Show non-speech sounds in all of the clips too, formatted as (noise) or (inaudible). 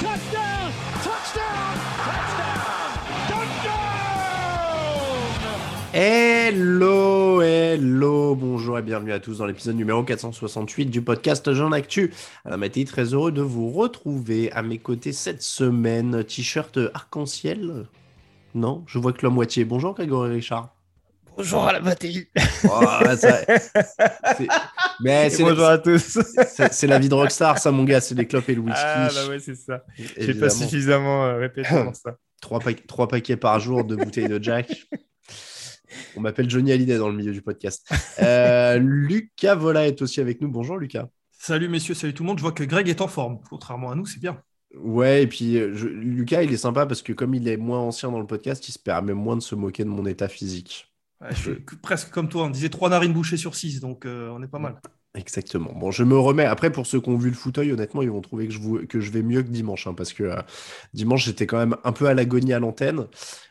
Touchdown. Touchdown. Touchdown. Hello, hello, bonjour et bienvenue à tous dans l'épisode numéro 468 du podcast Jean Actu. Alors, Mathé, très heureux de vous retrouver à mes côtés cette semaine. T-shirt arc-en-ciel? Non, je vois que la moitié. Bonjour Grégory Richard. Bonjour à la Mathilde. Oh, ça- (laughs) Mais c'est Bonjour à tous. c'est- la vie de rockstar, ça, mon gars. C'est les clopes et le whisky. Ah bah ouais, c'est ça. J'ai pas suffisamment euh, répété (laughs) pour ça. Trois, pa- trois paquets par jour de bouteilles de Jack. On m'appelle Johnny Hallyday dans le milieu du podcast. Euh, Lucas Vola est aussi avec nous. Bonjour Lucas. Salut messieurs, salut tout le monde. Je vois que Greg est en forme. Contrairement à nous, c'est bien. Ouais, et puis euh, je- Lucas, il est sympa parce que comme il est moins ancien dans le podcast, il se permet moins de se moquer de mon état physique. Je suis que- presque comme toi. On disait trois narines bouchées sur six, donc euh, on est pas mal. Exactement. Bon, je me remets. Après, pour ceux qui ont vu le fauteuil, honnêtement, ils vont trouver que je, vous- que je vais mieux que dimanche. hein, parce que euh, dimanche, j'étais quand même un peu à l'agonie à l'antenne.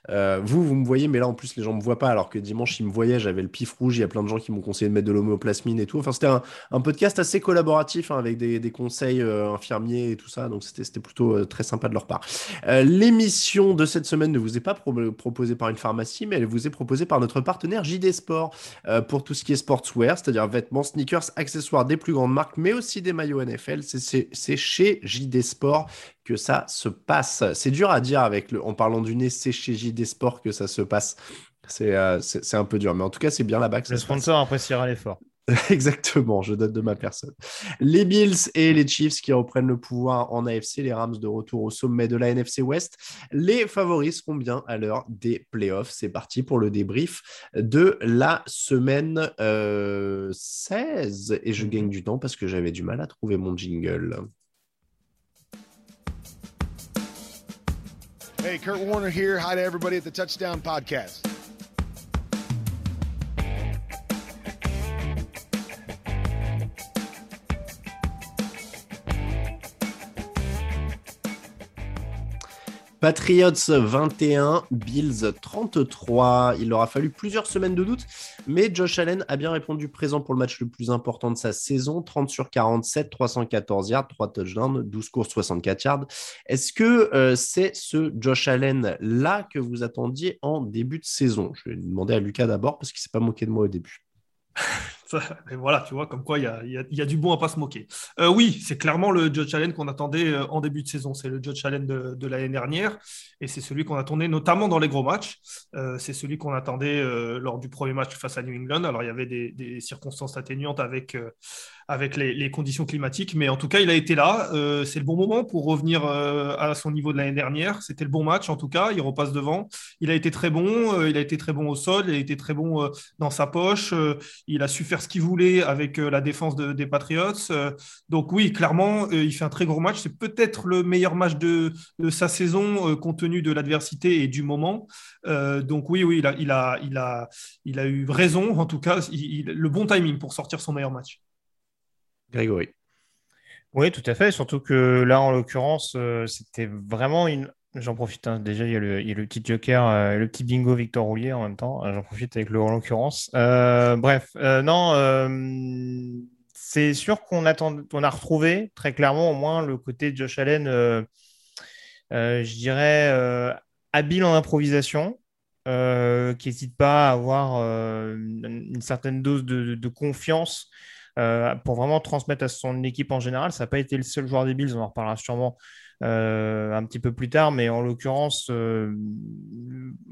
Euh, vous, vous me voyez, mais là, en plus, les gens me voient pas. Alors que dimanche, ils me voyaient, j'avais le pif rouge. Il y a plein de gens qui m'ont conseillé de mettre de l'homéoplasmine et tout. Enfin, c'était un, un podcast assez collaboratif hein, avec des, des conseils euh, infirmiers et tout ça. Donc, c'était plutôt euh, très sympa de leur part. L'émission de cette semaine ne vous est pas pro- proposée par une pharmacie, mais elle vous est proposée par notre partenaire JD Sport pour tout ce qui est sportswear, c'est-à-dire vêtements, sneakers, accessoires des plus grandes marques, mais aussi des maillots NFL. C'est chez JD Sport que ça se passe. C'est dur à dire avec le, en parlant du nez, c'est chez JD Sport que ça se passe. C'est euh, un peu dur, mais en tout cas, c'est bien là-bas que ça Le passe. sponsor appréciera l'effort. (laughs) Exactement, je donne de ma personne. Les Bills et les Chiefs qui reprennent le pouvoir en AFC, les Rams de retour au sommet de la NFC West. Les favoris seront bien à l'heure des playoffs. C'est parti pour le débrief de la semaine euh, 16. Et je gagne du temps parce que j'avais du mal à trouver mon jingle. Hey, Kurt Warner here. Hi to everybody at the Touchdown Podcast. Patriots 21, Bills 33. Il aura fallu plusieurs semaines de doute, mais Josh Allen a bien répondu présent pour le match le plus important de sa saison. 30 sur 47, 314 yards, 3 touchdowns, 12 courses, 64 yards. Est-ce que euh, c'est ce Josh Allen-là que vous attendiez en début de saison? Je vais demander à Lucas d'abord parce qu'il ne s'est pas moqué de moi au début. (laughs) Voilà, tu vois, comme quoi il y a, y a- du bon à pas se moquer. Euh, oui, c'est clairement le Judge Allen qu'on attendait euh, en début de saison. C'est le Judge Allen de, de l'année dernière et c'est celui qu'on attendait notamment dans les gros matchs. Euh, c'est celui qu'on attendait lors du premier match face à New England. Alors il y avait des, circonstances atténuantes avec, avec les, les conditions climatiques, mais en tout cas il a été là. C'est le bon moment pour revenir à son niveau de l'année dernière. C'était le bon match en tout cas. Il repasse devant. Il a été très bon. il a été très bon au sol. Il a été très bon dans sa poche. Il a su faire ce qu'il voulait avec la défense des Patriots. donc oui, clairement, il fait un très gros match. C'est peut-être le meilleur match de, sa saison compte tenu de l'adversité et du moment. donc oui, oui, il a, il a, il a, il a eu raison, en tout cas, le bon timing pour sortir son meilleur match. Grégory. Oui, tout à fait. Surtout que là, en l'occurrence, c'était vraiment une, J'en profite. Hein. Déjà, il y, a le, petit joker, euh, le petit bingo Victor Roulier en même temps. J'en profite avec le en l'occurrence. Euh, bref, euh, non, c'est sûr qu'on attend, on a retrouvé très clairement au moins le côté Josh Allen, je dirais, habile en improvisation, qui n'hésite pas à avoir une, certaine dose de, de confiance. pour vraiment transmettre à son équipe en général. Ça n'a pas été le seul joueur des Bills, on en reparlera sûrement euh, un petit peu plus tard, mais en l'occurrence, euh,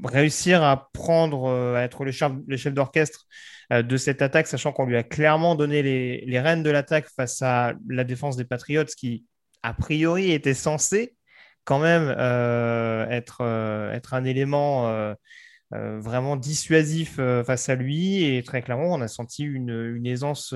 réussir à prendre, euh, à être le chef, le chef d'orchestre de cette attaque, sachant qu'on lui a clairement donné les, les rênes de l'attaque face à la défense des Patriots, qui a priori était censé quand même être, être un élément vraiment dissuasif face à lui. Et très clairement, on a senti une, une aisance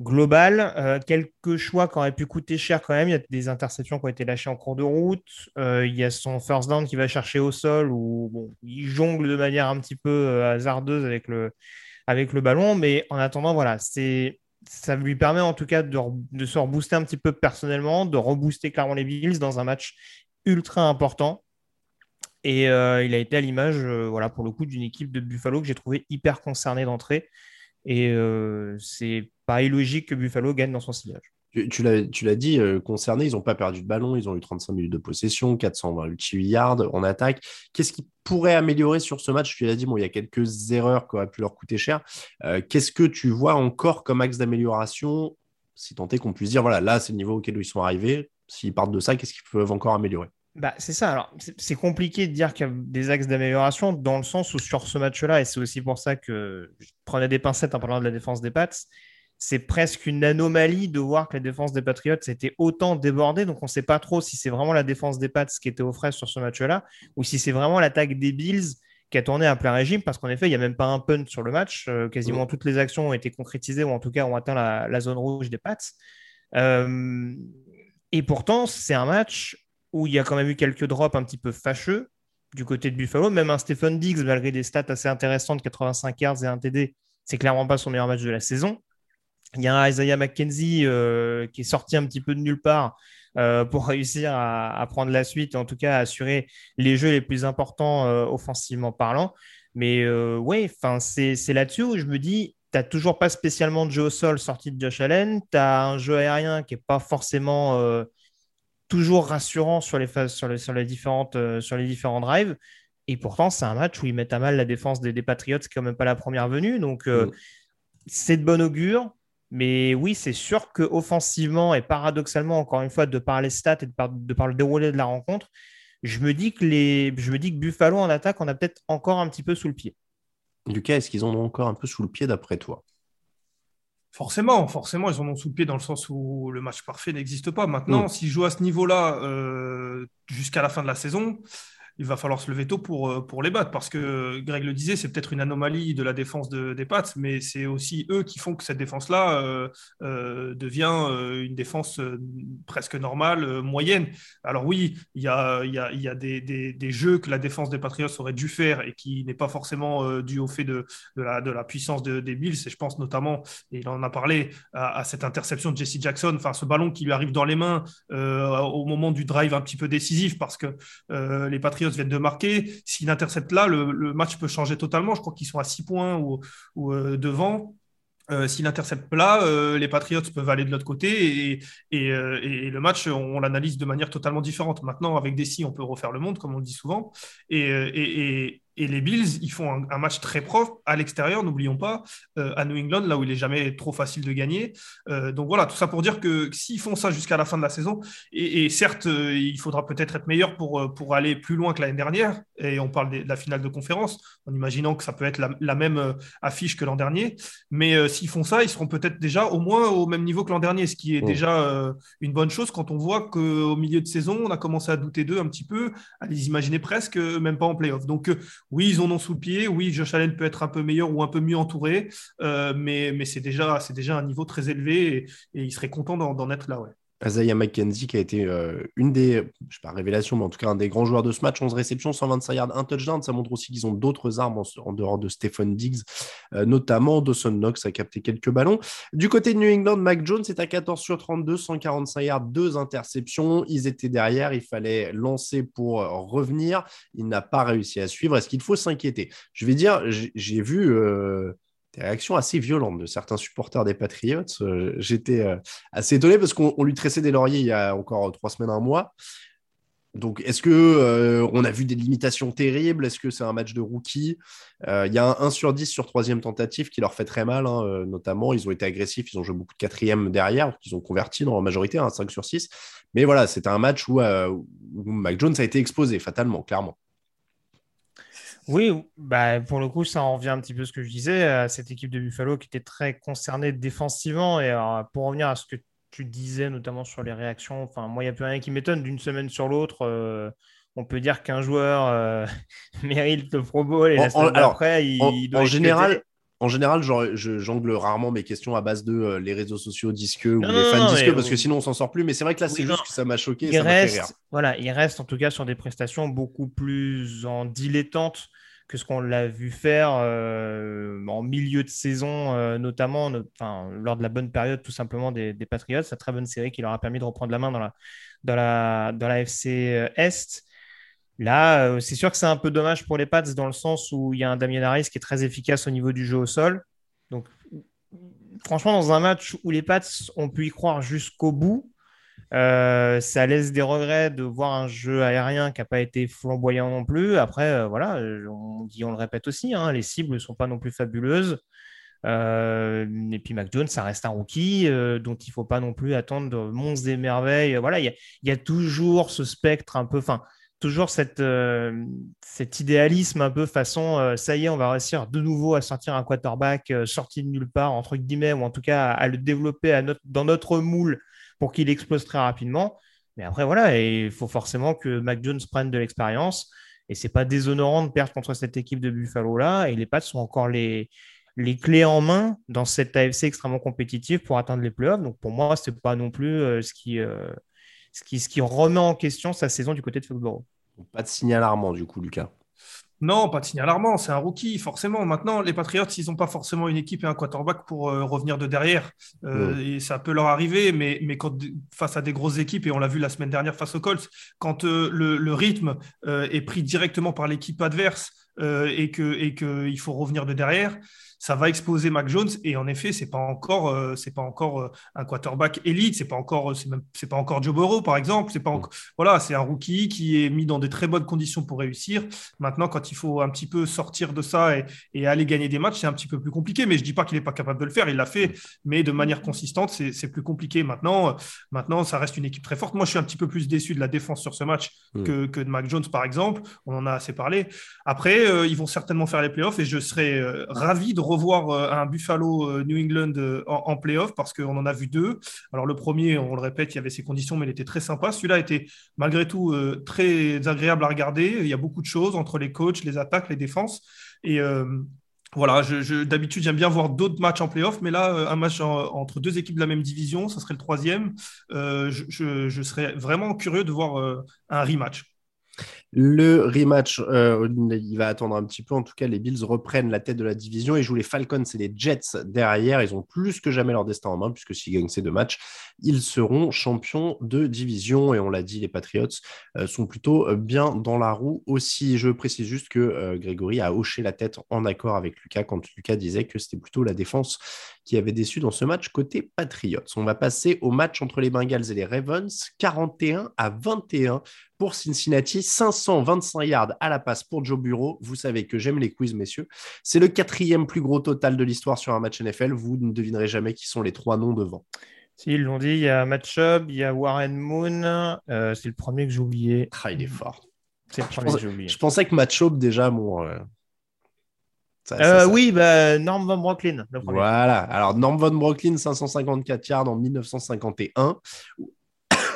global. Euh, quelques choix qui auraient pu coûter cher quand même. Il y a des interceptions qui ont été lâchées en cours de route. Euh, il y a son first down qui va chercher au sol où bon, il jongle de manière un petit peu euh, hasardeuse avec le, avec le ballon. Mais en attendant, voilà, c'est. Ça lui permet en tout cas de, se rebooster un petit peu personnellement, de rebooster clairement les Bills dans un match ultra important. Et il a été à l'image, voilà, pour le coup, d'une équipe de Buffalo que j'ai trouvé hyper concernée d'entrée. Et c'est pas illogique que Buffalo gagne dans son sillage. Tu, l'as dit, euh, concerné, ils n'ont pas perdu de ballon, ils ont eu 35 minutes de possession, 428 yards en attaque. Qu'est-ce qui pourrait améliorer sur ce match? Tu l'as dit, bon, il y a quelques erreurs qui auraient pu leur coûter cher. Euh, qu'est-ce que tu vois encore comme axe d'amélioration? Si tant est qu'on puisse dire, voilà, là, c'est le niveau auquel ils sont arrivés. S'ils partent de ça, qu'est-ce qu'ils peuvent encore améliorer? Bah, c'est ça. Alors, c'est compliqué de dire qu'il y a des axes d'amélioration dans le sens où sur ce match-là, et c'est aussi pour ça que je prenais des pincettes en parlant de la défense des Pats, c'est presque une anomalie de voir que la défense des Patriots était autant débordée. Donc, on ne sait pas trop si c'est vraiment la défense des Pats qui était aux fraises sur ce match-là ou si c'est vraiment l'attaque des Bills qui a tourné à plein régime parce qu'en effet, il n'y a même pas un punt sur le match. Euh, quasiment toutes les actions ont été concrétisées ou en tout cas ont atteint la, zone rouge des Pats. Euh, et pourtant, c'est un match où il y a quand même eu quelques drops un petit peu fâcheux du côté de Buffalo. Même un Stephen Diggs, malgré des stats assez intéressantes, 85 yards et un TD, c'est clairement pas son meilleur match de la saison. Il y a un Isaiah McKenzie euh, qui est sorti un petit peu de nulle part euh, pour (laughs) réussir à, prendre la suite, en tout cas à assurer les jeux les plus importants euh, offensivement parlant. Mais oui, c'est là-dessus où je me dis, tu n'as toujours pas spécialement de jeu au sol sorti de Josh Allen, tu as un jeu aérien qui n'est pas forcément toujours rassurant sur les, sur les, sur les, différentes, sur les différents drives. Et pourtant, c'est un match où ils mettent à mal la défense des, des Patriots, qui n'est quand même pas la première venue. Donc, mm. c'est de bon augure. Mais oui, c'est sûr que offensivement et paradoxalement, encore une fois, de par les stats et de par, de par le déroulé de la rencontre, je me dis que les, je me dis que Buffalo en attaque, on a peut-être encore un petit peu sous le pied. Lucas, est-ce qu'ils en ont encore un peu sous le pied d'après toi? Forcément, forcément, ils en ont sous le pied dans le sens où le match parfait n'existe pas. Maintenant, mm. s'ils jouent à ce niveau-là euh, jusqu'à la fin de la saison, il va falloir se lever tôt pour, euh, pour les battre. Parce que Greg le disait, c'est peut-être une anomalie de la défense des Pats, mais c'est aussi eux qui font que cette défense-là euh, euh, devient une défense presque normale, moyenne. Alors oui, il y a, y a, y a des, des, des, jeux que la défense des Patriots aurait dû faire et qui n'est pas forcément dû au fait de, de, la, de la puissance des Bills. Et je pense notamment, et il en a parlé, à, cette interception de Jesse Jackson, enfin ce ballon qui lui arrive dans les mains au moment du drive un petit peu décisif parce que les Patriots viennent de marquer. S'il intercepte là, le, match peut changer totalement. Je crois qu'ils sont à 6 points ou, euh, devant. Euh, S'il intercepte là, euh, les Patriots peuvent aller de l'autre côté et, et, euh, le match, on, l'analyse de manière totalement différente. Maintenant, avec des si, on peut refaire le monde, comme on le dit souvent. Et, et les Bills, ils font un, match très propre à l'extérieur, n'oublions pas, euh, à New England, là où il est jamais trop facile de gagner. Euh, donc voilà, tout ça pour dire que s'ils font ça jusqu'à la fin de la saison, et, certes, euh, il faudra peut-être être meilleur pour, pour aller plus loin que l'année dernière, et on parle de, la finale de conférence, en imaginant que ça peut être la, même affiche que l'an dernier, mais s'ils font ça, ils seront peut-être déjà au moins au même niveau que l'an dernier, ce qui est déjà une bonne chose quand on voit qu'au milieu de saison, on a commencé à douter d'eux un petit peu, à les imaginer presque, même pas en playoff. Donc Oui, ils en ont sous le pied. Oui, Josh Allen peut être un peu meilleur ou un peu mieux entouré, euh, mais, mais c'est déjà, déjà un niveau très élevé et, et il serait content d'en être là. Ouais. Isaiah McKenzie qui a été euh, une des, je sais pas révélation, mais en tout cas un des grands joueurs de ce match, 11 réceptions, 125 yards, un touchdown. Ça montre aussi qu'ils ont d'autres armes en, dehors de Stephen Diggs, euh, notamment Dawson Knox a capté quelques ballons. Du côté de New England, Mac Jones est à 14 sur 32, 145 yards, deux interceptions. Ils étaient derrière, il fallait lancer pour euh, revenir. Il n'a pas réussi à suivre. Est-ce qu'il faut s'inquiéter? Je vais dire, j'ai vu des réactions assez violentes de certains supporters des Patriots. Euh, j'étais euh, assez étonné parce qu'on lui tressait des lauriers il y a encore trois semaines, un mois. Donc, est-ce que euh, on a vu des limitations terribles? Est-ce que c'est un match de rookie? Il y a un 1 sur 10 sur troisième tentative qui leur fait très mal, hein, notamment. Ils ont été agressifs, ils ont joué beaucoup de quatrième derrière, qu'ils ont converti dans la majorité, un 5 sur 6. Mais voilà, c'était un match où, où Mac Jones a été exposé fatalement, clairement. Oui, bah, pour le coup, ça en revient un petit peu à ce que je disais, à cette équipe de Buffalo qui était très concernée défensivement. Et pour revenir à ce que tu disais, notamment sur les réactions, enfin, moi, il n'y a plus rien qui m'étonne d'une semaine sur l'autre. Euh, on peut dire qu'un joueur euh, (laughs) mérite le Pro Bowl et la semaine après, il, doit en général, en général, je jongle rarement mes questions à base de euh, les réseaux sociaux disques ou les fans disques parce que sinon on s'en sort plus. Mais c'est vrai que là, c'est juste que ça m'a choqué. Il reste, voilà, il reste en tout cas sur des prestations beaucoup plus en dilettante que ce qu'on l'a vu faire euh, en milieu de saison, euh, notamment lors de la bonne période tout simplement des, des Patriots, sa très bonne série qui leur a permis de reprendre la main dans la, dans la, dans la FC Est. Là, euh, c'est sûr que c'est un peu dommage pour les Pats dans le sens où il y a un Damien Harris qui est très efficace au niveau du jeu au sol. Donc, franchement, dans un match où les Pats ont pu y croire jusqu'au bout, euh, ça laisse des regrets de voir un jeu aérien qui n'a pas été flamboyant non plus. Après, euh, voilà, on le répète aussi, hein, les cibles ne sont pas non plus fabuleuses. et puis Mac Jones, ça reste un rookie dont il ne faut pas non plus attendre de monstres et merveilles. Voilà, il y, y, a toujours ce spectre un peu. Enfin, toujours cette, euh, cet idéalisme un peu façon euh, ça y est, on va réussir de nouveau à sortir un quarterback euh, sorti de nulle part, entre guillemets, ou en tout cas à, le développer dans notre moule pour qu'il explose très rapidement. Mais après, voilà, il faut forcément que Mac Jones prenne de l'expérience. Et c'est pas déshonorant de perdre contre cette équipe de Buffalo-là. Et les Pats sont encore les, les clés en main dans cette AFC extrêmement compétitive pour atteindre les playoffs. Donc pour moi, c'est pas non plus ce qui ce qui, ce qui remet en question sa saison du côté de Football. Pas de signal alarmant, du coup, Lucas. Non, pas de signal alarmant, c'est un rookie, forcément. Maintenant, les Patriots, ils n'ont pas forcément une équipe et un quarterback pour euh, revenir de derrière. Euh, et ça peut leur arriver, mais, mais quand, face à des grosses équipes, et on l'a vu la semaine dernière face aux Colts, quand euh, le, le, rythme est pris directement par l'équipe adverse et qu'il et que il faut revenir de derrière, ça va exposer Mac Jones. Et en effet, c'est pas encore, euh, c'est pas encore euh, un quarterback élite, c'est pas encore, c'est même, c'est pas encore Joe Burrow par exemple. C'est pas encore, voilà, c'est un rookie qui est mis dans des très bonnes conditions pour réussir. Maintenant, quand il faut un petit peu sortir de ça et, et aller gagner des matchs, c'est un petit peu plus compliqué. Mais je dis pas qu'il est pas capable de le faire, il l'a fait, mais de manière consistante, c'est, plus compliqué. Maintenant, maintenant, ça reste une équipe très forte. Moi, je suis un petit peu plus déçu de la défense sur ce match que, que, de Mac Jones par exemple. On en a assez parlé. Après, euh, ils vont certainement faire les playoffs et je serais ravi de revoir euh, un Buffalo euh, New England euh, en, playoff parce qu'on en a vu deux. Alors le premier, on le répète, il y avait ses conditions, mais il était très sympa. Celui-là était malgré tout très agréable à regarder. Il y a beaucoup de choses entre les coachs, les attaques, les défenses. Et voilà, d'habitude, j'aime bien voir d'autres matchs en playoff, mais là, un match entre deux équipes de la même division, ça serait le troisième. je, serais vraiment curieux de voir un rematch. Le rematch, euh, il va attendre un petit peu. En tout cas, les Bills reprennent la tête de la division et jouent les Falcons et les Jets derrière. Ils ont plus que jamais leur destin en main, puisque s'ils gagnent ces deux matchs, ils seront champions de division. Et on l'a dit, les Patriots euh, sont plutôt euh, bien dans la roue aussi. Je précise juste que Grégory a hoché la tête en accord avec Lucas quand Lucas disait que c'était plutôt la défense qui avait déçu dans ce match côté Patriots. On va passer au match entre les Bengals et les Ravens, 41 à 21 pour Cincinnati, 525 yards à la passe pour Joe Bureau. Vous savez que j'aime les quiz, messieurs. C'est le quatrième plus gros total de l'histoire sur un match NFL. Vous ne devinerez jamais qui sont les trois noms devant. Si, ils l'ont dit, il y a Matt Chubb, il y a Warren Moon. Euh, c'est le premier que j'ai oublié. Ah, il est fort. C'est le premier que j'ai oublié. Je pensais que Matt Chubb, déjà, mon, euh, euh, oui, bah, Norm Van Brocklin. Voilà. Alors, Norm Van Brocklin, 554 yards en 1951.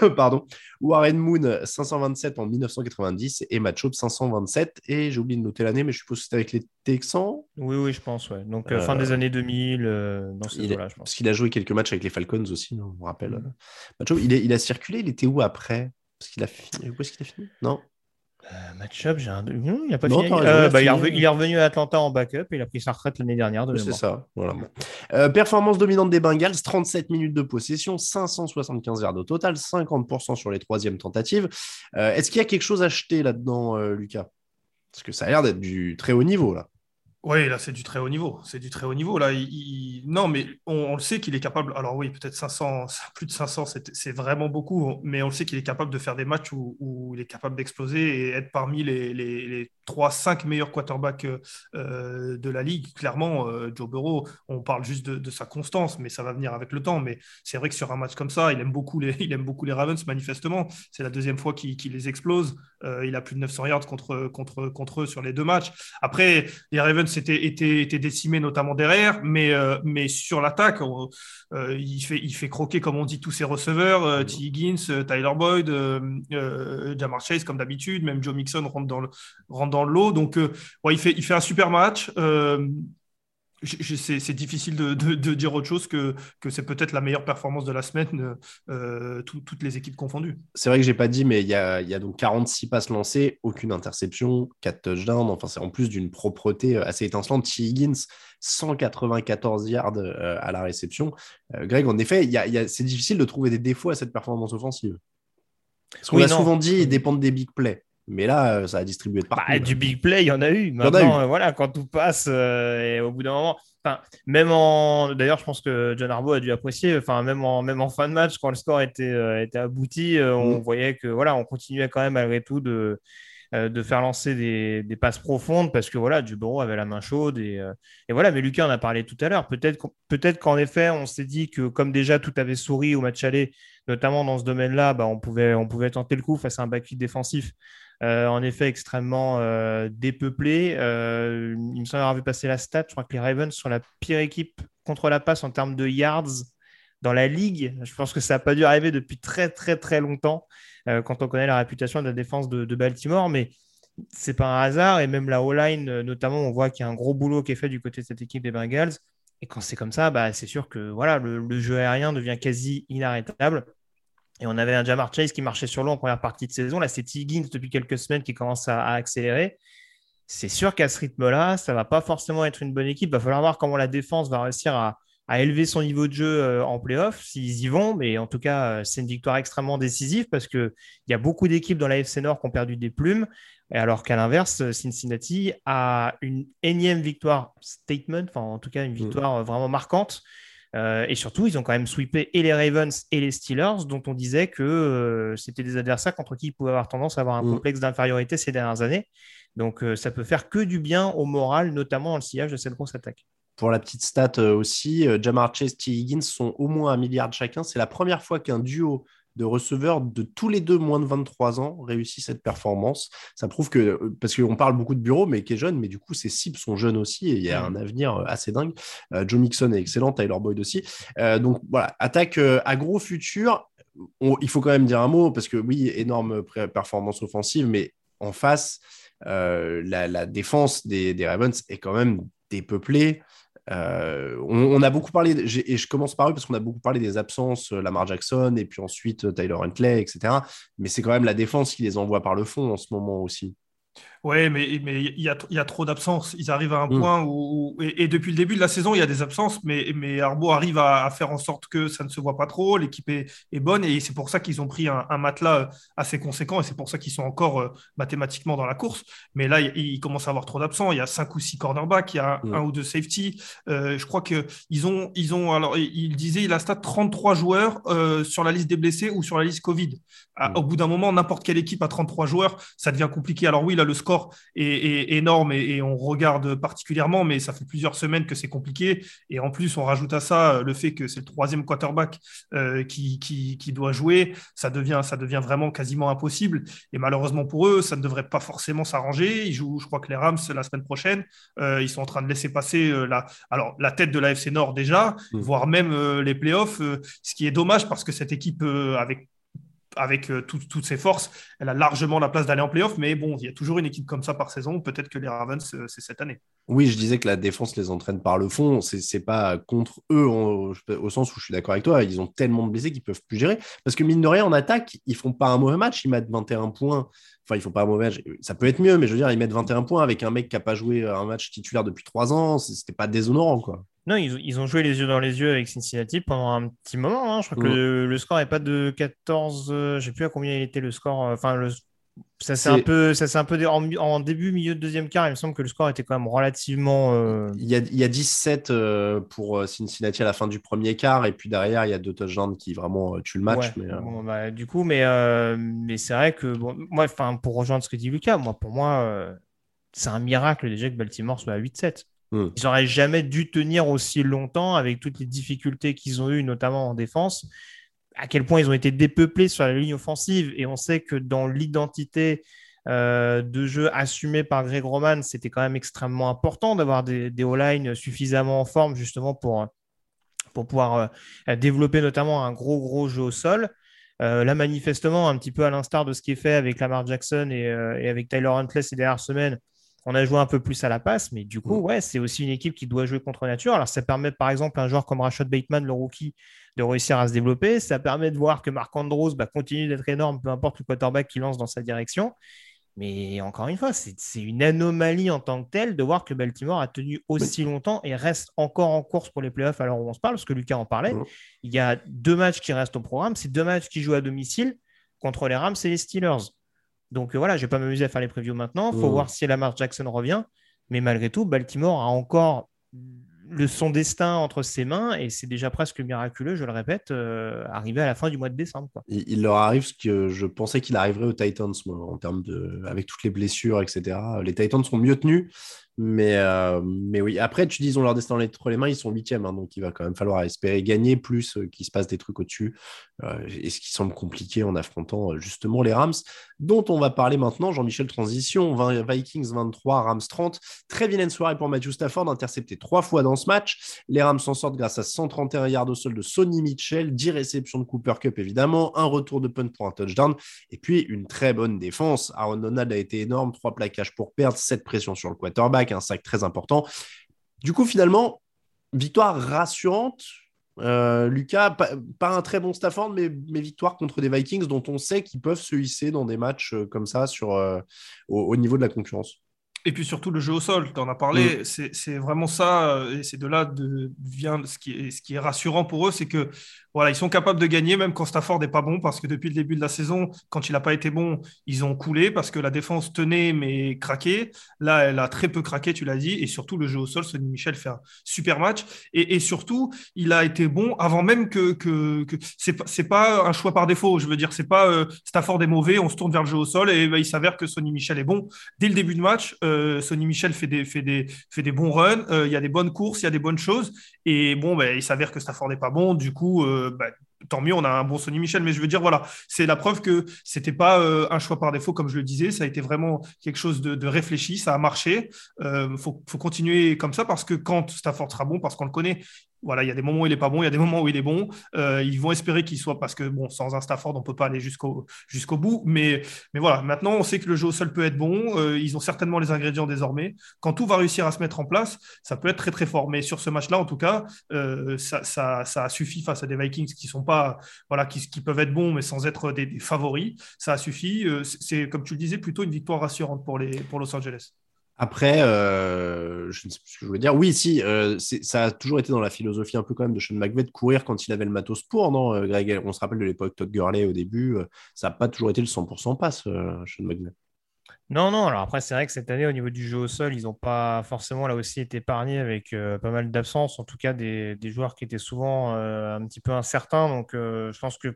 (laughs) pardon, Warren Moon 527 en 1990 et Schaub 527. Et j'ai oublié de noter l'année, mais je suppose que c'était avec les Texans. Oui, oui, je pense, ouais. Donc euh, fin des années 2000, euh, dans là je pense. parce qu'il a joué quelques matchs avec les Falcons aussi, on me rappelle. Matt Schaub, il, est- il a circulé, il était où après? Parce qu'il a fini. Où est-ce qu'il a fini? Non? Euh, match-up, j'ai un... Non, il a pas Non, fini. Euh, il bah, est revenu, il est revenu à Atlanta en backup et il a pris sa retraite l'année dernière de C'est ça. Voilà. Euh, performance dominante des Bengals, 37 minutes de possession, 575 yards au total, 50% sur les troisièmes tentatives. Euh, Est-ce qu'il y a quelque chose à jeter là-dedans, Lucas? Parce que ça a l'air d'être du très haut niveau, là. Oui, là, c'est du très haut niveau. C'est du très haut niveau. Là, il- Non, mais on, le sait qu'il est capable. Alors oui, peut-être 500, (laughs) plus de 500, c'est vraiment beaucoup. Mais on le sait qu'il est capable de faire des matchs où, il est capable d'exploser et être parmi les, les, les 3-5 meilleurs quarterbacks euh, de la ligue. Clairement, euh, Joe Burrow, on parle juste de, sa constance, mais ça va venir avec le temps. Mais c'est vrai que sur un match comme ça, il aime beaucoup les, (laughs) il aime beaucoup les Ravens, manifestement. C'est la deuxième fois qu'il qu'il les explose. Euh, il a plus de 900 yards contre, contre, contre eux sur les deux matchs. Après, les Ravens étaient, étaient décimés notamment derrière, mais, euh, mais sur l'attaque, euh, il, fait, il fait croquer, comme on dit, tous ses receveurs, euh, T. Higgins, Tyler Boyd, Jamar Chase, comme d'habitude, même Joe Mixon rentre dans le, rentre dans le lot. Donc, ouais, il, fait, il fait un super match. C'est difficile de, de- de dire autre chose que, que c'est peut-être la meilleure performance de la semaine, euh, tout- toutes les équipes confondues. C'est vrai que j'ai pas dit, mais il y a, il y a donc 46 passes lancées, aucune interception, 4 touchdowns. Enfin, c'est en plus d'une propreté euh, assez étincelante. T. Higgins, 194 yards euh, à la réception. Euh, Greg, en effet, il y a- il y a- c'est difficile de trouver des défauts à cette performance offensive. Parce qu'on Oui, a non. souvent dit, ils dépendent des big plays. Mais là, euh, ça a distribué de partout. Bah, du big play, il y en a eu. a Maintenant, eu. euh, voilà, quand tout passe, euh, et au bout d'un moment, enfin, même en, d'ailleurs, je pense que John Harbaugh a dû apprécier. Enfin, même en, même en fin de match, quand le score était, euh, était abouti, euh, on Mm. voyait que voilà, on continuait quand même malgré tout de, de faire lancer des, des passes profondes parce que voilà, avait la main chaude et, et voilà. Mais Lucas en a parlé tout à l'heure. Peut-être, qu'en- peut-être qu'en effet, on s'est dit que comme déjà tout avait souri au match aller, notamment dans ce domaine-là, bah, on pouvait, on pouvait tenter le coup face à un backfield défensif. Euh, en effet, extrêmement euh, dépeuplé. Euh, il me semble avoir vu passer la stat. Je crois que les Ravens sont la pire équipe contre la passe en termes de yards dans la ligue. Je pense que ça n'a pas dû arriver depuis très, très, très longtemps quand on connaît la réputation de la défense de, Baltimore. Mais c'est pas un hasard. Et même la O-line, notamment, on voit qu'il y a un gros boulot qui est fait du côté de cette équipe des Bengals. Et quand c'est comme ça, bah, c'est sûr que voilà, le jeu aérien devient quasi inarrêtable. Et on avait un Jamar Chase qui marchait sur l'eau en première partie de saison. Là, c'est Higgins depuis quelques semaines qui commence à, à accélérer. C'est sûr qu'à ce rythme-là, ça va pas forcément être une bonne équipe. Il va falloir voir comment la défense va réussir à, à élever son niveau de jeu euh, en playoff, s'ils y vont. Mais en tout cas, euh, c'est une victoire extrêmement décisive parce qu'il y a beaucoup d'équipes dans la FC Nord qui ont perdu des plumes. Et alors qu'à l'inverse, euh, Cincinnati a une énième victoire statement, enfin en tout cas une victoire euh, vraiment marquante. Euh, et surtout, ils ont quand même sweepé et les Ravens et les Steelers, dont on disait que euh, c'était des adversaires contre qui ils pouvaient avoir tendance à avoir un Mm. complexe d'infériorité ces dernières années. Donc euh, ça peut faire que du bien au moral, notamment dans le sillage de cette grosse attaque. Pour la petite stat aussi, Jamar Chase et T. Higgins sont au moins un milliard chacun. C'est la première fois qu'un duo de receveurs de tous les deux moins de 23 ans réussit cette performance. Ça prouve que, euh, parce qu'on parle beaucoup de bureau, mais qui est jeune, mais du coup, ses cibles sont jeunes aussi et il y a un avenir euh, assez dingue. Euh, Joe Mixon est excellent, Tyler Boyd aussi. Euh, donc voilà, attaque euh, à gros futur. On- il faut quand même dire un mot, parce que oui, énorme performance offensive, mais en face, la, la défense des, des Ravens est quand même dépeuplée. Euh, on, on a beaucoup parlé, et je commence par eux parce qu'on a beaucoup parlé des absences, euh, Lamar Jackson et puis ensuite euh, Tyler Huntley, etc. Mais c'est quand même la défense qui les envoie par le fond en ce moment aussi. Ouais, mais mais il y a, y a trop d'absences. Ils arrivent à un Mm. point où, où- et, et depuis le début de la saison, il y a des absences, mais, mais Arbo arrive à, à faire en sorte que ça ne se voit pas trop. L'équipe est, est bonne et c'est pour ça qu'ils ont pris un, un matelas euh, assez conséquent et c'est pour ça qu'ils sont encore euh, mathématiquement dans la course. Mais là, il, il commence à avoir trop d'absents. Il y a cinq ou six cornerbacks, il y a Mm. un ou deux safety. Euh, je crois que ils ont, ils ont alors il disait il a stat 33 joueurs euh, sur la liste des blessés ou sur la liste Covid. À- Mm. Au bout d'un moment, n'importe quelle équipe à 33 joueurs, ça devient compliqué. Alors oui, là le score est, est énorme et, et on regarde particulièrement, mais ça fait plusieurs semaines que c'est compliqué. Et en plus, on rajoute à ça euh, le fait que c'est le troisième quarterback euh, qui, qui, qui doit jouer. Ça devient, ça devient vraiment quasiment impossible. Et malheureusement pour eux, ça ne devrait pas forcément s'arranger. Ils jouent, je crois que les Rams la semaine prochaine. Euh, ils sont en train de laisser passer euh, la, alors, la tête de la FC Nord déjà, Mm. voire même euh, les playoffs. euh, ce qui est dommage parce que cette équipe euh, avec avec euh, tout- toutes ses forces, elle a largement la place d'aller en playoff. Mais bon, il y a toujours une équipe comme ça par saison. Peut-être que les Ravens, euh, c'est cette année. Oui, je disais que la défense les entraîne par le fond. C'est pas contre eux au sens où je suis d'accord avec toi. Ils ont tellement de blessés qu'ils peuvent plus gérer. Parce que mine de rien, en attaque, ils font pas un mauvais match. Ils mettent 21 points. Enfin, ils font pas un mauvais match. Ça peut être mieux, mais je veux dire, ils mettent 21 points avec un mec qui a pas joué un match titulaire depuis trois ans. C'est- C'était pas déshonorant, quoi. Non, ils, ils ont joué les yeux dans les yeux avec Cincinnati pendant un petit moment. hein. Je crois que le, le score n'est pas de 14. euh, je sais plus à combien il était le score. euh, Enfin, le, ça c'est un peu, ça c'est un peu en, en début, milieu de deuxième quart. Il me semble que le score était quand même relativement. euh, Il y a, il y a 17 euh, pour Cincinnati à la fin du premier quart. Et puis derrière, il y a deux touchdowns qui vraiment tuent le match. ouais. mais, euh, Bon, bah, du coup, mais, mais c'est vrai que bon, moi, enfin, pour rejoindre ce que dit Lucas, moi, pour moi, c'est un miracle déjà que Baltimore soit à 8-7. Mm. Ils n'auraient jamais dû tenir aussi longtemps avec toutes les difficultés qu'ils ont eues, notamment en défense. À quel point ils ont été dépeuplés sur la ligne offensive. Et on sait que dans l'identité euh, de jeu assumée par Greg Roman, c'était quand même extrêmement important d'avoir des, des O-line suffisamment en forme justement pour, pour pouvoir euh, développer notamment un gros, gros jeu au sol. Euh, là, manifestement, un petit peu à l'instar de ce qui est fait avec Lamar Jackson et, et avec Tyler Huntley ces dernières semaines, on a joué un peu plus à la passe, mais du coup, ouais, c'est aussi une équipe qui doit jouer contre nature. Alors, ça permet par exemple à un joueur comme Rashad Bateman, le rookie, de réussir à se développer. Ça permet de voir que Marc Andrews bah, continue d'être énorme, peu importe le quarterback qui lance dans sa direction. Mais encore une fois, c'est une anomalie en tant que telle de voir que Baltimore a tenu aussi longtemps et reste encore en course pour les playoffs à l'heure où on se parle, parce que Lucas en parlait. Mhm. Il y a deux matchs qui restent au programme. C'est deux matchs qui jouent à domicile contre les Rams et les Steelers. Donc euh, voilà, je ne vais pas m'amuser à faire les previews maintenant. Il faut Mhm. voir si Lamar Jackson revient. Mais malgré tout, Baltimore a encore le, son destin entre ses mains et c'est déjà presque miraculeux, je le répète, euh, arrivé à la fin du mois de décembre. quoi. il, il leur arrive ce que je pensais qu'il arriverait aux Titans, moi, en termes de. avec toutes les blessures, etc. Les Titans sont mieux tenus. Mais, euh, mais oui, après, tu dis, ils ont leur destin entre les mains, ils sont huitièmes, hein, donc il va quand même falloir espérer gagner, plus euh, qu'il se passe des trucs au-dessus. Euh, et ce qui semble compliqué en affrontant justement les Rams, dont on va parler maintenant. Jean-Michel Transition, 20 Vikings 23, Rams 30. Très vilaine soirée pour Matthew Stafford, intercepté trois fois dans ce match. Les Rams s'en sortent grâce à 131 yards au sol de Sonny Mitchell, 10 réceptions de Cooper Cup évidemment, un retour de punt pour un touchdown, et puis une très bonne défense. Aaron Donald a été énorme, trois plaquages pour perdre, 7 pressions sur le quarterback, un sac très important. Du coup, finalement, victoire rassurante. Euh, Lucas, pas, pas un très bon Stafford, mais, mais victoire contre des Vikings dont on sait qu'ils peuvent se hisser dans des matchs euh, comme ça sur, euh, au, au niveau de la concurrence. Et puis surtout le jeu au sol, tu en as parlé, c'est c'est vraiment ça, et c'est de là de vient ce qui est, ce qui est rassurant pour eux, c'est que voilà, ils sont capables de gagner même quand Stafford n'est pas bon, parce que depuis le début de la saison, quand il n'a pas été bon, ils ont coulé parce que la défense tenait mais craqué. Là, elle a très peu craqué, tu l'as dit, et surtout le jeu au sol, Sonny Michel fait un super match, et, surtout, il a été bon avant même que, que, que c'est pas un choix par défaut. Je veux dire, c'est pas euh, Stafford est mauvais, on se tourne vers le jeu au sol, et ben, il s'avère que Sonny Michel est bon dès le début de match. Euh, Sonny Michel fait des, fait des, fait des bons runs, euh, il y a des bonnes courses, il y a des bonnes choses. Et bon, ben, il s'avère que Stafford n'est pas bon. Du coup, euh, ben, tant mieux, on a un bon Sonny Michel. Mais je veux dire, voilà, c'est la preuve que c'était pas euh, un choix par défaut, comme je le disais. Ça a été vraiment quelque chose de, réfléchi, ça a marché. Il euh, faut, faut continuer comme ça parce que quand Stafford sera bon, parce qu'on le connaît, voilà, il y a des moments où il est pas bon, il y a des moments où il est bon. Euh, ils vont espérer qu'il soit parce que bon, sans un Stafford, on peut pas aller jusqu'au jusqu'au bout. Mais mais voilà, maintenant on sait que le jeu au sol peut être bon. Euh, ils ont certainement les ingrédients désormais. Quand tout va réussir à se mettre en place, ça peut être très très fort. Mais sur ce match-là, en tout cas, euh, ça, ça, ça a suffi face à des Vikings qui sont pas voilà, qui, qui peuvent être bons mais sans être des, des favoris. Ça a suffi. Euh, c'est comme tu le disais, plutôt une victoire rassurante pour les pour Los Angeles. Après, euh, je ne sais plus ce que je voulais dire. Oui, si, euh, ça a toujours été dans la philosophie un peu quand même de Sean McVay de courir quand il avait le matos pour, non, euh, Greg? On se rappelle de l'époque Todd Gurley au début. ça n'a pas toujours été le 100% passe, Sean McVay. Non, non, alors après, c'est vrai que cette année, au niveau du jeu au sol, ils n'ont pas forcément là aussi été épargnés avec pas mal d'absences, en tout cas des, des, joueurs qui étaient souvent un petit peu incertains. Donc, je pense que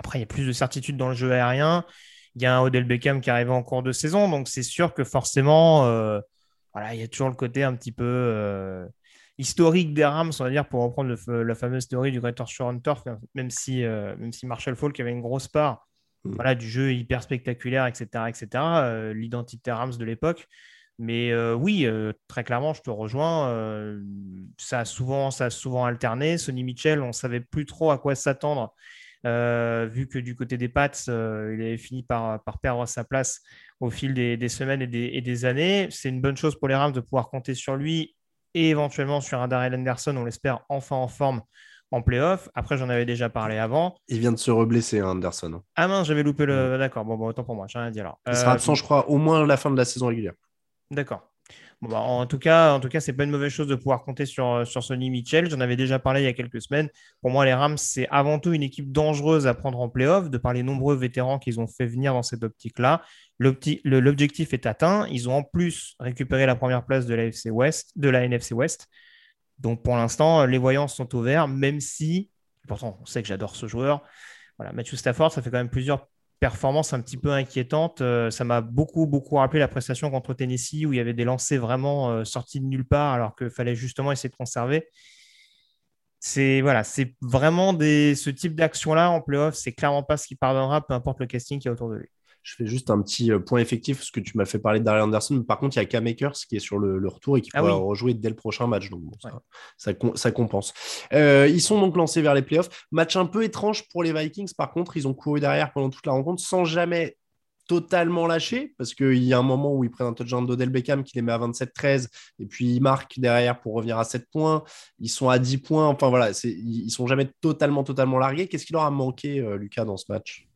après, il y a plus de certitude dans le jeu aérien. Il y a un Odell Beckham qui arrive en cours de saison, donc c'est sûr que forcément, euh, voilà, il y a toujours le côté un petit peu euh, historique des Rams, on va dire, pour reprendre le, la fameuse théorie du Greater Shore Turf, même si, euh, même si Marshall Falk avait une grosse part mmh. voilà, du jeu hyper spectaculaire, etc., etc., l'identité Rams de l'époque. Mais oui, très clairement, je te rejoins. Ça, a souvent, ça a souvent alterné. Sonny Mitchell, on ne savait plus trop à quoi s'attendre vu que du côté des Pats, il avait fini par, par, perdre sa place au fil des, semaines et des, et des années. C'est une bonne chose pour les Rams de pouvoir compter sur lui et éventuellement sur un Darrell Anderson, on l'espère enfin en forme en playoff. Après, j'en avais déjà parlé avant. Il vient de se reblesser, hein, Anderson. Ah mince, j'avais loupé le. D'accord, bon, bon, autant pour moi, j'ai rien dit alors. Il sera absent, je crois, au moins la fin de la saison régulière. D'accord. Bah, en tout cas, en tout c'est pas une mauvaise chose de pouvoir compter sur, sur Sonny Mitchell. J'en avais déjà parlé il y a quelques semaines. Pour moi, les Rams, c'est avant tout une équipe dangereuse à prendre en playoff, de par les nombreux vétérans qu'ils ont fait venir dans cette optique-là. L'objectif est atteint. Ils ont en plus récupéré la première place de la, FC West, de la NFC West. Donc pour l'instant, les voyances sont au vert, même si, pourtant, on sait que j'adore ce joueur. Voilà, Matthew Stafford, ça fait quand même plusieurs performance un petit peu inquiétante. Euh, ça m'a beaucoup, beaucoup rappelé la prestation contre Tennessee où il y avait des lancers vraiment euh, sortis de nulle part alors qu'il fallait justement essayer de conserver. C'est voilà, c'est vraiment ce type d'action-là en playoff, c'est clairement pas ce qui pardonnera, peu importe le casting qui est autour de lui. Je fais juste un petit euh, point effectif, parce que tu m'as fait parler de Darrell Anderson. Par contre, il y a K-Makers qui est sur le, retour et qui ah pourra rejouer dès le prochain match. Donc, ça, ça, compense. Euh, ils sont donc lancés vers les playoffs. Match un peu étrange pour les Vikings. Par contre, ils ont couru derrière pendant toute la rencontre sans jamais totalement lâcher parce qu'il y a un moment où ils prennent un touchdown d'Odell Beckham qui les met à 27-13 et puis ils marquent derrière pour revenir à 7 points. Ils sont à 10 points. Enfin voilà, ils sont jamais totalement, totalement largués. Qu'est-ce qui leur a manqué, euh, Lucas, dans ce match?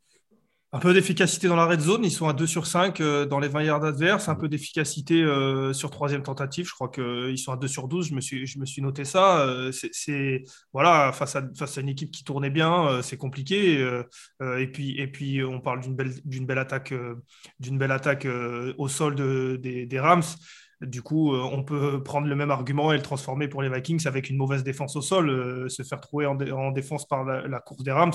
Un peu d'efficacité dans la red zone, ils sont à 2 sur 5 euh, dans les 20 yards adverses, un peu d'efficacité euh, sur troisième tentative, je crois qu'ils sont à 2 sur 12, je me suis, je me suis noté ça. Euh, c'est voilà, face à, face à une équipe qui tournait bien, c'est compliqué. et, puis, et puis on parle d'une belle, d'une belle attaque, d'une belle attaque au sol de, des, des Rams. Du coup, euh, on peut prendre le même argument et le transformer pour les Vikings avec une mauvaise défense au sol, euh, se faire trouver en, défense par la, course des Rams,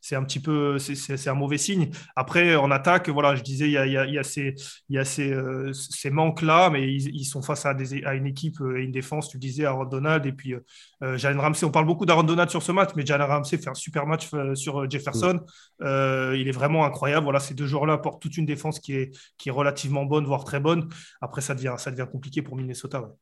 c'est un petit peu, c'est un mauvais signe. Après, en attaque, voilà, je disais, il y a, ces, il y a ces, euh, ces manques-là, mais ils, sont face à, des, à, une équipe et une défense, tu disais, Aaron Donald et puis Jalen Ramsey. On parle beaucoup d'Aaron Donald sur ce match, mais Jalen Ramsey fait un super match sur Jefferson. il est vraiment incroyable. Voilà, ces deux joueurs-là apportent toute une défense qui est, qui est relativement bonne, voire très bonne. Après, ça devient, ça devient compliqué pour Minnesota.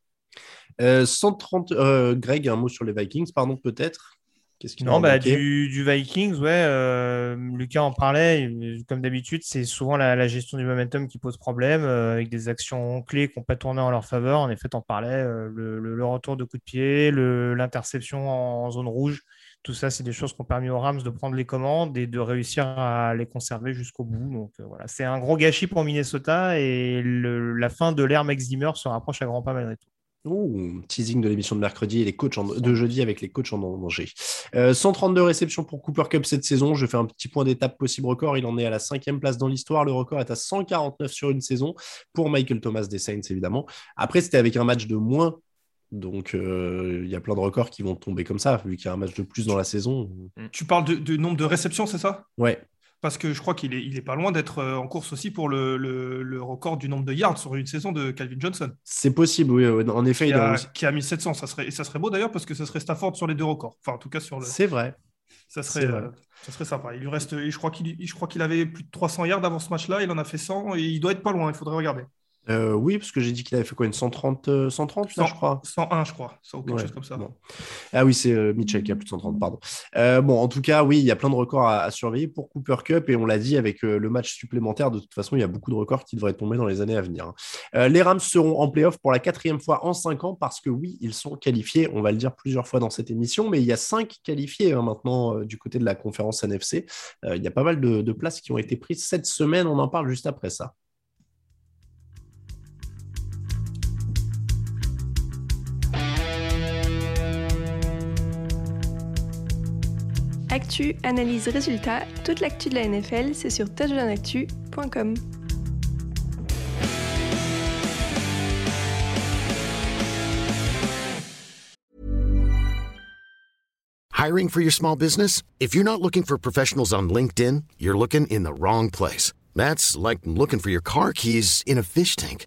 130, euh, euh, Greg, un mot sur les Vikings, pardon, peut-être? Qu'est-ce qui Non, bah, du, du, Vikings, ouais. Euh, Lucas en parlait. Comme d'habitude, c'est souvent la, gestion du momentum qui pose problème, avec des actions clés qui n'ont pas tourné en leur faveur. En effet, en parlais. Le, retour de coup de pied, l'interception en, zone rouge. Tout ça, c'est des choses qui ont permis aux Rams de prendre les commandes et de réussir à les conserver jusqu'au bout. Donc euh, voilà, c'est un gros gâchis pour Minnesota et la fin de l'ère Max Zimmer se rapproche à grands pas malgré tout. Ouh, teasing de l'émission de mercredi et les coachs de jeudi avec les coachs en danger. 132 euh, réceptions pour Cooper Cup cette saison. Je fais un petit point d'étape possible record. Il en est à la cinquième place dans l'histoire. Le record est à 149 sur une saison pour Michael Thomas des Saints, évidemment. Après, c'était avec un match de moins donc, euh, il y a plein de records qui vont tomber comme ça, vu qu'il y a un match de plus dans la saison. Mm. Tu parles de, nombre de réceptions, c'est ça? Ouais. Parce que je crois qu'il est, il est pas loin d'être euh, en course aussi pour le, le, record du nombre de yards sur une saison de Calvin Johnson. C'est possible, oui. En effet, qui, il a, qui a 1700. Ça serait, et ça serait beau d'ailleurs parce que ça serait Stafford sur les deux records. Enfin, en tout cas, sur le. C'est vrai. Ça serait, euh, ça serait sympa. Il lui reste, je crois qu'il, je crois qu'il avait plus de 300 yards avant ce match-là. Il en a fait 100 et il doit être pas loin. Il faudrait regarder. Euh, oui, parce que j'ai dit qu'il avait fait quoi Une 130, 130 je crois 101, je crois. Ça, quelque chose comme ça. Ah oui, c'est euh, Mitchell qui a plus de 130, pardon. Euh, bon, en tout cas, oui, il y a plein de records à, surveiller pour Cooper Cup. Et on l'a dit, avec le match supplémentaire, de toute façon, il y a beaucoup de records qui devraient tomber dans les années à venir. Hein. les Rams seront en playoff pour la quatrième fois en cinq ans parce que oui, ils sont qualifiés. On va le dire plusieurs fois dans cette émission, mais il y a cinq qualifiés hein, maintenant du côté de la conférence NFC. il y a pas mal de places qui ont été prises cette semaine. On en parle juste après ça. Analyse, résultat, toute l'actu de la NFL, c'est sur touchdownactu.com. Hiring for your small business? If you're not looking for professionals on LinkedIn, you're looking in the wrong place. That's like looking for your car keys in a fish tank.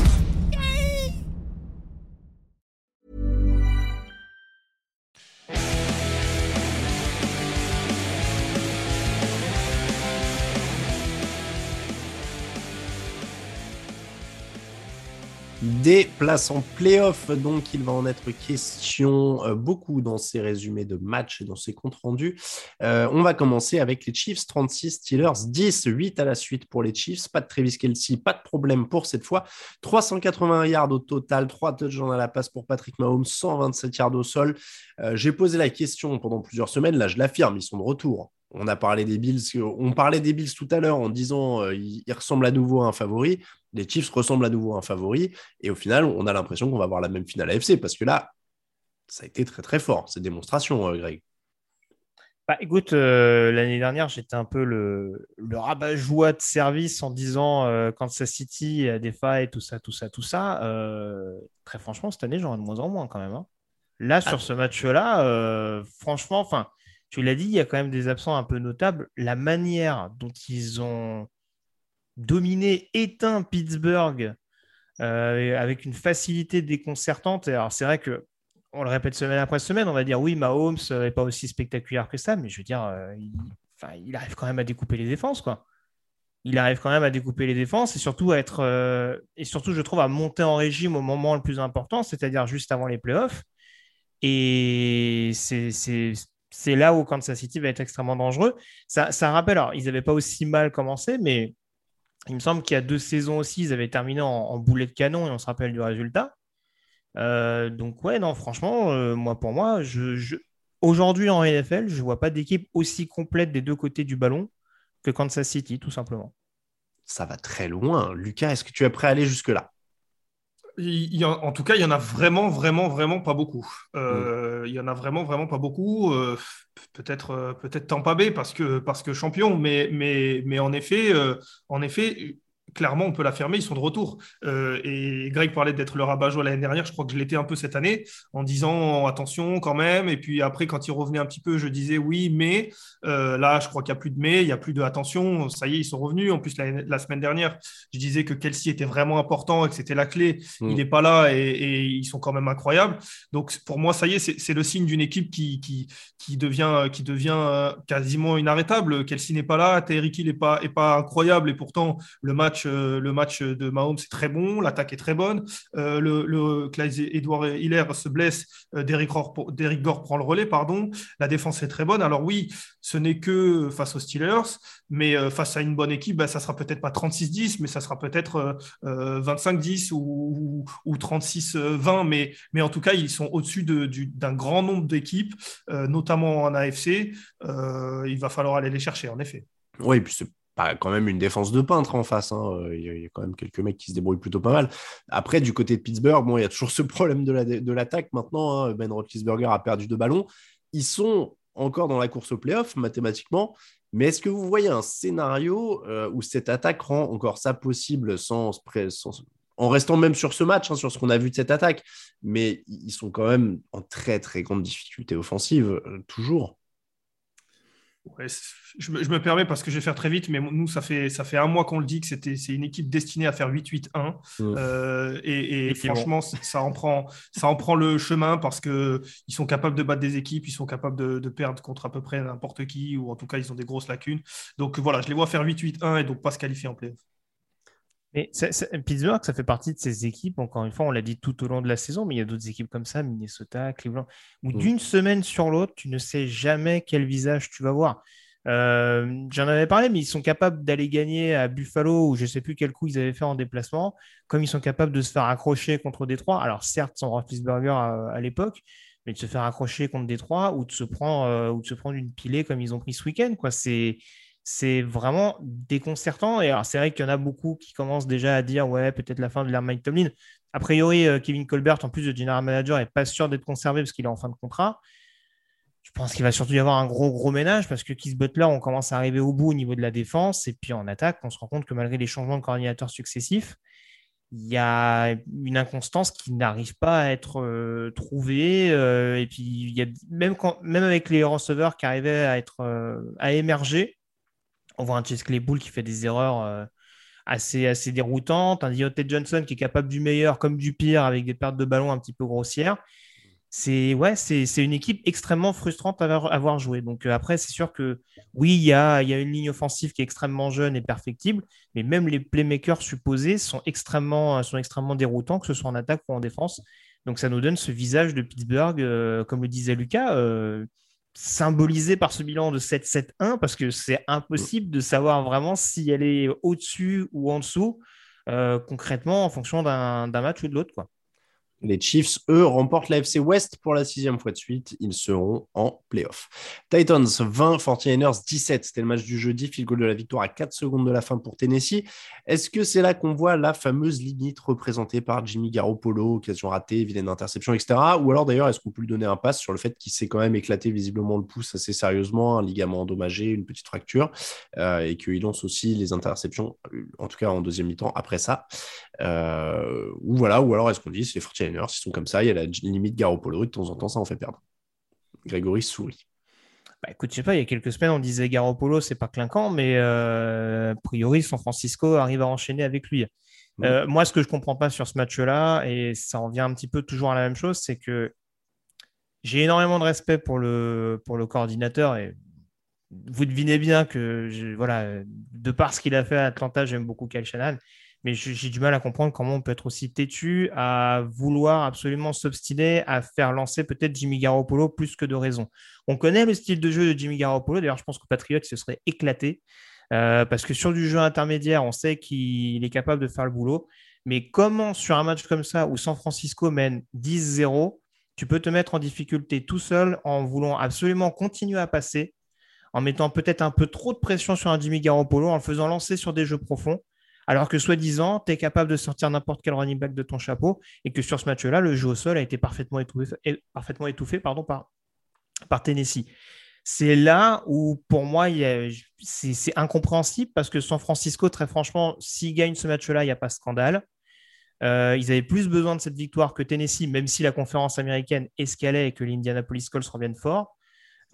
Des places en playoff, donc il va en être question euh, beaucoup dans ces résumés de matchs et dans ces comptes rendus. Euh, on va commencer avec les Chiefs 36, Steelers 10, 8 à la suite pour les Chiefs. Pas de Travis Kelsey, pas de problème pour cette fois. 381 yards au total, 3 touchdowns à la passe pour Patrick Mahomes, 127 yards au sol. Euh, J'ai posé la question pendant plusieurs semaines, là je l'affirme, ils sont de retour. On a parlé des Bills, on parlait des Bills tout à l'heure en disant euh, ils ressemblent à nouveau à un favori. Les Chiefs ressemblent à nouveau à un favori. Et au final, on a l'impression qu'on va avoir la même finale AFC parce que là, ça a été très très fort, cette démonstration, euh, Greg. Bah, écoute, euh, l'année dernière, j'étais un peu le, le rabat-joie de service en disant euh, Kansas City a des failles, tout ça, tout ça, tout ça. Euh, très franchement, cette année, j'en ai de moins en moins quand même. hein. Là, sur Ah. ce match-là, franchement, enfin, tu l'as dit, il y a quand même des absents un peu notables. La manière dont ils ont dominé, éteint Pittsburgh euh, avec une facilité déconcertante. Alors, c'est vrai que on le répète semaine après semaine, on va dire oui, Mahomes n'est pas aussi spectaculaire que ça, mais je veux dire, euh, il, arrive quand même à découper les défenses, quoi. Il arrive quand même à découper les défenses et surtout être euh, et surtout, je trouve, à monter en régime au moment le plus important, c'est-à-dire juste avant les playoffs. Et c'est là où Kansas City va être extrêmement dangereux. Ça, ça rappelle, alors, ils n'avaient pas aussi mal commencé, mais il me semble qu'il y a deux saisons aussi, ils avaient terminé en, boulet de canon et on se rappelle du résultat. Euh, donc ouais, non, franchement, euh, moi pour moi, aujourd'hui en NFL, je vois pas d'équipe aussi complète des deux côtés du ballon que Kansas City, tout simplement. Ça va très loin. Lucas, est-ce que tu es prêt à aller jusque-là? Il y en, en tout cas, il y en a vraiment, vraiment, vraiment pas beaucoup. Euh, Il y en a vraiment, vraiment pas beaucoup. Euh, peut-être, euh, peut-être Tampa Bay parce que, parce que champion, mais, mais, mais en effet, euh, en effet, clairement, on peut l'affirmer, ils sont de retour. Euh, et Greg parlait d'être le rabat-joie l'année dernière. Je crois que je l'étais un peu cette année en disant attention quand même. Et puis après, quand il revenait un petit peu, je disais oui, mais euh, là, je crois qu'il n'y a plus de mais, il n'y a plus de attention. Ça y est, ils sont revenus. En plus, la, la semaine dernière, je disais que Kelsey était vraiment important et que c'était la clé. Mm. Il n'est pas là et, et ils sont quand même incroyables. Donc pour moi, ça y est, c'est le signe d'une équipe qui, qui, qui devient, qui devient euh, quasiment inarrêtable. Kelsey n'est pas là, Tyreek Hill n'est pas, est pas incroyable et pourtant le match, euh, le match de Mahomes est très bon, l'attaque est très bonne. Euh, le, le Edouard Hiller se blesse, euh, Derrick Gore, prend le relais, pardon. La défense est très bonne. Alors oui, ce n'est que face aux Steelers, mais face à une bonne équipe, bah, ça sera peut-être pas 36-10, mais ça sera peut-être euh, euh, 25-10 ou, ou, ou 36-20, mais, en tout cas, ils sont au-dessus de- du- d'un grand nombre d'équipes, notamment en AFC. Il va falloir aller les chercher, en effet. Oui, puis c'est pas quand même une défense de peintre en face. hein. Euh, Il y, a- quand même quelques mecs qui se débrouillent plutôt pas mal. Après, du côté de Pittsburgh, bon, il y a toujours ce problème de la- de l'attaque maintenant. hein. Ben Roethlisberger a perdu deux ballons. Ils sont encore dans la course au playoff mathématiquement. Mais est-ce que vous voyez un scénario euh, où cette attaque rend encore ça possible en restant même sur ce match, hein, sur ce qu'on a vu de cette attaque? Mais ils sont quand même en très très grande difficulté offensive, euh, toujours. Ouais, je, me, je me permets parce que je vais faire très vite, mais nous, ça fait, ça fait un mois qu'on le dit que c'était, c'est une équipe destinée à faire 8-8-1. Mm. Euh, et franchement, ça en, prend, ça en prend le chemin parce qu'ils sont capables de battre des équipes, ils sont capables de, de perdre contre à peu près n'importe qui, ou en tout cas, ils ont des grosses lacunes. Donc voilà, je les vois faire 8-8-1 et donc pas se qualifier en playoff. Mais Pittsburgh, ça fait partie de ces équipes, encore une fois, on l'a dit tout au long de la saison, mais il y a d'autres équipes comme ça, Minnesota, Cleveland, où Mm. d'une semaine sur l'autre, tu ne sais jamais quel visage tu vas voir. Euh, J'en avais parlé, mais ils sont capables d'aller gagner à Buffalo, ou je ne sais plus quel coup ils avaient fait en déplacement, comme ils sont capables de se faire accrocher contre Détroit. Alors certes, sans Roethlisberger à, à l'époque, mais de se faire accrocher contre Détroit ou de se prendre, euh, ou de se prendre une pilée comme ils ont pris ce week-end. quoi. C'est c'est vraiment déconcertant. Et alors, c'est vrai qu'il y en a beaucoup qui commencent déjà à dire ouais, peut-être la fin de l'ère Mike Tomlin. A priori, euh, Kevin Colbert, en plus de general manager, n'est pas sûr d'être conservé parce qu'il est en fin de contrat. Je pense qu'il va surtout y avoir un gros, gros ménage parce que Keith Butler, on commence à arriver au bout au niveau de la défense. Et puis en attaque, on se rend compte que malgré les changements de coordinateurs successifs, il y a une inconstance qui n'arrive pas à être euh, trouvée. Euh, et puis, il y a, même, quand, même avec les receveurs qui arrivaient à, être, à émerger, on voit un Chase Claypool qui fait des erreurs assez, assez déroutantes, un Dionte Johnson qui est capable du meilleur comme du pire avec des pertes de ballon un petit peu grossières. C'est une équipe extrêmement frustrante à avoir, joué. Donc euh, après, c'est sûr que oui, il y a, une ligne offensive qui est extrêmement jeune et perfectible, mais même les playmakers supposés sont extrêmement, déroutants, que ce soit en attaque ou en défense. Donc ça nous donne ce visage de Pittsburgh, euh, comme le disait Lucas, euh, symbolisé par ce bilan de 7-7-1 parce que c'est impossible de savoir vraiment si elle est au-dessus ou en dessous euh, concrètement en fonction d'un match ou de l'autre. Les Chiefs, eux, remportent la FC West pour la sixième fois de suite. Ils seront en playoff. Titans 20, 49ers 17. C'était le match du jeudi. Field goal de la victoire à 4 secondes de la fin pour Tennessee. Est-ce que c'est là qu'on voit la fameuse limite représentée par Jimmy Garoppolo, occasion ratée, vilaine interception, etc. Ou alors d'ailleurs, est-ce qu'on peut lui donner un pass sur le fait qu'il s'est quand même éclaté visiblement le pouce assez sérieusement, un ligament endommagé, une petite fracture, euh, et qu'il lance aussi les interceptions, en tout cas en deuxième mi-temps après ça? Euh, ou voilà, ou alors est-ce qu'on dit c'est les 49ers, ils sont comme ça, il y a la limite Garoppolo, et de temps en temps ça en fait perdre. Grégory sourit. Bah, écoute, je sais pas, il y a quelques semaines, on disait Garoppolo, c'est pas clinquant, mais euh, a priori, San Francisco arrive à enchaîner avec lui. Mm. Euh, moi, ce que je comprends pas sur ce match-là, et ça en vient un petit peu toujours à la même chose, c'est que j'ai énormément de respect pour le, pour le coordinateur et vous devinez bien que, voilà, de par ce qu'il a fait à Atlanta, j'aime beaucoup Kyle Shanahan mais j'ai du mal à comprendre comment on peut être aussi têtu à vouloir absolument s'obstiner à faire lancer peut-être Jimmy Garoppolo plus que de raison. On connaît le style de jeu de Jimmy Garoppolo, d'ailleurs je pense que Patriot se serait éclaté, euh, parce que sur du jeu intermédiaire, on sait qu'il est capable de faire le boulot, mais comment sur un match comme ça où San Francisco mène 10-0, tu peux te mettre en difficulté tout seul en voulant absolument continuer à passer, en mettant peut-être un peu trop de pression sur un Jimmy Garoppolo, en le faisant lancer sur des jeux profonds alors que soi-disant, tu es capable de sortir n'importe quel running back de ton chapeau et que sur ce match-là, le jeu au sol a été parfaitement étouffé, par, Tennessee. C'est là où, pour moi, c'est incompréhensible parce que San Francisco, très franchement, s'ils gagnent ce match-là, il n'y a pas de scandale. Euh, ils avaient plus besoin de cette victoire que Tennessee, même si la conférence américaine escalait et que l'Indianapolis Colts reviennent fort.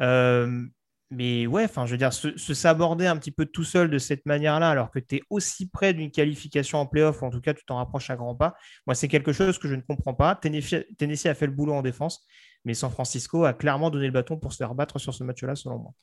Euh, mais ouais, enfin, je veux dire, se, s'aborder un petit peu tout seul de cette manière-là, alors que tu es aussi près d'une qualification en playoff, ou en tout cas, tu t'en rapproches à grands pas, moi, c'est quelque chose que je ne comprends pas. Tennessee a fait le boulot en défense, mais San Francisco a clairement donné le bâton pour se faire sur ce match-là, selon moi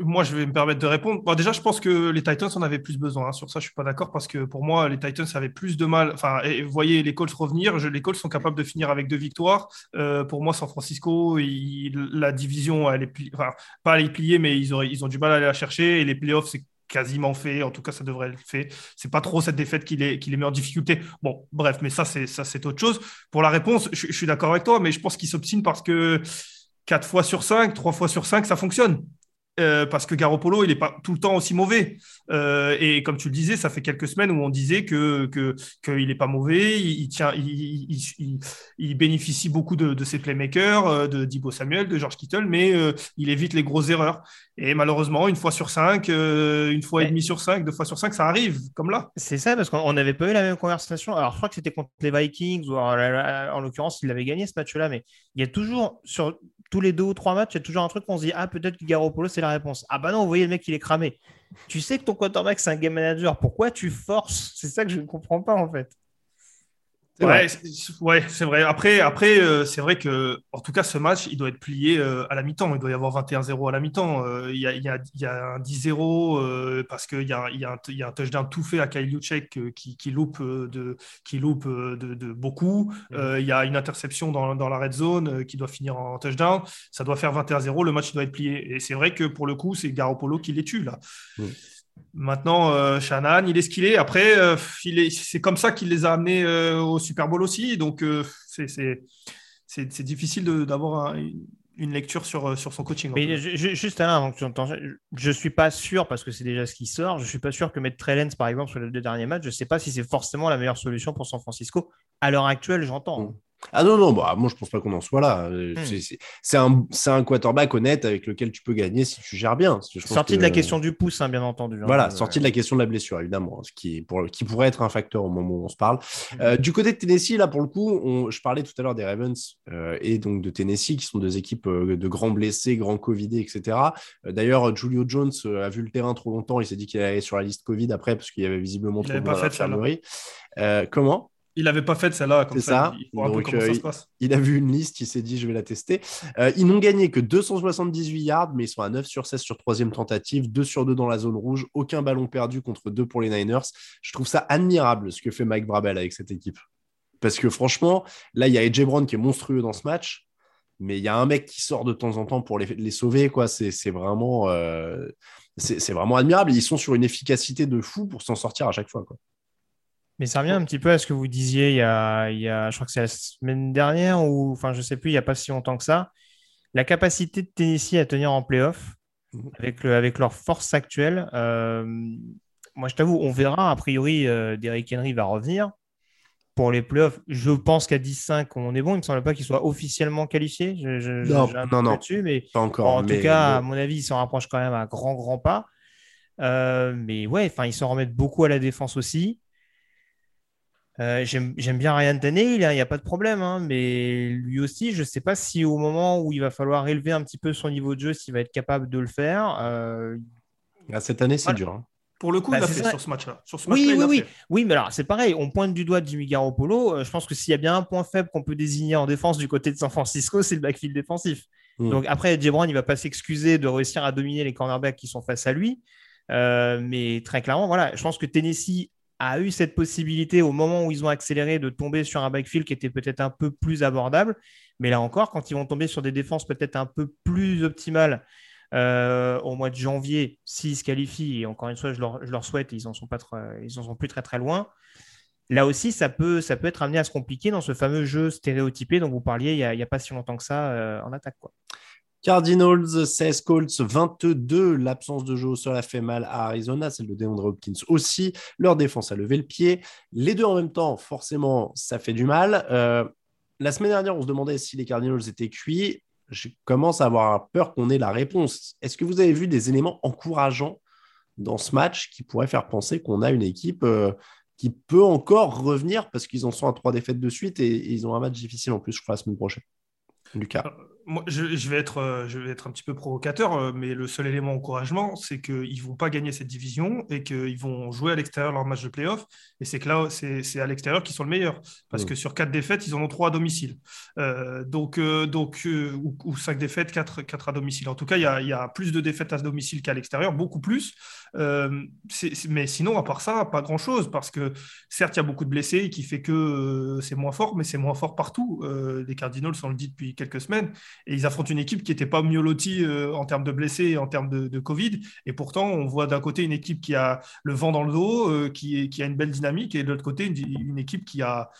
moi, je vais me permettre de répondre. Bon, déjà, je pense que les Titans en avaient plus besoin. Hein. Sur ça, je suis pas d'accord parce que pour moi, les Titans avaient plus de mal. Enfin, vous voyez les Colts revenir. les Colts sont capables de finir avec deux victoires. Euh, pour moi, San Francisco, la division, elle est enfin, pas elle est pliée, mais ils, ont du mal à aller la chercher. Et les playoffs, c'est quasiment fait. En tout cas, ça devrait être fait. C'est pas trop cette défaite qui les, qui les met en difficulté. Bon, bref, mais ça, c'est ça, c'est autre chose. Pour la réponse, je, je suis d'accord avec toi, mais je pense qu'ils s'obstinent parce que 4 fois sur 5, 3 fois sur 5, ça fonctionne. Euh, parce que Garoppolo, il n'est pas tout le temps aussi mauvais. Euh, et comme tu le disais, ça fait quelques semaines où on disait que qu'il n'est pas mauvais, il, tient, il, bénéficie beaucoup de, ses playmakers, euh, de Dibo Samuel, de George Kittle, mais il évite les grosses erreurs. Et malheureusement, une fois sur cinq, une fois et demie sur cinq, deux fois sur cinq, ça arrive, comme là. C'est ça, parce qu'on n'avait pas eu la même conversation. Alors, je crois que c'était contre les Vikings, ou en, l'occurrence, il avait gagné ce match-là, mais il y a toujours, sur tous les deux ou trois matchs, il y a toujours un truc qu'on se dit Ah, peut-être que Garoppolo, c'est la réponse. Ah, bah non, vous voyez, le mec, il est cramé. Tu sais que ton quarterback, c'est un game manager. Pourquoi tu forces? C'est ça que je ne comprends pas, en fait. Ouais, c'est vrai. Après, après euh, c'est vrai que, en tout cas, ce match, il doit être plié euh, à la mi-temps. Il doit y avoir 21-0 à la mi-temps. Euh, il, y a, y y un 10-0 parce qu'il y a, il y, a un, touchdown tout fait à Kyle qui, qui loupe, de, qui loupe de, de beaucoup. Mm-hmm. il y a une interception dans, dans la red zone qui doit finir en touchdown. Ça doit faire 21-0. Le match doit être plié. Et c'est vrai que pour le coup, c'est Garoppolo qui les tue là. Mm. Maintenant, euh, Shannon, il est ce qu'il est. Après, euh, c'est comme ça qu'il les a amenés euh, au Super Bowl aussi. Donc, c'est difficile d'avoir une lecture sur, sur son coaching. Mais juste Alain, avant que tu entends, je ne suis pas sûr, parce que c'est déjà ce qui sort, je ne suis pas sûr que mettre Trellens, par exemple, sur les deux derniers matchs, je ne sais pas si c'est forcément la meilleure solution pour San Francisco. À l'heure actuelle, j'entends. Ah non, non, bah, moi je pense pas qu'on en soit là. Euh, hmm. C'est un, un, quarterback honnête avec lequel tu peux gagner si tu gères bien. sorti de la question du pouce, hein, bien entendu. Hein. voilà, sorti de la question de la blessure, évidemment, ce qui, pour, qui pourrait être un facteur au moment où on se parle. Hmm. Euh, du côté de Tennessee, là, pour le coup, on, je parlais tout à l'heure des Ravens euh, et donc de Tennessee, qui sont deux équipes de grands blessés, grands Covidés, etc. D'ailleurs, Julio Jones a vu le terrain trop longtemps, il s'est dit qu'il allait sur la liste Covid après, parce qu'il y avait visiblement trop de pas fait comment? Il n'avait pas fait celle-là, comme ça. Il, Donc, euh, il, a vu une liste, il s'est dit je vais la tester. Euh, ils n'ont gagné que 278 yards, mais ils sont à 9 sur 16 sur troisième tentative, 2 sur 2 dans la zone rouge, aucun ballon perdu contre 2 pour les Niners. Je trouve ça admirable ce que fait Mike Brabel avec cette équipe. Parce que franchement, là, il y a AJ Brown qui est monstrueux dans ce match, mais il y a un mec qui sort de temps en temps pour les, sauver. quoi. C'est vraiment, euh, c'est vraiment admirable. Ils sont sur une efficacité de fou pour s'en sortir à chaque fois. Quoi. Mais ça revient un petit peu à ce que vous disiez il y a, il y a je crois que c'est la semaine dernière ou, enfin, je sais plus, il n'y a pas si longtemps que ça. La capacité de Tennessee à tenir en playoff mhm. avec, le, avec leur force actuelle. Euh, moi, je t'avoue, on verra. A priori, euh, Derrick Henry va revenir pour les playoffs. Je pense qu'à 10-5, on est bon. Il ne me semble pas qu'il soit officiellement qualifié. Je, non, non, non. mais pas encore. en tout cas, à mon avis, il s'en rapproche quand même à grand, grand pas. Euh, mais ouais, enfin, ils s'en remettent beaucoup à la défense aussi. Euh, j'aime bien Ryan Tannehill, il n'y a pas de problème, hein, mais lui aussi, je ne sais pas si au moment où il va falloir élever un petit peu son niveau de jeu, s'il va être capable de le faire. Euh, ah, cette année, c'est dur. Hein. Pour le coup, il bah, a fait sur ce match-là. oui, oui, oui. Oui, mais alors, c'est pareil, on pointe du doigt Jimmy Garoppolo. Euh, je pense que s'il y a bien un point faible qu'on peut désigner en défense du côté de San Francisco, c'est le backfield défensif. Hmm. Donc après, Jay Brown, il ne va pas s'excuser de réussir à dominer les cornerbacks qui sont face à lui. mais très clairement, voilà, je pense que Tennessee a eu cette possibilité au moment où ils ont accéléré de tomber sur un backfield qui était peut-être un peu plus abordable. Mais là encore, quand ils vont tomber sur des défenses peut-être un peu plus optimales euh, au mois de janvier, s'ils se qualifient, et encore une fois, je leur, souhaite, ils n'en sont, pas ils sont plus très très loin. Là aussi, ça peut, ça peut être amené à se compliquer dans ce fameux jeu stéréotypé dont vous parliez il n'y a, pas si longtemps que ça euh, en attaque. Quoi. Cardinals 16, Colts 22. L'absence de jeu au sol a fait mal à Arizona, celle de DeAndre Hopkins aussi. Leur défense a levé le pied. Les deux en même temps, forcément, ça fait du mal. Euh, la semaine dernière, on se demandait si les Cardinals étaient cuits. Je commence à avoir peur qu'on ait la réponse. Est-ce que vous avez vu des éléments encourageants dans ce match qui pourraient faire penser qu'on a une équipe euh, qui peut encore revenir parce qu'ils en sont à trois défaites de suite et, et, ils ont un match difficile en plus, je crois, la semaine prochaine? Lucas euh, moi, je, vais être, euh, je vais être un petit peu provocateur, euh, mais le seul élément d'encouragement, c'est qu'ils ne vont pas gagner cette division et qu'ils vont jouer à l'extérieur leur match de playoff. Et c'est que là, c'est à l'extérieur qu'ils sont le meilleur. Parce mm. que sur quatre défaites, ils en ont trois à domicile. Euh, donc, donc ou, cinq défaites, quatre, quatre, à domicile. En tout cas, il y a, y a plus de défaites à domicile qu'à l'extérieur, beaucoup plus. mais sinon, à part ça, pas grand-chose. Parce que certes, il y a beaucoup de blessés qui fait que c'est moins fort, mais c'est moins fort partout. les Cardinals, on le dit depuis quelques semaines et ils affrontent une équipe qui n'était pas mieux lotie euh, en termes de blessés et en termes de, Covid. Et pourtant, on voit d'un côté une équipe qui a le vent dans le dos, euh, qui, a une belle dynamique, et de l'autre côté, une, équipe qui a,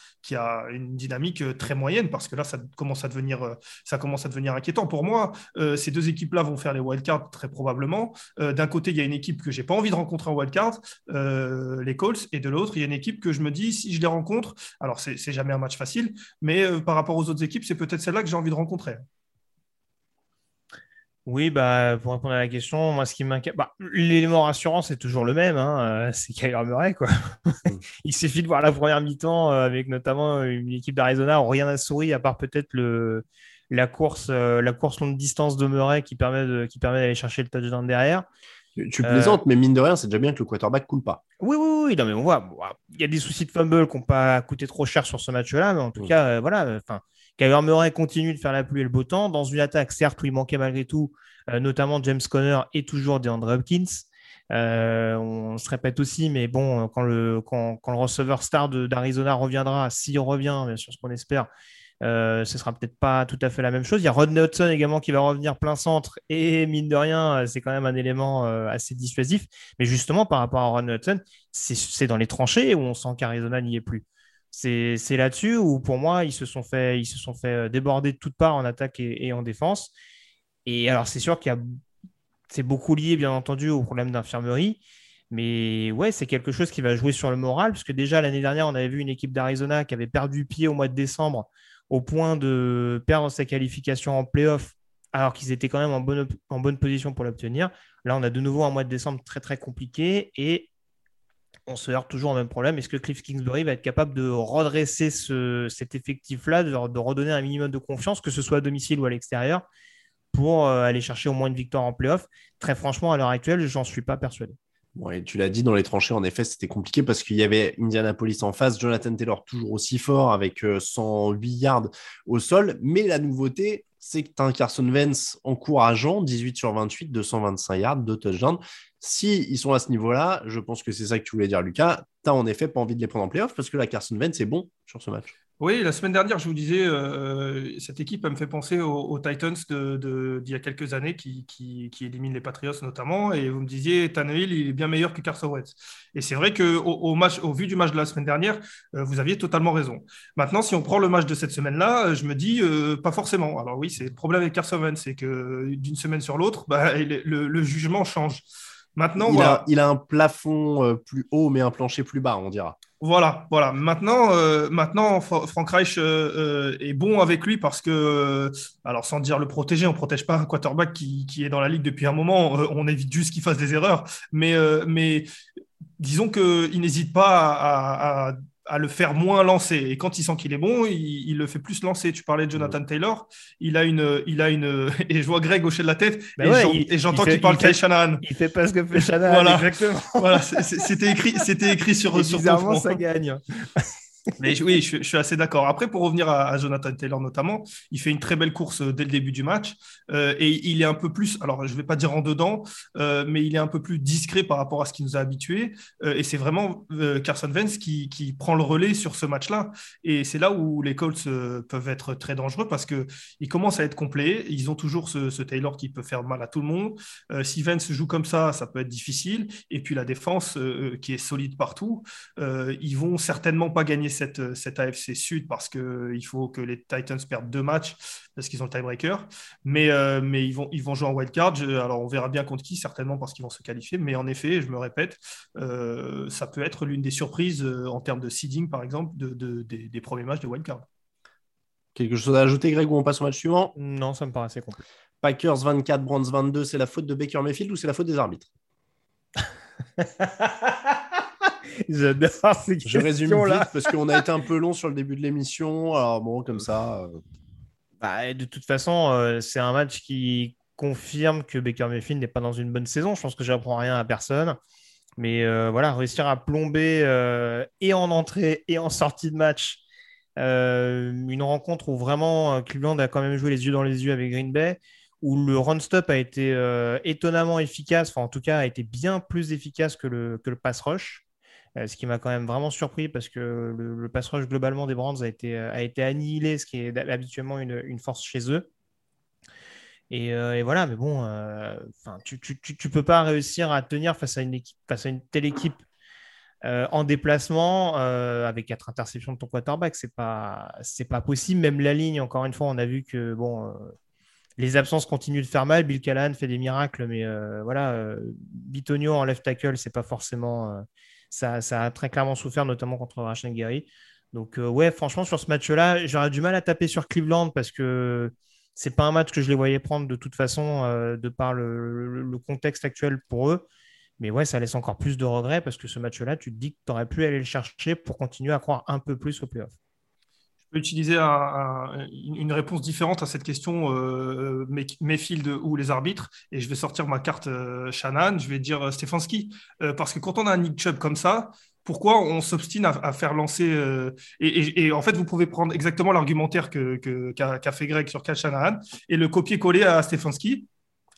une dynamique euh, très moyenne, parce que là, ça commence à devenir, ça commence à devenir inquiétant. Pour moi, ces deux équipes-là vont faire les wildcards très probablement. d'un côté, il y a une équipe que j'ai pas envie de rencontrer en wildcard, les Colts, et de l'autre, il y a une équipe que je me dis, si je les rencontre, alors c'est jamais un match facile, mais par rapport aux autres équipes, c'est peut-être celle-là que j'ai envie de rencontrer. Oui, bah, pour répondre à la question, moi, ce qui m'inquiète, bah, l'élément rassurant, c'est toujours le même, hein, euh, c'est Kyler Murray, quoi. Mm. (laughs) Il suffit de voir la première mi-temps euh, avec notamment une équipe d'Arizona où rien n'a souri, à part peut-être le, la, course, euh, la course longue distance de Murray qui permet, de, qui permet d'aller chercher le touchdown derrière. Tu plaisantes, mais mine de rien, c'est déjà bien que le quarterback coule pas. Oui, oui, oui, non, mais on voit, il y a des soucis de fumble qui n'ont pas coûté trop cher sur ce match-là, mais en tout mm. cas, voilà, enfin Kyler Murray continue de faire la pluie et le beau temps dans une attaque, certes, où il manquait malgré tout, euh, notamment James Conner et toujours DeAndre Hopkins. Euh, on se répète aussi, mais bon, quand le, quand, receveur star d'Arizona reviendra, s'il revient, bien sûr, ce qu'on espère, euh, ce sera peut-être pas tout à fait la même chose. Il y a Rodney Hudson également qui va revenir plein centre et mine de rien, c'est quand même un élément assez dissuasif. Mais justement, par rapport à Rodney Hudson, c'est dans les tranchées où on sent qu'Arizona n'y est plus. C'est là-dessus où, pour moi, ils se sont fait, ils se sont fait déborder de toutes parts en attaque et, en défense. Et alors, c'est sûr qu'il y a. C'est beaucoup lié, bien entendu, au problème d'infirmerie. Mais ouais, c'est quelque chose qui va jouer sur le moral, parce que déjà l'année dernière, on avait vu une équipe d'Arizona qui avait perdu pied au mois de décembre au point de perdre sa qualification en playoff, alors qu'ils étaient quand même en bonne, en bonne position pour l'obtenir. Là, on a de nouveau un mois de décembre très très compliqué et on se heurte toujours au même problème. Est-ce que Cliff Kingsbury va être capable de redresser cet effectif-là, de, redonner un minimum de confiance, que ce soit à domicile ou à l'extérieur, pour euh, aller chercher au moins une victoire en playoff? Très franchement, à l'heure actuelle, j'en suis pas persuadé. Tu l'as dit, dans les tranchées, en effet, c'était compliqué parce qu'il y avait Indianapolis en face, Jonathan Taylor toujours aussi fort avec 108 euh, yards au sol. Mais la nouveauté, c'est que tu as un Carson Vance encourageant, 18 sur 28, 225 yards, 2 touchdowns. Si ils sont à ce niveau-là, je pense que c'est ça que tu voulais dire, Lucas, tu en effet pas envie de les prendre en playoff parce que la Carson Vance est bon sur ce match. Oui, la semaine dernière, je vous disais, euh, cette équipe me fait penser aux, Titans d'il y a quelques années qui, éliminent les Patriots notamment. Et vous me disiez, Tannehill, il est bien meilleur que Carson Wentz. Et c'est vrai qu'au au, match, au vu du match de la semaine dernière, euh, vous aviez totalement raison. Maintenant, si on prend le match de cette semaine-là, je me dis, euh, pas forcément. Alors oui, c'est le problème avec Carson Wentz, c'est que d'une semaine sur l'autre, bah, le, jugement change. Maintenant, il, a, il a un plafond plus haut, mais un plancher plus bas, on dira. Voilà, voilà. Maintenant, euh, maintenant Frank Reich euh, euh, est bon avec lui parce que, alors sans dire le protéger, on ne protège pas un quarterback qui, est dans la ligue depuis un moment. on évite juste qu'il fasse des erreurs. Mais, mais disons qu'il n'hésite pas à à le faire moins lancer. Et quand il sent qu'il est bon, il, le fait plus lancer. Tu parlais de Jonathan Taylor, il a une, il a une, (laughs) et je vois Greg hocher de la tête, bah et j'entends qu'il parle Kyle Shanahan. Il fait pas ce que fait (laughs) Shanahan, voilà. exactement. voilà, c'était écrit, c'était écrit sur, et sur bizarrement, ça gagne. (laughs) Mais oui, je, suis assez d'accord. Après, pour revenir à, Jonathan Taylor notamment, il fait une très belle course euh, dès le début du match euh, et il est un peu plus, alors je ne vais pas dire en dedans, euh, mais il est un peu plus discret par rapport à ce qui nous a habitués. et c'est vraiment Carson Vance qui, prend le relais sur ce match-là. Et c'est là où les Colts peuvent être très dangereux parce qu'ils commencent à être complets. Ils ont toujours ce, Taylor qui peut faire mal à tout le monde. si Vance joue comme ça, ça peut être difficile. Et puis la défense qui est solide partout, ils vont certainement pas gagner cette, cette AFC Sud parce qu'il faut que les Titans perdent deux matchs parce qu'ils ont le tiebreaker. Mais, euh, mais ils, vont, ils vont jouer en wildcard. Alors on verra bien contre qui, certainement parce qu'ils vont se qualifier. Mais en effet, je me répète, euh, ça peut être l'une des surprises euh, en termes de seeding, par exemple, de, des, premiers matchs de wildcard. Quelque chose à ajouter, Greg, ou on passe au match suivant? Non, ça me paraît assez complet. Packers 24, Browns 22, c'est la faute de Baker Mayfield ou c'est la faute des arbitres? (laughs) (laughs) J'adore ces Je résume vite parce qu'on a été un peu long sur le début de l'émission. Alors bon, comme ça. Euh. Bah, de toute façon, euh, c'est un match qui confirme que Baker Mayfield n'est pas dans une bonne saison. Je pense que j'apprends rien à personne. Mais euh, voilà, réussir à plomber et en entrée et en sortie de match une rencontre où vraiment Cleveland a quand même joué les yeux dans les yeux avec Green Bay, où le run-stop a été étonnamment efficace, enfin en tout cas a été bien plus efficace que le, que le pass rush. Euh, ce qui m'a quand même vraiment surpris parce que le, pass rush globalement des Brands a été, a été annihilé, ce qui est habituellement une, force chez eux. Et, euh, voilà, mais bon, euh, tu, tu, peux pas réussir à tenir face à une face à une telle équipe en déplacement avec quatre interceptions de ton quarterback, c'est pas pas possible. Même la ligne, encore une fois, on a vu que bon, les absences continuent de faire mal. Bill Callahan fait des miracles, mais voilà, Bitonio en left tackle, c'est pas forcément ça, a très clairement souffert, notamment contre Rachel Gary. Donc, euh, ouais, franchement, sur ce match-là, j'aurais du mal à taper sur Cleveland parce que c'est pas un match que je les voyais prendre de toute façon, euh, de par le, contexte actuel pour eux. Mais ouais, ça laisse encore plus de regrets parce que ce match-là, tu te dis que tu aurais pu aller le chercher pour continuer à croire un peu plus au playoff utiliser une réponse différente à cette question euh, Mayfield ou les arbitres et je vais sortir ma carte euh, Shannon, je vais dire euh, Stefanski. Euh, parce que quand on a un Nick Chubb comme ça, pourquoi on s'obstine à, faire lancer et, en fait vous pouvez prendre exactement l'argumentaire qu'a que, fait Greg sur Cal Shanahan et le copier-coller à Stefanski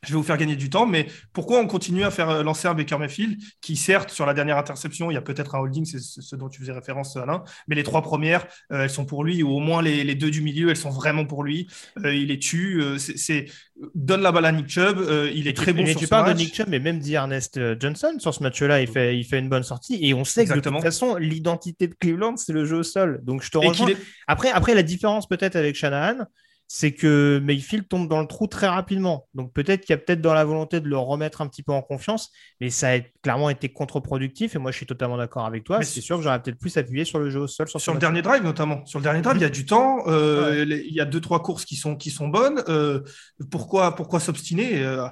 je vais vous faire gagner du temps, mais pourquoi on continue à faire euh, lancer un Baker Mayfield qui, certes, sur la dernière interception, il y a peut-être un holding, c'est ce dont tu faisais référence, Alain, mais les trois premières, euh, elles sont pour lui, ou au moins les, les, deux du milieu, elles sont vraiment pour lui. Euh, il les tue, euh, c'est donne la balle à Nick Chubb, il est très bon mais sur tu ce parles match. de Nick Chubb, mais même d'Ernest Johnson sur ce match-là, il fait, il fait une bonne sortie. Et on sait Exactement. que de toute façon, l'identité de Cleveland, c'est le jeu au sol. Donc je te rejoins. est- Après, après, la différence peut-être avec Shanahan, c'est que Mayfield tombe dans le trou très rapidement. Donc peut-être qu'il y a peut-être dans la volonté de le remettre un petit peu en confiance, mais ça a clairement été contre-productif. Et moi, je suis totalement d'accord avec toi. C'est sûr que j'aurais peut-être plus appuyé sur le jeu au sol. Sur, le dernier drive, notamment. Sur le dernier drive, il y a du temps. euh, Il y a deux, trois courses qui sont, qui sont bonnes. euh, pourquoi pourquoi s'obstiner euh,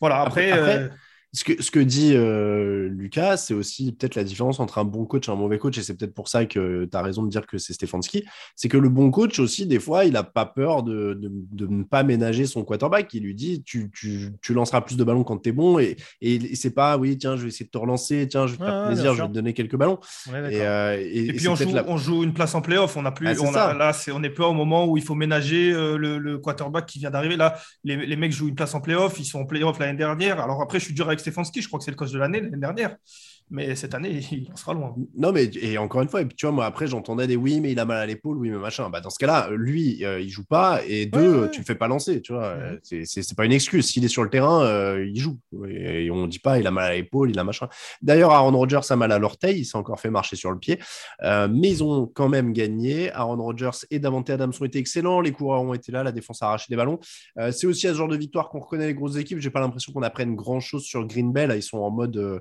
Voilà, après. Après- Ce que, ce que dit euh, Lucas, c'est aussi peut-être la différence entre un bon coach et un mauvais coach, et c'est peut-être pour ça que tu as raison de dire que c'est Stefanski. C'est que le bon coach aussi, des fois, il n'a pas peur de, de, de ne pas ménager son quarterback. Il lui dit tu, tu, tu lanceras plus de ballons quand tu es bon, et, et c'est pas oui, tiens, je vais essayer de te relancer, tiens, je vais te faire plaisir, je vais te donner quelques ballons. Est. Et, euh, et- Et puis on joue, la- on joue une place en playoff. On a plus, Ah, on a- là, c'est, on n'est plus au moment où il faut ménager euh, le, le quarterback qui vient d'arriver. Là, les, les mecs jouent une place en playoff. Ils sont en playoff l'année dernière. Alors après, je suis dur avec Stefanski. Je crois que c'est le coach de l'année l'année dernière. Mais cette année, (laughs) il en sera loin. Non, mais et encore une fois, et puis tu vois, moi après j'entendais des oui, mais il a mal à l'épaule, oui, mais machin. Bah, dans ce cas-là, lui, euh, il joue pas, et deux, Ouais, ouais. tu le fais pas lancer, tu vois. Euh, c'est- pas une excuse. S'il est sur le terrain, euh, il joue. Et, et on dit pas, il a mal à l'épaule, il a machin. D'ailleurs, Aaron Rodgers a mal à l'orteil, il s'est encore fait marcher sur le pied. Euh, mais ils ont quand même gagné. Aaron Rodgers et Davante Adams ont été excellents, les coureurs ont été là, la défense a arraché des ballons. Euh, c'est aussi à ce genre de victoire qu'on reconnaît les grosses équipes. J'ai pas l'impression qu'on apprenne grand chose sur Green Bay. Là, ils sont en mode euh,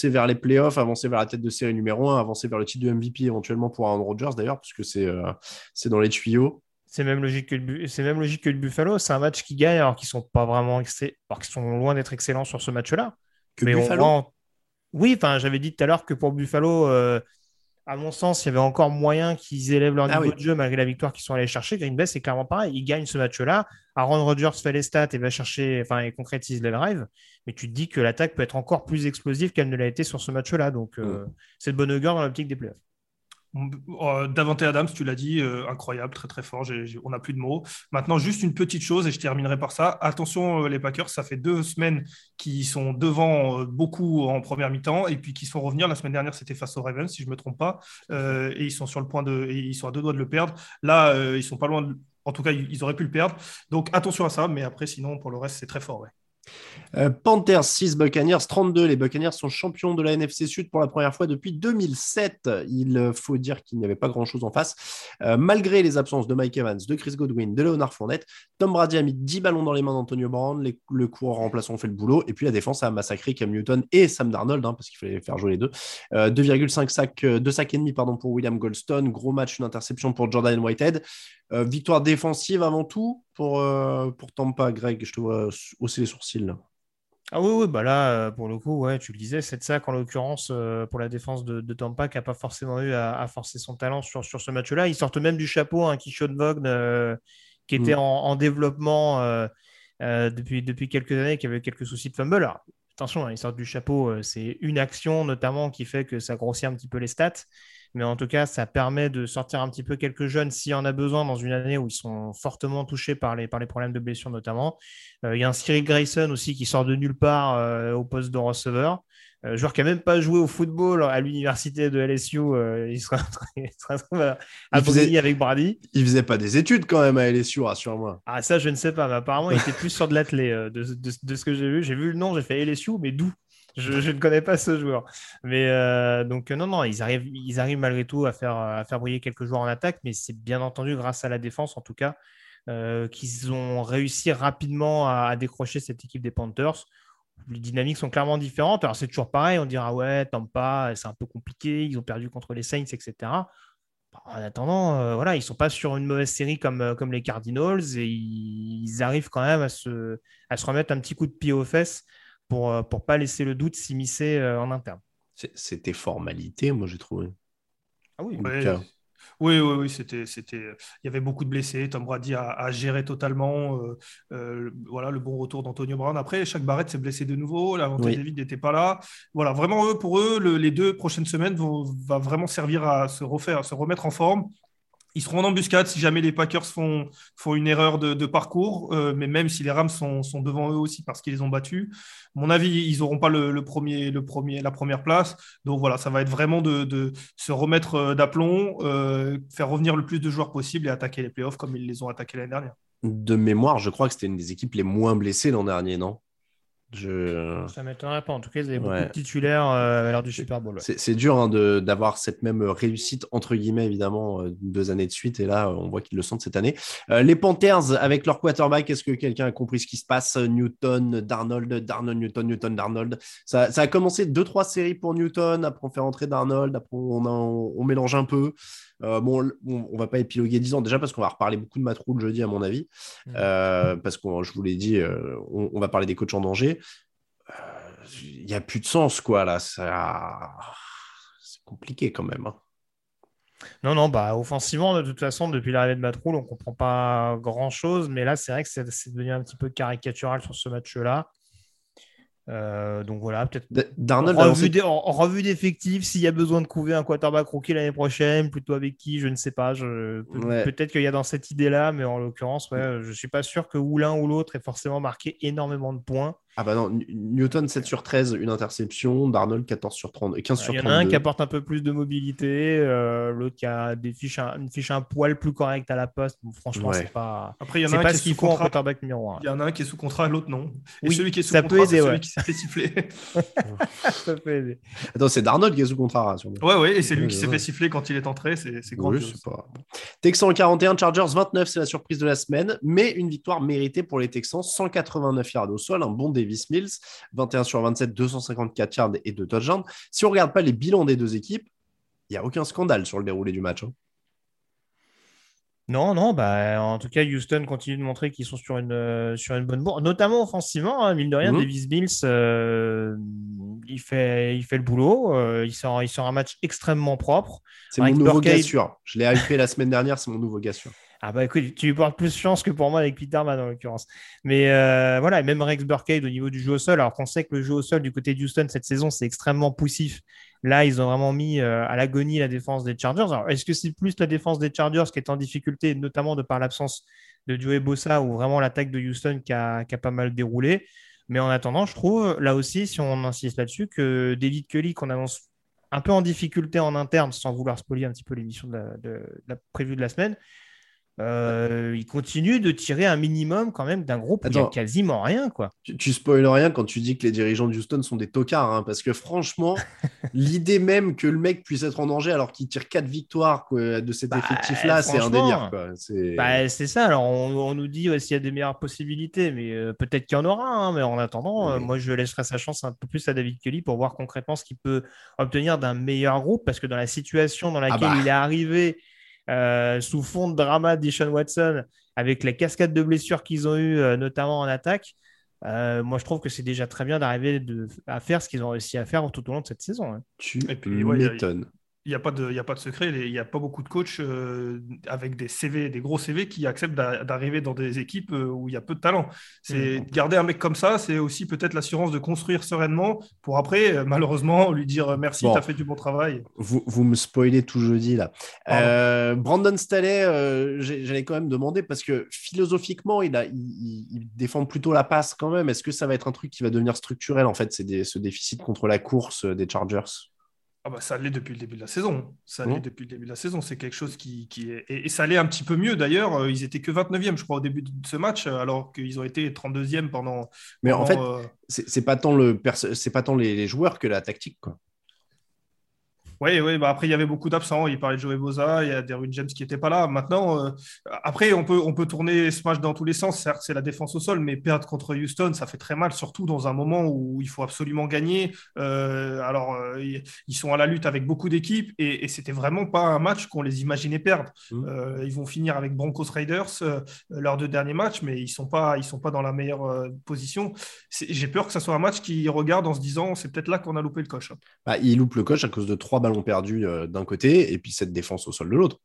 avancer vers les playoffs, avancer vers la tête de série numéro 1, avancer vers le titre de MVP éventuellement pour Aaron Rodgers d'ailleurs, puisque c'est euh, c'est dans les tuyaux. C'est même logique que le c'est même logique que le Buffalo. C'est un match qui gagne alors qu'ils sont pas vraiment excellents, alors qu'ils sont loin d'être excellents sur ce match-là. Mais Buffalo Oui, enfin, j'avais dit tout à l'heure que pour Buffalo, euh, à mon sens, il y avait encore moyen qu'ils élèvent leur Ah niveau oui. de jeu malgré la victoire qu'ils sont allés chercher. Green Bay, c'est clairement pareil. Ils gagnent ce match-là. Aaron Rodgers fait les stats et va chercher, enfin, et concrétise les drives. Mais tu te dis que l'attaque peut être encore plus explosive qu'elle ne l'a été sur ce match-là. Donc, euh, c'est de bonne augure dans l'optique des playoffs. Euh, Davante Adams, tu l'as dit, euh, incroyable, très très fort. On n'a plus de mots. Maintenant, juste une petite chose, et je terminerai par ça. Attention, euh, les Packers, ça fait deux semaines qu'ils sont devant euh, beaucoup en première mi-temps, et puis qu'ils se font revenir. La semaine dernière, c'était face aux Ravens, si je ne me trompe pas, Euh, et ils sont sur le point de, et ils sont à deux doigts de le perdre. Là, euh, ils sont pas loin. De, en tout cas, ils, ils auraient pu le perdre. Donc attention à ça. Mais après, sinon, pour le reste, c'est très fort. ouais. Euh, Panthers 6, Buccaneers 32. Les Buccaneers sont champions de la NFC Sud pour la première fois depuis 2007. Il euh, faut dire qu'il n'y avait pas grand-chose en face. Euh, malgré les absences de Mike Evans, de Chris Godwin, de Leonard Fournette, Tom Brady a mis 10 ballons dans les mains d'Antonio Brown. Le coureur remplaçant fait le boulot. Et puis la défense a massacré Cam Newton et Sam Darnold, hein, parce qu'il fallait faire jouer les deux. Euh, 2,5 sacs, euh, 2 sacs et pour William Goldstone. Gros match, une interception pour Jordan Whitehead. Euh, victoire défensive avant tout pour, euh, pour Tampa. Greg, je te vois hausser les sourcils. là. Ah oui, oui, bah là, euh, pour le coup, ouais, tu le disais, c'est de ça qu'en l'occurrence, pour la défense de, de Tampa, qui n'a pas forcément eu à, à forcer son talent sur, sur ce match-là. Ils sortent même du chapeau un Kishon Vaughn euh, qui était Mm. en, en développement depuis, depuis quelques années, qui avait eu quelques soucis de fumble. Alors, attention, hein, ils sortent du chapeau, c'est une action notamment qui fait que ça grossit un petit peu les stats. Mais en tout cas, ça permet de sortir un petit peu quelques jeunes s'il y en a besoin dans une année où ils sont fortement touchés par les, par les problèmes de blessure notamment. Euh, Il y a un Cyril Grayson aussi qui sort de nulle part euh, au poste de receveur. Euh, joueur qui n'a même pas joué au football à l'université de LSU. euh, il (laughs) il sera à, à Il faisait- avec Brady. Il faisait pas des études quand même à LSU, rassure-moi. Ah, ça, je ne sais pas. Mais apparemment, il était plus sur de l'athlé euh, de, de- de ce que j'ai vu. J'ai vu le nom, j'ai fait LSU, mais d'où? Je, ne connais pas ce joueur. Mais euh, donc, euh, non, non, ils arrivent, ils arrivent malgré tout à faire, à faire briller quelques joueurs en attaque, mais c'est bien entendu grâce à la défense, en tout cas, euh, qu'ils ont réussi rapidement à, décrocher cette équipe des Panthers. Les dynamiques sont clairement différentes. Alors, c'est toujours pareil, on dira, ouais, Tampa, c'est un peu compliqué, ils ont perdu contre les Saints, etc. En attendant, voilà, ils sont pas sur une mauvaise série comme, comme les Cardinals et ils, ils arrivent quand même à se, à se remettre un petit coup de pied aux fesses pour ne pas laisser le doute s'immiscer euh, en interne. C'était formalité, moi j'ai trouvé. Ah oui, Ouais. Euh, Oui, oui, oui, c'était, c'était, il y avait beaucoup de blessés. Tom Brady a, a géré totalement, euh, euh, le- voilà, le bon retour d'Antonio Brown. Après, chaque Barrett s'est blessé de nouveau. L'avantage Oui. David n'était pas là. Voilà, vraiment eux, pour eux, le- les deux prochaines semaines vont va vraiment servir à se refaire, à se remettre en forme Ils seront en embuscade si jamais les Packers font, une erreur de, parcours, euh, mais même si les Rams sont, devant eux aussi parce qu'ils les ont battus. Mon avis, ils n'auront pas le, premier, la première place. Donc voilà, ça va être vraiment de, de se remettre euh, d'aplomb, euh, faire revenir le plus de joueurs possible et attaquer les playoffs comme ils les ont attaqués l'année dernière. De mémoire, je crois que c'était une des équipes les moins blessées l'an dernier, non? Je... Ça m'étonnerait pas. En tout cas, ils avaient beaucoup de titulaires euh, à l'heure du Super Bowl. Ouais. C'est dur hein, d'avoir cette même réussite, entre guillemets, évidemment, euh, deux années de suite. Et là, on voit qu'ils le sentent cette année. Euh, les Panthers, avec leur quarterback, est-ce que quelqu'un a compris ce qui se passe? Newton, Darnold, Darnold, Newton, Newton, Darnold. Ça, ça, a commencé deux, trois séries pour Newton. Après, on fait rentrer Darnold. Après, on, a, on, on mélange un peu. Euh, bon, on, va pas épiloguer 10 ans déjà parce qu'on va reparler beaucoup de Matroul jeudi, à mon avis. Mmh. Euh, parce que je vous l'ai dit, euh, on, on, va parler des coachs en danger. Il n'y a plus de sens, quoi, là. Ça... C'est compliqué quand même. Hein. Non, non, bah offensivement, de toute façon, depuis l'arrivée de Matroul, on comprend pas grand chose. Mais là, c'est vrai que c'est devenu un petit peu caricatural sur ce match-là. Euh, donc voilà, peut-être Darnold en revue, des, en, en revue d'effectifs, s'il y a besoin de couver un quarterback rookie l'année prochaine, plutôt avec qui, je ne sais pas. Je... Ouais. Peut-être qu'il y a dans cette idée-là, mais en l'occurrence, ouais, je suis pas sûr que ou l'un ou l'autre ait forcément marqué énormément de points. Ah bah non, Newton 7 sur 13, une interception, Darnold 14 sur 30, 15 sur 32. Il y en a un qui apporte un peu plus de mobilité, euh, l'autre qui a des fiches, une fiche un poil plus correcte à la poste. Bon, franchement, ouais. c'est pas, Après, il y en a un pas qui ce qu'il faut en quarterback numéro 1. Il y en a un qui est sous contrat, l'autre non. Et oui, celui qui est sous ça contrat, peut c'est celui ouais. qui s'est fait siffler. (laughs) ça peut aider. Attends, c'est Darnold qui est sous contrat, rassure Ouais, ouais, et c'est lui qui s'est fait siffler quand il est entré, c'est grand. Oui, pas... Texans 41, Chargers 29, c'est la surprise de la semaine, mais une victoire méritée pour les Texans, 189 yards au sol, un bon Davis Mills, 21 sur 27, 254 yards et 2 touchdowns. Si on ne regarde pas les bilans des deux équipes, il n'y a aucun scandale sur le déroulé du match. Hein. Non, non, bah, en tout cas, Houston continue de montrer qu'ils sont sur une, euh, sur une bonne bourre, notamment offensivement. Hein, mine de rien, Mhm. mm -hmm. Davis Mills, euh, il, fait, il fait le boulot. Euh, il, sort, il sort un match extrêmement propre. C'est mon nouveau Burkhead... gars sûr. Je l'ai hypé la semaine dernière, c'est mon nouveau gars sûr. Ah bah écoute, tu lui portes plus chance que pour moi avec Peterman en l'occurrence. Mais euh, voilà, même Rex Burkhead au niveau du jeu au sol, alors qu'on sait que le jeu au sol du côté de Houston cette saison, c'est extrêmement poussif. Là, ils ont vraiment mis euh, à l'agonie la défense des Chargers. Alors, est-ce que c'est plus la défense des Chargers qui est en difficulté, notamment de par l'absence de Joey Bossa ou vraiment l'attaque de Houston qui a, pas mal déroulé? Mais en attendant, je trouve, là aussi, si on insiste là-dessus, que David Kelly, qu'on annonce un peu en difficulté en interne, sans vouloir spolier un petit peu l'émission de la prévue de la semaine, euh, il continue de tirer un minimum quand même d'un groupe où il n'y a quasiment rien. Quoi. Tu, tu spoiles rien quand tu dis que les dirigeants de Houston sont des tocards, hein, parce que franchement, (laughs) l'idée même que le mec puisse être en danger alors qu'il tire 4 victoires quoi, de cet bah, effectif-là, c'est un délire. C'est bah, ça, alors on, on nous dit ouais, s'il y a des meilleures possibilités, mais euh, peut-être qu'il y en aura, hein, mais en attendant, oui. euh, moi je laisserai sa chance un peu plus à David Kelly pour voir concrètement ce qu'il peut obtenir d'un meilleur groupe, parce que dans la situation dans laquelle ah bah. il est arrivé, euh, sous fond de drama d'Ishon Watson, avec les cascades de blessures qu'ils ont eues, euh, notamment en attaque, euh, moi je trouve que c'est déjà très bien d'arriver à faire ce qu'ils ont réussi à faire tout au long de cette saison. Hein. Tu m'étonnes. N'y a, pas de, y a pas de secret, il n'y a pas beaucoup de coachs euh, avec des CV, des gros CV qui acceptent d'arriver dans des équipes euh, où il y a peu de talent. C'est mmh. garder un mec comme ça, c'est aussi peut-être l'assurance de construire sereinement pour après, euh, malheureusement, lui dire merci, bon. tu as fait du bon travail. Vous, vous me spoilez tout jeudi là. Euh, Brandon Staley, j'allais quand même demander parce que philosophiquement, il, a, il, il, défend plutôt la passe quand même. Est-ce que ça va être un truc qui va devenir structurel en fait, c'est ce déficit contre la course des Chargers? Ah bah ça l'est depuis le début de la saison. Ça l'est mmh. depuis le début de la saison. C'est quelque chose qui, qui est. Et, et ça l'est un petit peu mieux d'ailleurs. Ils étaient que 29e, je crois, au début de ce match, alors qu'ils ont été 32e pendant. Mais pendant, en fait, euh... c'est pas tant, le c'est pas tant les, les, joueurs que la tactique. Quoi. Oui, oui, bah après, il y avait beaucoup d'absents. Il parlait de Joey Boza, il y a Derwin James qui n'était pas là. Maintenant, euh, après, on peut, on peut tourner ce match dans tous les sens. Certes, c'est la défense au sol, mais perdre contre Houston, ça fait très mal, surtout dans un moment où il faut absolument gagner. Euh, alors, euh, ils sont à la lutte avec beaucoup d'équipes et, et c'était vraiment pas un match qu'on les imaginait perdre. Mmh. ils vont finir avec Broncos Raiders leurs deux derniers matchs, mais ils sont pas, ils sont pas dans la meilleure position. J'ai peur que ce soit un match qui regarde en se disant, c'est peut-être là qu'on a loupé le coche. Bah, il loupe le coche à cause de trois balles ballon perdu euh, d'un côté et puis cette défense au sol de l'autre.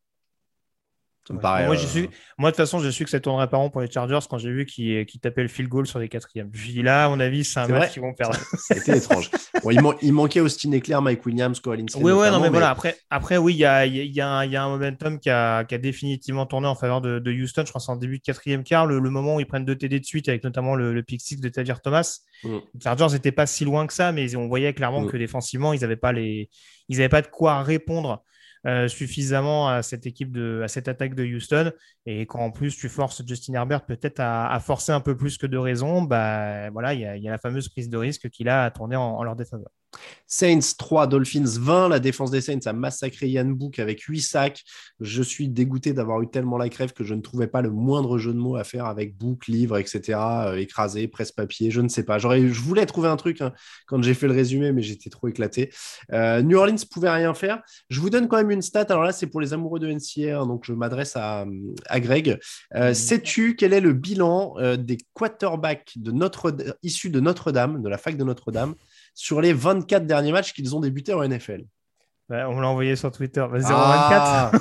Ça me Ouais. paraît, moi, euh, suis... moi, de toute façon, je suis que ça tournerait pas rond pour les Chargers quand j'ai vu qu'ils qu'ils tapaient le field goal sur les quatrièmes. Je dis là, à mon avis, c'est un match qu'ils vont perdre. (laughs) Été étrange. Bon, il, man- il manquait Austin Eclair, Mike Williams, Linsley. Oui, ouais, non, mais voilà. Après, après oui, il y a, y, a- il y a un- il y a un momentum qui a, qui a définitivement tourné en faveur de, de Houston. Je crois que c'est en début de quatrième quart, le, le moment où ils prennent deux TD de suite, avec notamment le, le pick six de Tadir Thomas. Mm. Les Chargers n'étaient pas si loin que ça, mais on voyait clairement Mm. que défensivement, ils n'avaient pas les, ils avaient pas de quoi répondre. Euh, suffisamment à cette équipe de à cette attaque de Houston. Et quand en plus tu forces Justin Herbert peut-être à, à forcer un peu plus que de raison bah voilà il y a, la fameuse prise de risque qu'il a tourné en, en leur défaveur Saints 3, Dolphins 20. La défense des Saints a massacré Yann Book avec 8 sacs. Je suis dégoûté d'avoir eu tellement la crève que je ne trouvais pas le moindre jeu de mots à faire avec Book, livre, etc. euh, écrasé, presse-papier, je ne sais pas. J'aurais, je voulais trouver un truc hein, quand j'ai fait le résumé, mais j'étais trop éclaté. Euh, New Orleans pouvait rien faire. Je vous donne quand même une stat. Alors là, c'est pour les amoureux de NCR, donc je m'adresse à, à Greg. Euh, Sais-tu quel est le bilan des quarterbacks de Notre, issus de Notre-Dame, de la fac de Notre-Dame, sur les 24 derniers matchs qu'ils ont débuté en NFL Bah, on me l'a envoyé sur Twitter. Bah, 0,24 Ah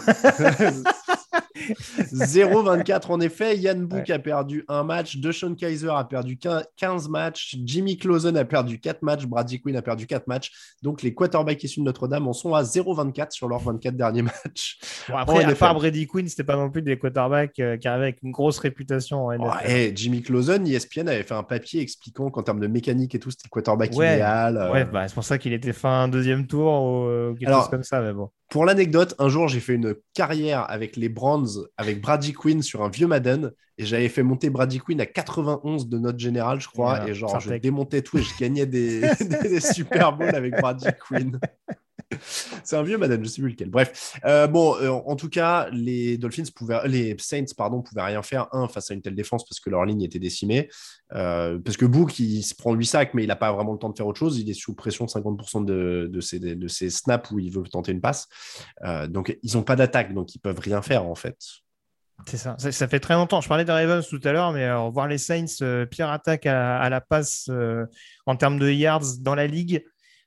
(laughs) 0-24 en effet. Yann Book a perdu un match. DeShaun Kaiser a perdu 15 matchs. Jimmy Clausen a perdu 4 matchs. Brady Quinn a perdu 4 matchs. Donc les quarterbacks issus de Notre-Dame en sont à 0-24 sur leurs 24 derniers (laughs) matchs. Bon, En après, à part Brady Quinn, c'était pas non plus des quarterbacks euh, qui arrivaient avec une grosse réputation en NFL. Ouais, eh, Jimmy Clausen, ESPN avait fait un papier expliquant qu'en termes de mécanique et tout, c'était le quarterback Ouais, idéal. euh. ouais, bah, c'est pour ça qu'il était fin deuxième tour ou euh, quelque Alors, chose comme ça. Mais bon. Pour l'anecdote, un jour, j'ai fait une carrière avec les Browns, avec Brady Quinn sur un vieux Madden, et j'avais fait monter Brady Quinn à 91 de note générale, je crois, Voilà, et genre, je démontais tout et je gagnais des, (laughs) des, des Super Bowls avec Brady Quinn. (laughs) C'est un vieux Madden, je sais plus lequel. Bref, Euh, bon, euh, en tout cas, les Dolphins pouvaient, les Saints, pardon, pouvaient rien faire un face à une telle défense parce que leur ligne était décimée. Euh, parce que Book, il se prend 8 sacs, mais il n'a pas vraiment le temps de faire autre chose. Il est sous pression 50% de, de, ses, de ses snaps où il veut tenter une passe. Donc, ils n'ont pas d'attaque, donc ils peuvent rien faire en fait. C'est ça. ça. fait très longtemps. Je parlais des Ravens tout à l'heure, mais alors, voir les Saints pire attaque à, la passe en termes de yards dans la ligue,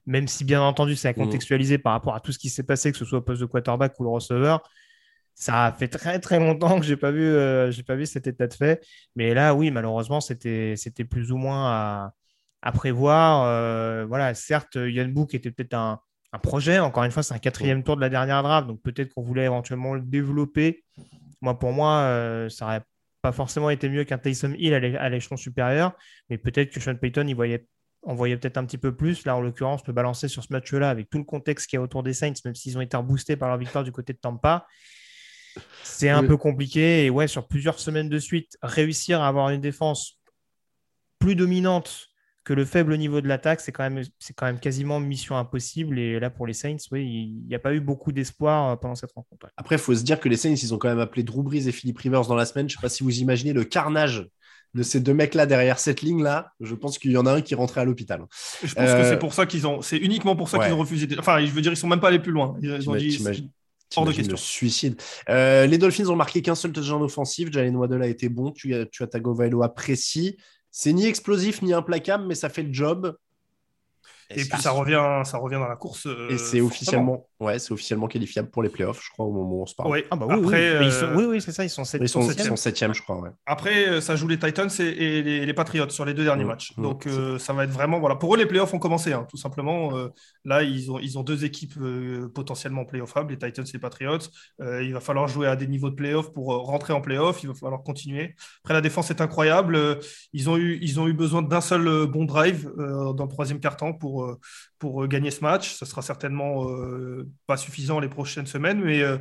même si bien entendu c'est à Mhm. contextualiser par rapport à tout ce qui s'est passé, que ce soit au poste de quarterback ou le receveur. Ça fait très très longtemps que j'ai pas vu, euh, j'ai pas vu cet état de fait. Mais là, oui, malheureusement, c'était c'était plus ou moins à, à prévoir. Euh, voilà, certes, Yann Book était peut-être un, un projet. Encore une fois, c'est un quatrième tour de la dernière draft, donc peut-être qu'on voulait éventuellement le développer. Moi, pour moi, euh, ça aurait pas forcément été mieux qu'un Taysom Hill à l'échelon supérieur, mais peut-être que Sean Payton, il voyait, on voyait peut-être un petit peu plus. Là, en l'occurrence, le balancer sur ce match-là, avec tout le contexte qu'il y a autour des Saints, même s'ils ont été reboostés par leur victoire du côté de Tampa, c'est un Oui. peu compliqué. Et ouais, sur plusieurs semaines de suite, réussir à avoir une défense plus dominante que le faible niveau de l'attaque, c'est quand même, c'est quand même quasiment mission impossible. Et là, pour les Saints, oui, il n'y a pas eu beaucoup d'espoir euh, pendant cette rencontre. Après, il faut se dire que les Saints, ils ont quand même appelé Drew Brees et Philip Rivers dans la semaine. Je ne sais pas si vous imaginez le carnage de ces deux mecs-là derrière cette ligne-là. Je pense qu'il y en a un qui rentrait à l'hôpital. Je pense que Euh, c'est pour ça qu'ils ont, c'est uniquement pour ça ouais. qu'ils ont refusé. de- Enfin, je veux dire, ils sont même pas allés plus loin. Ils ont dit hors de question. le suicide. Euh, les Dolphins ont marqué qu'un seul touchdown offensif. Jalen Waddle a été bon. Tu as, tu as Tagovailoa précis. C'est ni explosif ni implacable, mais ça fait le job. Et puis ça revient, ça revient dans la course. euh, Et c'est officiellement, ouais, c'est officiellement qualifiable pour les playoffs, je crois, au moment où on se parle. Oui. Ah bah oui. Après, Mais ils sont- euh, oui, oui, c'est ça, ils sont sept- Ils sont, septième. ils sont septième, je crois. Ouais. Après, euh, ça joue les Titans et, et les, les Patriots sur les deux derniers Mmh, matchs. mmh, Donc, euh, ça va être vraiment. Voilà. Pour eux, les playoffs ont commencé, hein, tout simplement. Euh, là, ils ont, ils ont deux équipes euh, potentiellement playoffables, les Titans et les Patriots. Euh, il va falloir jouer à des niveaux de playoffs pour euh, rentrer en playoffs. Il va falloir continuer. Après, la défense est incroyable. Ils, ont eu, ils ont eu besoin d'un seul bon drive euh, dans le troisième quart-temps pour, euh, pour euh, gagner ce match. Ça sera certainement euh, pas suffisant les prochaines semaines, mais. euh,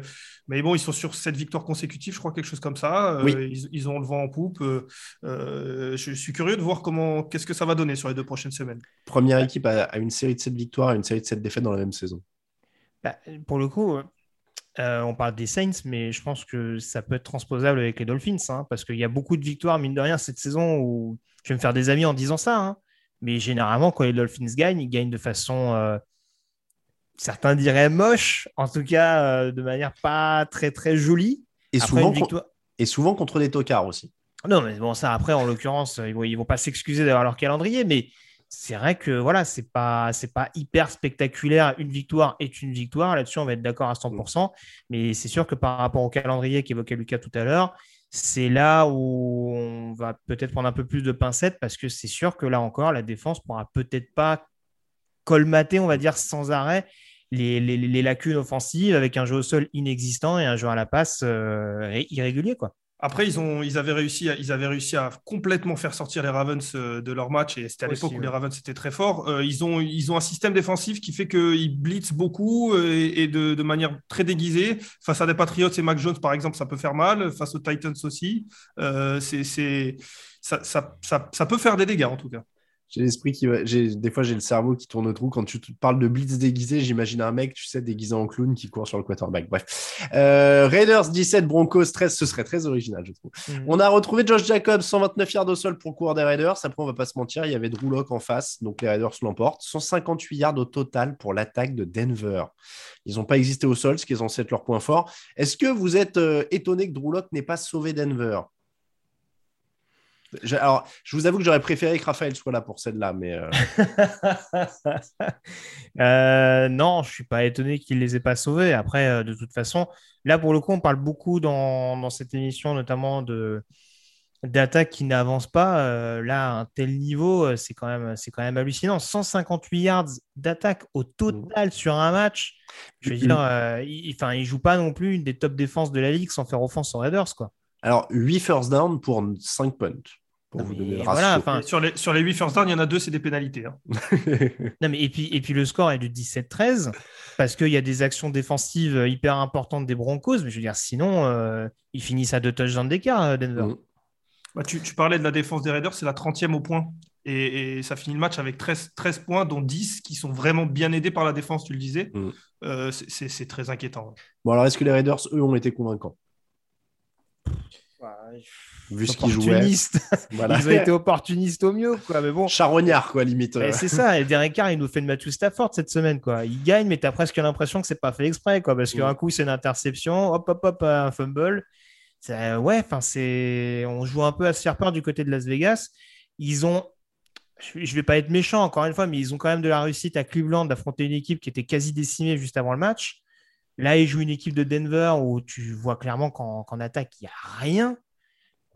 mais bon, ils sont sur cette victoire consécutive, je crois, quelque chose comme ça. Euh, Oui. ils, ils ont le vent en poupe. Euh, euh, je suis curieux de voir comment, qu'est-ce que ça va donner sur les deux prochaines semaines. Première équipe à, à une série de 7 victoires et une série de 7 défaites dans la même saison. Bah, pour le coup, euh, on parle des Saints, mais je pense que ça peut être transposable avec les Dolphins, hein, parce qu'il y a beaucoup de victoires, mine de rien, cette saison où je vais me faire des amis en disant ça. hein. mais généralement, quand les Dolphins gagnent, ils gagnent de façon, euh, certains diraient moche, en tout cas euh, de manière pas très très jolie. Et Après, souvent, victoire- et souvent contre des tocards aussi. Non, mais bon, ça, après, en l'occurrence, ils vont, ils vont pas s'excuser d'avoir leur calendrier, mais c'est vrai que voilà, c'est pas c'est pas hyper spectaculaire. Une victoire est une victoire. Là-dessus, on va être d'accord à 100%. Mais c'est sûr que par rapport au calendrier qu'évoquait Lucas tout à l'heure, c'est là où on va peut-être prendre un peu plus de pincettes parce que c'est sûr que là encore, la défense pourra peut-être pas colmater, on va dire, sans arrêt les, les- les lacunes offensives avec un jeu au sol inexistant et un jeu à la passe euh, irrégulier, quoi. Après, ils, ont, ils, avaient réussi à, ils avaient réussi à complètement faire sortir les Ravens euh, de leur match, et c'était à l'époque où ouais. les Ravens étaient très forts. Euh, ils, ont, ils ont un système défensif qui fait qu'ils blitzent beaucoup et, et de, de manière très déguisée. Face à des Patriots et Mac Jones, par exemple, ça peut faire mal. Face aux Titans aussi. Euh, c'est, c'est, ça, ça, ça, ça peut faire des dégâts, en tout cas. J'ai l'esprit qui va. Des fois, j'ai le cerveau qui tourne au trou. Quand tu parles de blitz déguisé, j'imagine un mec, tu sais, déguisé en clown qui court sur le quarterback. Bref. Euh, Raiders 17, Broncos 13. Ce serait très original, je trouve. Mhm. On a retrouvé Josh Jacobs, 129 yards au sol pour cours des Raiders. Après, on va pas se mentir, il y avait Drew Lock en face, donc les Raiders l'emportent. 158 yards au total pour l'attaque de Denver. Ils n'ont pas existé au sol, ce qui est censé être leur point fort. Est-ce que vous êtes euh, étonné que Drew Lock n'ait pas sauvé Denver? Je- Alors, je vous avoue que j'aurais préféré que Raphaël soit là pour celle-là, mais euh, (laughs) Euh, non, je suis pas étonné qu'il les ait pas sauvés. Après, euh, de toute façon, là pour le coup, on parle beaucoup dans, dans cette émission, notamment de d'attaques qui n'avancent pas. Là, à un tel niveau, c'est quand même c'est quand même hallucinant. 158 yards d'attaque au total sur un match. Je veux dire, il, il joue pas non plus une des top défenses de la ligue sans faire offense aux Raiders, quoi. alors 8 first down pour 5 punts. Pour vous donner le voilà, ratio. enfin, Et sur, les, sur les 8 first down, il y en a deux, c'est des pénalités. hein. (laughs) Non, mais et puis, et puis le score est de 17-13 parce qu'il y a des actions défensives hyper importantes des Broncos. Mais je veux dire, sinon, euh, ils finissent à deux touchdowns d'écart, euh, Denver. Mm. Bah, tu, tu parlais de la défense des Raiders, c'est la 30e au point. Et, et ça finit le match avec 13, 13 points, dont 10 qui sont vraiment bien aidés par la défense, tu le disais. Mm. Euh, c'est très inquiétant. Bon, alors est-ce que les Raiders, eux, ont été convaincants? Vu ce qu'ils jouaient. (laughs) Voilà. Ils ont été opportunistes au mieux, quoi. Mais bon. Charognard, quoi, limite. C'est ça, et Derek Carr, il nous fait de Matthew Stafford cette semaine, quoi. Il gagne, mais t'as presque l'impression que c'est pas fait exprès, quoi. Parce qu'un coup, c'est une interception, hop, hop, hop, un fumble. Ouais, enfin, c'est. On joue un peu à se faire peur du côté de Las Vegas. Ils ont. Je vais pas être méchant encore une fois, mais ils ont quand même de la réussite à Cleveland d'affronter une équipe qui était quasi décimée juste avant le match. Là, ils jouent une équipe de Denver où tu vois clairement qu'en qu'en attaque, il n'y a rien.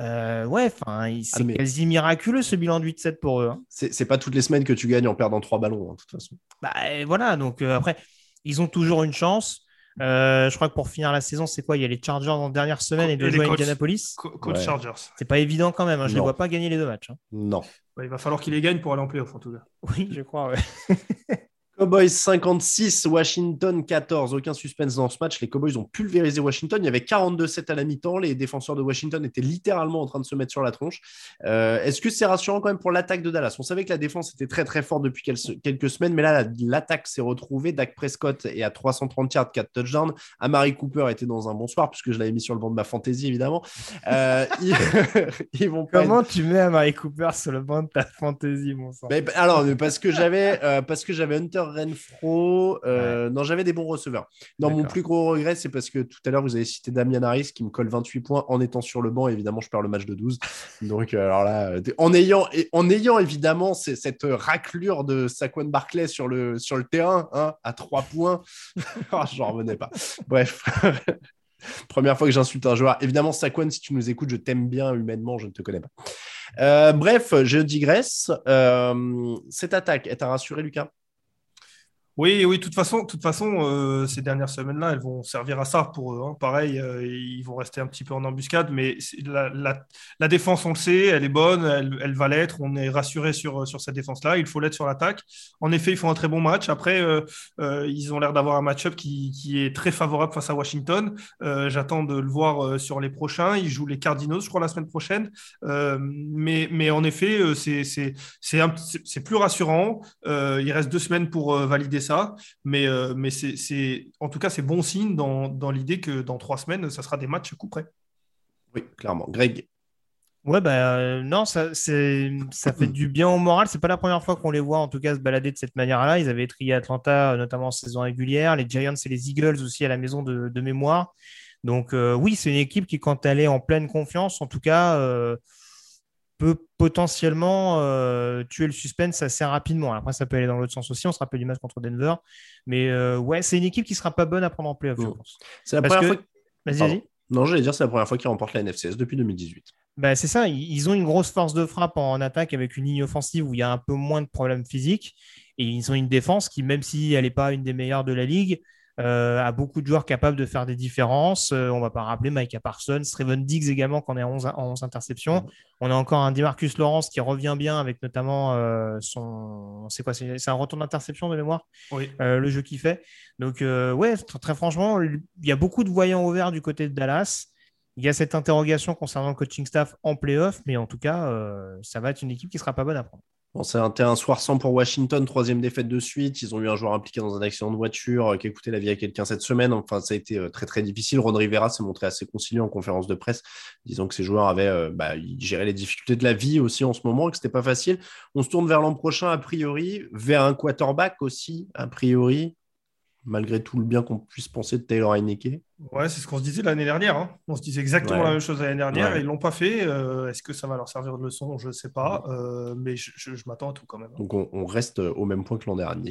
Euh, ouais, c'est Ah, mais- quasi miraculeux ce bilan de 8-7 pour eux. hein. C'est c'est pas toutes les semaines que tu gagnes en perdant 3 ballons, hein, de toute façon. Bah, voilà, donc euh, après, ils ont toujours une chance. Euh, je crois que pour finir la saison, c'est quoi? Il y a les Chargers en dernière semaine et de Et les jouer à. Indianapolis? Co- coach Ouais. Chargers. C'est pas évident quand même, hein, je ne les vois pas gagner les deux matchs. hein. Non. Ouais, il va falloir qu'il les gagne pour aller en playoff, en tout cas. Oui, je crois, ouais. (laughs) Cowboys 56, Washington 14. Aucun suspense dans ce match. Les Cowboys ont pulvérisé Washington. Il y avait 42-7 à la mi-temps. Les défenseurs de Washington étaient littéralement en train de se mettre sur la tronche. Euh, Est-ce que c'est rassurant quand même pour l'attaque de Dallas? On savait que la défense était très très forte depuis quel- quelques semaines, mais là, la- l'attaque s'est retrouvée. Dak Prescott est à 330 yards, 4 touchdowns. Amari Cooper était dans un bon soir, puisque je l'avais mis sur le banc de ma fantasy, évidemment. Euh, ils... (laughs) ils vont pas Comment tu mets Amari Cooper sur le banc de ta fantasy, mon sang? Mais, alors, parce que j'avais euh, parce que j'avais Hunter Renfro, euh, non, j'avais des bons receveurs. Non, mon plus gros regret, c'est parce que tout à l'heure, vous avez cité Damian Harris qui me colle 28 points en étant sur le banc. Évidemment, je perds le match de 12. Donc, euh, alors là, euh, en ayant, en ayant évidemment cette raclure de Saquon Barclay sur le, sur le terrain, hein, à 3 points, Ah, (laughs) j'en revenais pas. Bref. (laughs) Première fois que j'insulte un joueur. Évidemment, Saquon, si tu nous écoutes, je t'aime bien humainement, je ne te connais pas. Euh, bref, je digresse. Euh, cette attaque, elle t'a rassuré, Lucas? Oui, oui, de toute façon, toute façon euh, ces dernières semaines-là, elles vont servir à ça pour eux. hein. Pareil, euh, ils vont rester un petit peu en embuscade, mais la, défense, on le sait, elle est bonne, elle, va l'être. On est rassuré sur, sur cette défense-là. Il faut l'être sur l'attaque. En effet, ils font un très bon match. Après, euh, euh, ils ont l'air d'avoir un match-up qui, est très favorable face à Washington. Euh, J'attends de le voir euh, sur les prochains. Ils jouent les Cardinals, je crois, la semaine prochaine. Euh, mais, mais en effet, euh, c'est plus rassurant. Euh, il reste deux semaines pour euh, valider ça. Mais, euh, mais c'est, c'est- en tout cas, c'est bon signe dans, dans l'idée que dans trois semaines, ça sera des matchs coup près. Oui, clairement. Greg, Ouais, bah euh, non, ça, c'est, ça fait du bien au moral. C'est pas la première fois qu'on les voit en tout cas se balader de cette manière-là. Ils avaient trié Atlanta, euh, notamment en saison régulière, les Giants et les Eagles aussi à la maison de, de mémoire. Donc euh, oui, c'est une équipe qui, quand elle est en pleine confiance, en tout cas, euh, peut potentiellement euh, tuer le suspense assez rapidement. Après, ça peut aller dans l'autre sens aussi. On se rappelle du match contre Denver. Mais euh, ouais, c'est une équipe qui sera pas bonne à prendre en playoff, je Mm. pense. C'est la Parce première que- fois. Vas-y, vas-y. Non, j'allais dire, c'est la première fois qu'ils remportent la NFCS depuis 2018. Bah, c'est ça, ils ils ont une grosse force de frappe en attaque avec une ligne offensive où il y a un peu moins de problèmes physiques. Et ils ont une défense qui, même si elle n'est pas une des meilleures de la ligue, euh, a beaucoup de joueurs capables de faire des différences. Euh, on va pas rappeler Micah Parsons, Streven Diggs également, qu'on est à 11, à 11 interceptions. On a encore un Demarcus Lawrence qui revient bien avec notamment euh, son. C'est quoi C'est un retour d'interception de mémoire? Oui. euh, le jeu qu'il fait. Donc, ouais, très, franchement, il y a beaucoup de voyants ouverts du côté de Dallas. Il y a cette interrogation concernant le coaching staff en playoff, mais en tout cas, ça va être une équipe qui sera pas bonne à prendre. Bon, c'est un soir sans pour Washington, troisième défaite de suite. Ils ont eu un joueur impliqué dans un accident de voiture euh, qui a coûté la vie à quelqu'un cette semaine. Enfin, ça a été euh, très très difficile. Ron Rivera s'est montré assez conciliant en conférence de presse, disant que ces joueurs avaient euh, bah, géraient les difficultés de la vie aussi en ce moment et que c'était pas facile. On se tourne vers l'an prochain a priori, vers un quarterback aussi a priori, malgré tout le bien qu'on puisse penser de Taylor Heineke. Ouais, c'est ce qu'on se disait l'année dernière. hein. On se disait exactement Ouais. la même chose l'année dernière Ouais. ils l'ont pas fait. Euh, Est-ce que ça va leur servir de leçon? Je ne sais pas. Euh, mais je, je- je m'attends à tout quand même. Donc on, on reste au même point que l'an dernier.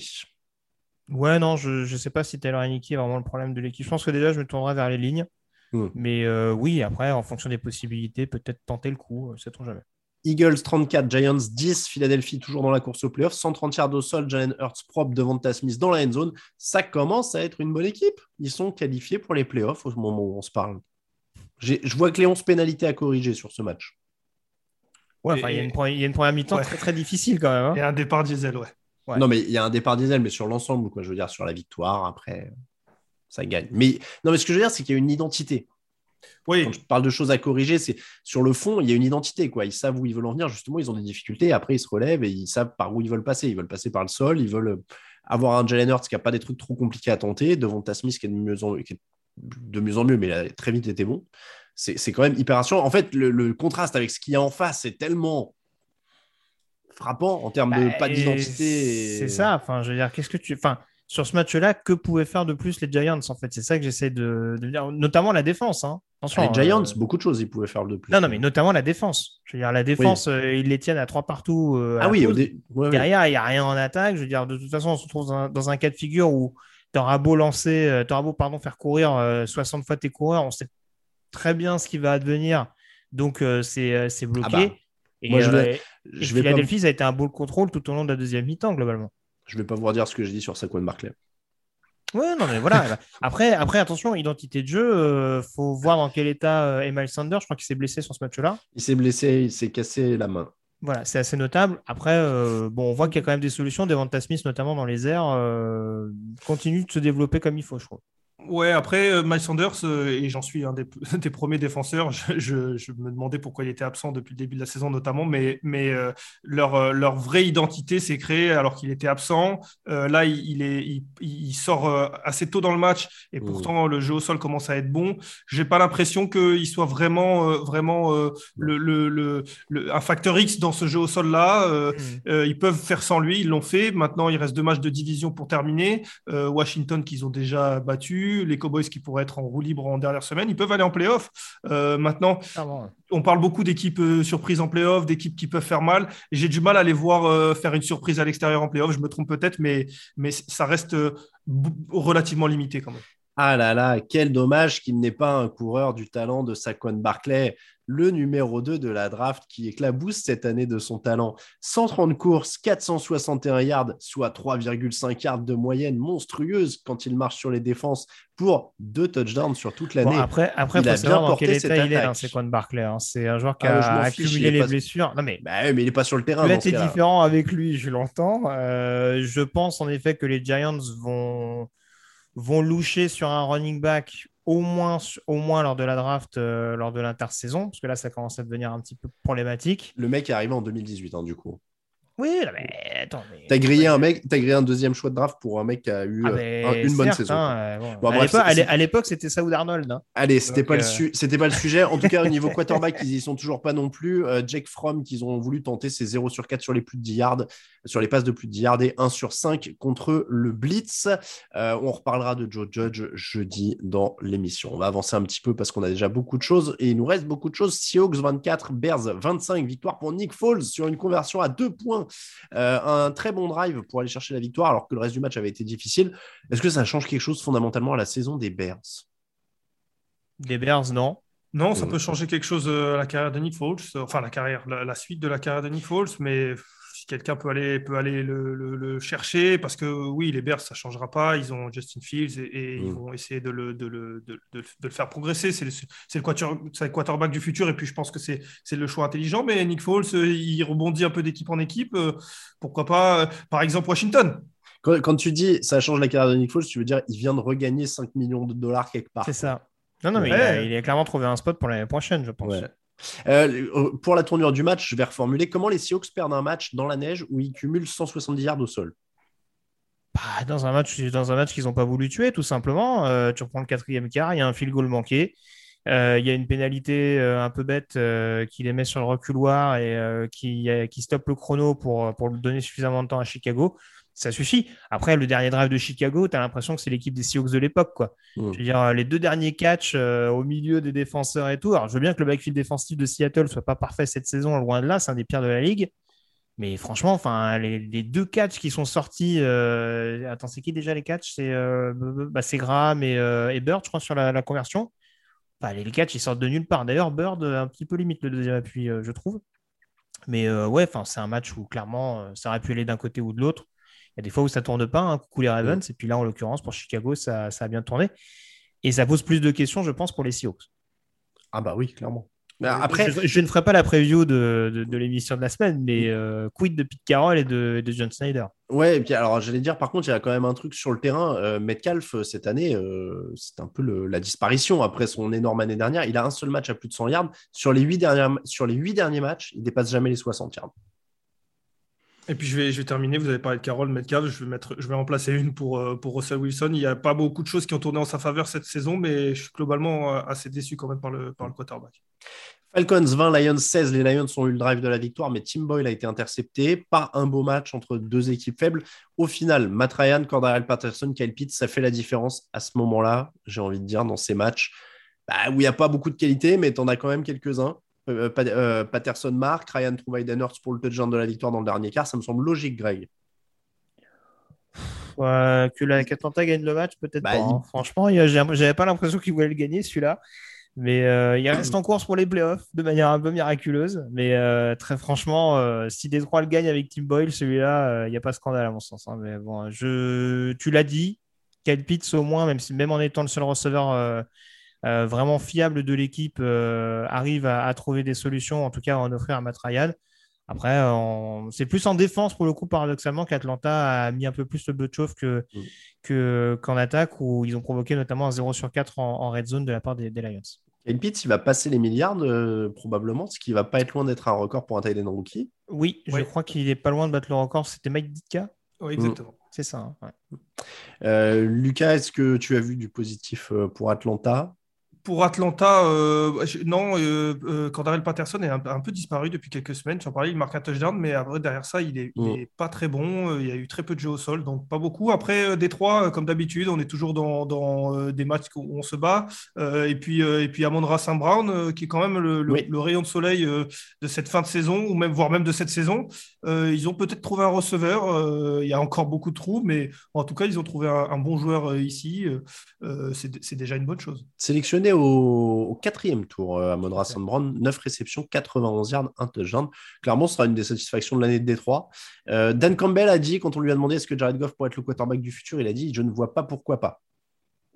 Ouais, non, je ne sais pas si Taylor Heineke est vraiment le problème de l'équipe. Je pense que déjà, je me tournerai vers les lignes. Hmm. Mais euh, oui, après, en fonction des possibilités, peut-être tenter le coup, sait-on jamais. Eagles 34, Giants 10, Philadelphie toujours dans la course au playoff, 130 yards au sol, Jalen Hurts propre devant Ta Smith dans la end zone. Ça commence à être une bonne équipe. Ils sont qualifiés pour les playoffs au moment où on se parle. Je vois que les 11 pénalités à corriger sur ce match. Ouais, enfin, il y a une pre- il y a une première mi-temps Ouais. très très difficile quand même. hein. Et un départ diesel, ouais. Ouais. Non, mais il y a un départ diesel, mais sur l'ensemble, quoi. Je veux dire, sur la victoire, après, ça gagne. Mais non, mais ce que je veux dire, c'est qu'il y a une identité. Oui. Quand je parle de choses à corriger, c'est sur le fond, il y a une identité. Quoi. Ils savent où ils veulent en venir. Justement, ils ont des difficultés. Après, ils se relèvent et ils savent par où ils veulent passer. Ils veulent passer par le sol. Ils veulent euh, avoir un Jalen Hurts qui n'a pas des trucs trop compliqués à tenter. Devant Smith qui est de mieux en, qui est de mieux, en mieux, mais il a très vite été bon. C'est quand même hyper rassurant. En fait, le, le contraste avec ce qu'il y a en face, c'est tellement frappant en termes de Bah, pas d'identité. et- C'est ça. Enfin, je veux dire, qu'est-ce que tu. Enfin, sur ce match-là, que pouvaient faire de plus les Giants En fait, c'est ça que j'essaie de, de dire, notamment la défense. Hein. Attention, Les Giants, euh, beaucoup de choses, ils pouvaient faire de plus. Non, non, mais notamment la défense. Je veux dire, la défense, euh, ils les tiennent à trois partout. euh, à Ah oui, dé- ouais, derrière, il n'y a rien en attaque. Je veux dire, de toute façon, on se retrouve dans un, dans un cas de figure où tu auras beau lancer, t'auras beau pardon, faire courir euh, 60 fois tes coureurs, on sait très bien ce qui va advenir. Donc, c'est c'est bloqué. Ah bah, et moi, je vais- je vais pas- Philadelphie, ça a été un ball control tout au long de la deuxième mi-temps, globalement. Je vais pas vous redire ce que j'ai dit sur Saquon Barclay. Ouais, non, mais voilà. après, après, attention, identité de jeu, euh, faut voir dans quel état euh, est Miles Sanders. Je crois qu'il s'est blessé sur ce match-là. Il s'est blessé, il s'est cassé la main. Voilà, c'est assez notable. Après, euh, bon, on voit qu'il y a quand même des solutions. Devanta Smith, notamment dans les airs, euh, continue de se développer comme il faut, je trouve. Ouais, après, euh, Miles Sanders, euh, et j'en suis un des, (laughs) des premiers défenseurs, je, je- je me demandais pourquoi il était absent depuis le début de la saison notamment, mais, mais euh, leur, leur vraie identité s'est créée alors qu'il était absent. Là, il, il est, il, il sort assez tôt dans le match et Mmh. pourtant le jeu au sol commence à être bon. J'ai pas l'impression qu'il soit vraiment, vraiment le, le, le- le- un facteur X dans ce jeu au sol-là. Euh, ils peuvent faire sans lui, ils l'ont fait. Maintenant, il reste deux matchs de division pour terminer. Washington qu'ils ont déjà battu, les Cowboys qui pourraient être en roue libre en dernière semaine, ils peuvent aller en playoff. Euh, maintenant, on parle beaucoup d'équipes euh, surprises en playoff, d'équipes qui peuvent faire mal. J'ai du mal à les voir euh, faire une surprise à l'extérieur en playoff. Je me trompe peut-être, mais, mais ça reste relativement limité quand même. Ah là là, quel dommage qu'il n'ait pas un coureur du talent de Saquon Barclay, le numéro 2 de la draft qui éclabousse cette année de son talent. 130 courses, 461 yards, soit 3,5 yards de moyenne monstrueuse quand il marche sur les défenses pour deux touchdowns sur toute l'année. Bon, après, après, il faut a savoir bien dans quel état il est, hein, Quan Barclay. hein. C'est un joueur qui Ah, a accumulé les pas- blessures. Non, mais Bah mais il n'est pas sur le terrain. Là, dans ce c'est différent avec lui, je l'entends. Euh, je pense en effet que les Giants vont, vont loucher sur un running back au moins, au moins lors de la draft, euh, lors de l'intersaison, parce que là, ça commence à devenir un petit peu problématique. Le mec est arrivé en 2018, hein, du coup. Oui, non, mais attends. Mais... T'as grillé un mec, t'as grillé un deuxième choix de draft pour un mec qui a eu Ah, euh, un- une bonne certes, saison. hein, euh, bon. Bon, à l'époque- c'était Saoud Arnold. hein. Allez, c'était pas, le euh, su- c'était pas le sujet. En tout cas, au (laughs) niveau quarterback, ils y sont toujours pas non plus. Jake Fromm, qu'ils ont voulu tenter, c'est 0 sur 4 sur les plus de 10 yards, sur les passes de plus de 10 yards et 1 sur 5 contre le Blitz. Euh, on reparlera de Joe Judge jeudi dans l'émission. On va avancer un petit peu parce qu'on a déjà beaucoup de choses et il nous reste beaucoup de choses. Seahawks 24, Bears 25, victoire pour Nick Foles sur une conversion à deux points. Euh, un très bon drive pour aller chercher la victoire alors que le reste du match avait été difficile. Est-ce que ça change quelque chose fondamentalement à la saison des Bears? Des Bears, non. Non, ça Mm. peut changer quelque chose euh, à la carrière de Nick Foles, enfin la carrière, la, la suite de la carrière de Nick Foles, mais quelqu'un peut aller, peut aller le, le- le chercher, parce que oui, les Bears, ça changera pas, ils ont Justin Fields et, et ils Mm. vont essayer de le, de le, de, de- de le faire progresser, c'est le, quarterback du futur, et puis je pense que c'est c'est le choix intelligent, mais Nick Foles, euh, il rebondit un peu d'équipe en équipe, euh, pourquoi pas, euh, par exemple, Washington Quand, quand tu dis ça change la carrière de Nick Foles, tu veux dire il vient de regagner 5 millions de dollars quelque part. C'est ça. Non, non, mais Ouais. il, a, il a clairement trouvé un spot pour l'année prochaine, je pense. Ouais. Euh, pour la tournure du match, je vais reformuler comment les Seahawks perdent un match dans la neige où ils cumulent 170 yards au sol? Bah, dans un match, match qu'ils n'ont pas voulu tuer, tout simplement. Euh, tu reprends le quatrième quart, il y a un field goal manqué. Euh, Il y a une pénalité euh, un peu bête euh, qui les met sur le reculoir et euh, qui, euh, stoppe le chrono pour, donner suffisamment de temps à Chicago. Ça suffit. Après, le dernier drive de Chicago, tu as l'impression que c'est l'équipe des Seahawks de l'époque. quoi. Mm. Je veux dire, les deux derniers catchs euh, au milieu des défenseurs et tout. Alors, je veux bien que le backfield défensif de Seattle soit pas parfait cette saison, loin de là, c'est un des pires de la ligue. Mais franchement, enfin, les, les deux catchs qui sont sortis. euh, Attends, c'est qui déjà les catchs? C'est euh, bah, Graham et, euh, et Bird, je crois, sur la, la conversion. Enfin, les, les catchs, ils sortent de nulle part. D'ailleurs, Bird, euh, un petit peu limite le deuxième appui, euh, je trouve. Mais euh, ouais, enfin, c'est un match où clairement, euh, ça aurait pu aller d'un côté ou de l'autre. Il y a des fois où ça tourne pas, hein, coucou les Ravens. Et puis là, en l'occurrence, pour Chicago, ça, ça a bien tourné. Et ça pose plus de questions, je pense, pour les Seahawks. Ah bah oui, clairement. Mais après, je, je ne ferai pas la preview de, de, de l'émission de la semaine, mais euh, quid de Pete Carroll et de, de John Snyder? Ouais, et puis alors j'allais dire, par contre, il y a quand même un truc sur le terrain. Euh, Metcalf, euh, cette année, euh, c'est un peu le- la disparition après son énorme année dernière. Il a un seul match à plus de 100 yards. Sur les huit derniers, sur les huit derniers matchs, il dépasse jamais les 60 yards. Et puis je vais, terminer, vous avez parlé de Carroll, Metcalf, je vais, mettre, je vais en placer une pour, euh, pour Russell Wilson. Il n'y a pas beaucoup de choses qui ont tourné en sa faveur cette saison, mais je suis globalement euh, assez déçu quand même par le, par le quarterback. Falcons 20, Lions 16. Les Lions ont eu le drive de la victoire, mais Tim Boyle a été intercepté. Pas un beau match entre deux équipes faibles. Au final, Matt Ryan, Cordarrelle Patterson, Kyle Pitts, ça fait la différence à ce moment-là, j'ai envie de dire, dans ces matchs bah, où il n'y a pas beaucoup de qualité, mais tu en as quand même quelques-uns. Euh, Pat- euh, Patterson marque, Ryan trouve Hayden Hurst pour le touchdown de la victoire dans le dernier quart. Ça me semble logique, Greg. Euh, que la qu'Atlanta gagne le match, peut-être Bah, pas. hein. Franchement, il j'avais pas l'impression qu'il voulait le gagner celui-là. Mais euh, il reste en course pour les playoffs de manière un peu miraculeuse. Mais euh, très franchement, euh, si Détroit le gagne avec Tim Boyle, celui-là, euh, il n'y a pas scandale à mon sens. hein. Mais bon, je... tu l'as dit, Kyle Pitts au moins, même, si, même en étant le seul receveur euh, vraiment fiable de l'équipe, euh, arrive à, à trouver des solutions, en tout cas à en offrir à Matt Ryan. Après, euh, on- c'est plus en défense pour le coup, paradoxalement, qu'Atlanta a mis un peu plus le bleu de chauffe que, Mm. que- qu'en attaque, où ils ont provoqué notamment un 0 sur 4 en, en red zone de la part des, des Lions. Kyle Pitts, il va passer les milliards, euh, probablement, ce qui va pas être loin d'être un record pour un tight end rookie. Oui, je Oui. crois qu'il est pas loin de battre le record. C'était Mike Ditka Oui, exactement. C'est ça. hein, ouais. Euh, Lucas, est-ce que tu as vu du positif pour Atlanta? Pour Atlanta, euh, non, euh, euh, Cordarrelle Patterson est un, un peu disparu depuis quelques semaines. J'en parlais, il marque un touchdown, mais après, derrière ça, il est, il Mm. pas très bon. Euh, Il y a eu très peu de jeux au sol, donc pas beaucoup. Après, euh, Détroit, euh, comme d'habitude, on est toujours dans, dans, euh, des matchs où on se bat. Euh, et puis, euh, et puis Amon-Ra St. Brown, euh, qui est quand même le, le- Oui. le rayon de soleil euh, de cette fin de saison, ou même, voire même de cette saison. Euh, ils ont peut-être trouvé un receveur. euh, il y a encore beaucoup de trous, mais en tout cas, ils ont trouvé un, un bon joueur euh, ici. C'est c'est déjà une bonne chose. Sélectionné au, au quatrième tour euh, à Monra. Brown, 9 réceptions, 91 yards, un touchdown. Clairement, ce sera une des satisfactions de l'année de Détroit. Euh, Dan Campbell a dit, quand on lui a demandé est-ce que Jared Goff pourrait être le quarterback du futur, il a dit Je ne vois pas pourquoi pas.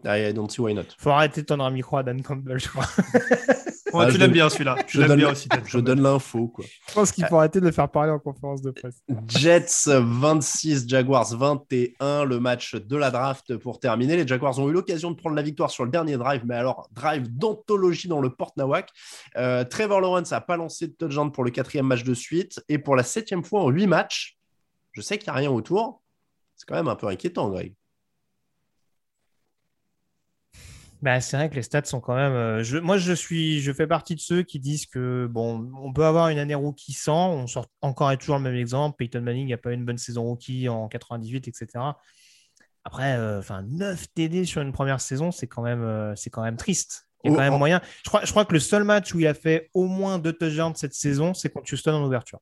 I don't see why not. Faut arrêter de tendre un micro à Dan Campbell, je crois. (laughs) Ouais, Ah, tu l'aimes bien celui-là. Tu Je l'aimes donne, bien aussi. Je donne l'info, quoi. Je pense qu'il faut arrêter de le faire parler en conférence de presse. Jets 26, Jaguars 21, le match de la draft pour terminer. Les Jaguars ont eu l'occasion de prendre la victoire sur le dernier drive, mais alors drive d'anthologie dans le Port Nawak. Euh, Trevor Lawrence n'a pas lancé de touchdown pour le quatrième match de suite et pour la septième fois en huit matchs. Je sais qu'il n'y a rien autour. C'est quand même un peu inquiétant, Greg. Bah, c'est vrai que les stats sont quand même. euh, je, moi, je suis, je fais partie de ceux qui disent que bon, on peut avoir une année rookie sans. On sort encore et toujours le même exemple. Peyton Manning n'a pas eu une bonne saison rookie en 98, etc. Après, euh, enfin, 9 TD sur une première saison, c'est quand même, euh, c'est quand même triste. Il y a Oh, quand même en- moyen. Je crois, je crois que le seul match où il a fait au moins deux touchdowns cette saison, c'est contre Houston en ouverture.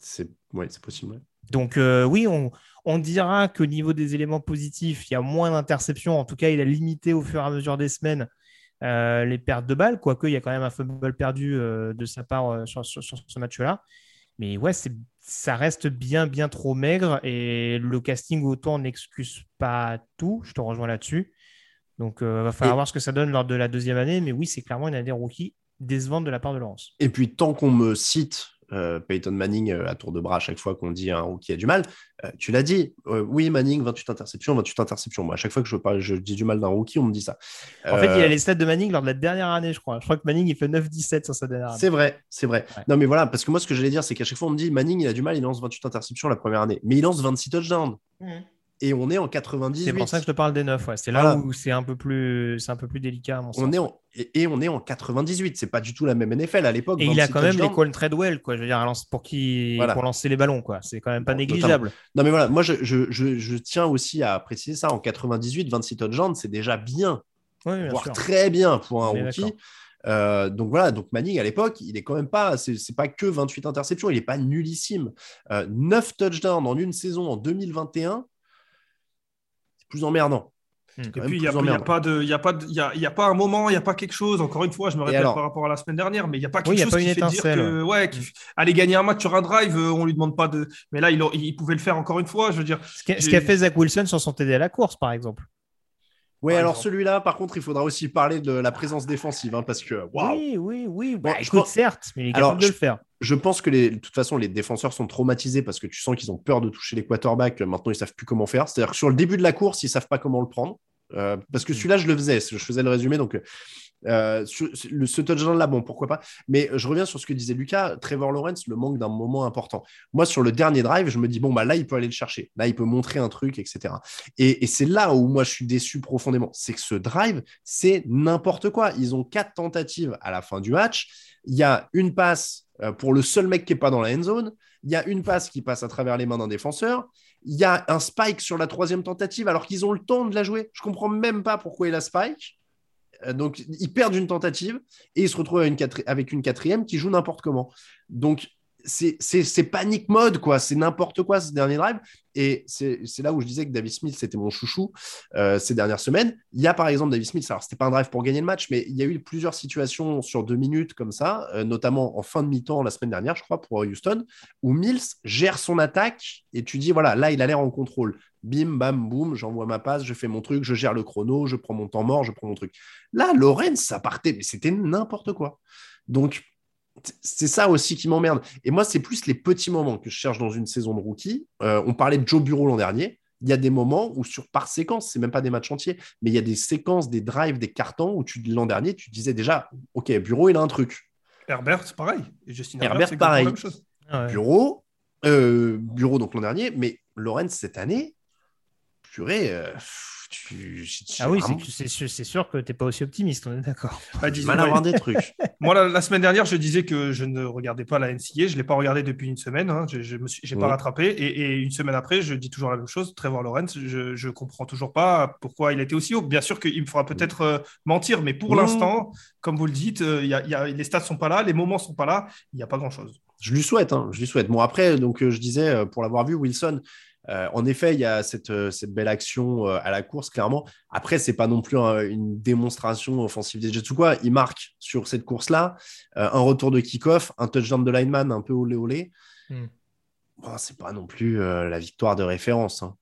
C'est ouais, c'est possible. ouais. Donc euh, oui, on, on dira qu'au niveau des éléments positifs, il y a moins d'interceptions. En tout cas, il a limité au fur et à mesure des semaines euh, les pertes de balles, quoique il y a quand même un fumble perdu euh, de sa part euh, sur, sur- sur ce match-là. Mais ouais, ça reste bien, bien trop maigre et le casting autant n'excuse pas tout. Je te rejoins là-dessus. Donc, il va falloir Et- voir ce que ça donne lors de la deuxième année. Mais oui, c'est clairement une année rookie décevante de la part de Laurence. Et puis, tant qu'on me cite euh, Peyton Manning euh, à tour de bras à chaque fois qu'on dit un rookie a du mal, euh, tu l'as dit. euh, oui, Manning, 28 interceptions, 28 interceptions. Moi, à chaque fois que je, parle, je dis du mal d'un rookie, on me dit ça. En fait, il y a les stats de Manning lors de la dernière année, je crois. Je crois que Manning, il fait 9-17 sur sa dernière année. C'est vrai, c'est vrai. Ouais. Non, mais voilà, parce que moi, ce que j'allais dire, c'est qu'à chaque fois, on me dit Manning, il a du mal, il lance 28 interceptions la première année. Mais il lance 26 touchdowns. Et on est en 98. C'est pour ça que je te parle des 9. Ouais. C'est là Voilà. où c'est un, peu plus... un peu plus délicat, à mon sens. On est en... et, et on est en 98. C'est pas du tout la même NFL à l'époque. Et il a 26 quand même les Colin Treadwell, quoi. Je veux dire, pour, qui... Voilà. pour lancer les ballons, quoi. C'est quand même pas Bon, négligeable. Non, mais voilà, moi, je, je, je, je tiens aussi à préciser ça. En 98, 26 touchdowns, c'est déjà bien, Oui, bien voire sûr. très bien pour un rookie. Euh, donc voilà, donc Manning à l'époque, il est quand même pas, c'est pas que 28 interceptions, il est pas nullissime. Euh, 9 touchdowns en une saison en 2021, c'est plus emmerdant. Quand Et puis, il n'y a, pas de, il y a pas de- il y a, il y a pas un moment, il n'y a pas quelque chose. Encore une fois, je me répète alors par rapport à la semaine dernière, mais il n'y a pas quelque Oui, il y a chose pas qui une fait dire que, ouais, qui- aller gagner un match sur un drive, euh, on lui demande pas de. Mais là, il, a- il pouvait le faire encore une fois. Je veux dire, Ce qu'a fait Zach Wilson sur son TD à la course, par exemple. Ouais, par alors celui-là, par contre, il faudra aussi parler de la présence défensive, hein, parce que waouh. Oui, oui, oui. Bah, Bon, je écoute, certes, mais il est Alors, capable de je- le faire. Je pense que les, de toute façon, les défenseurs sont traumatisés parce que tu sens qu'ils ont peur de toucher les quarterbacks. Maintenant, ils savent plus comment faire. C'est-à-dire que sur le début de la course, ils savent pas comment le prendre. Euh, parce que Mm. celui-là, je le faisais. Je faisais le résumé. Donc, euh, sur- le, ce touchdown-là, bon, pourquoi pas. Mais je reviens sur ce que disait Lucas. Trevor Lawrence, le manque d'un moment important. Moi, sur le dernier drive, je me dis, bon, bah là, il peut aller le chercher. Là, il peut montrer un truc, etc. Et, et c'est là où moi, je suis déçu profondément. C'est que ce drive, c'est n'importe quoi. Ils ont quatre tentatives à la fin du match. Il y a une passe euh, pour le seul mec qui n'est pas dans la end zone. Il y a une passe qui passe à travers les mains d'un défenseur. Il y a un spike sur la troisième tentative alors qu'ils ont le temps de la jouer. Je comprends même pas pourquoi il a spike. Euh, donc, ils perdent une tentative et ils se retrouvent avec une, quatrième qui joue n'importe comment. Donc, c'est panique mode, quoi. C'est n'importe quoi ce dernier drive. Et c'est là où je disais que David Smith, c'était mon chouchou euh, ces dernières semaines. Il y a par exemple David Smith, alors c'était pas un drive pour gagner le match, mais il y a eu plusieurs situations sur deux minutes comme ça, euh, notamment en fin de mi-temps la semaine dernière, je crois, pour Houston, où Mills gère son attaque et tu dis, voilà, là, il a l'air en contrôle. Bim, bam, boum, j'envoie ma passe, je fais mon truc, je gère le chrono, je prends mon temps mort, je prends mon truc. Là, Lorenz, ça partait, mais c'était n'importe quoi. Donc, c'est ça aussi qui m'emmerde. Et moi, c'est plus les petits moments que je cherche dans une saison de rookie. Euh, on parlait de Joe Bureau l'an dernier. Il y a des moments où, sur par séquence, c'est même pas des matchs entiers, mais il y a des séquences, des drives, des cartons où tu l'an dernier, tu disais déjà, ok, Bureau, il a un truc. Herbert, c'est pareil. Et Justin Herbert, pareil. la même chose. Ah ouais. Bureau, euh, Bureau donc l'an dernier, mais Lorenz cette année, purée, euh, tu, j'ai Ah oui, vraiment c'est sûr, que tu n'es pas aussi optimiste, on est d'accord. (laughs) Bah, du mal à avoir des trucs. (laughs) Moi, la, la semaine dernière, je disais que je ne regardais pas la NCA. Je ne l'ai pas regardé depuis une semaine. Hein. Je n'ai pas Mhm. rattrapé. Et, et une semaine après, je dis toujours la même chose. Trevor Lawrence, je ne comprends toujours pas pourquoi il a été aussi haut. Bien sûr qu'il me fera peut-être euh, mentir, mais pour Mhm. l'instant, comme vous le dites, euh, il y a- il y a- les stats ne sont pas là, les moments ne sont pas là. Il n'y a pas grand-chose. Je lui souhaite, hein, je lui souhaite. Bon, après, donc, euh, je disais, pour l'avoir vu, Wilson, euh, en effet, il y a cette, euh, cette belle action euh, à la course, clairement. Après, c'est pas non plus un- une démonstration offensive des Jets ou quoi. Il marque sur cette course-là euh, un retour de kick-off, un touchdown de lineman un peu olé olé. Hmm. Bon, c'est pas non plus la victoire de référence. hein.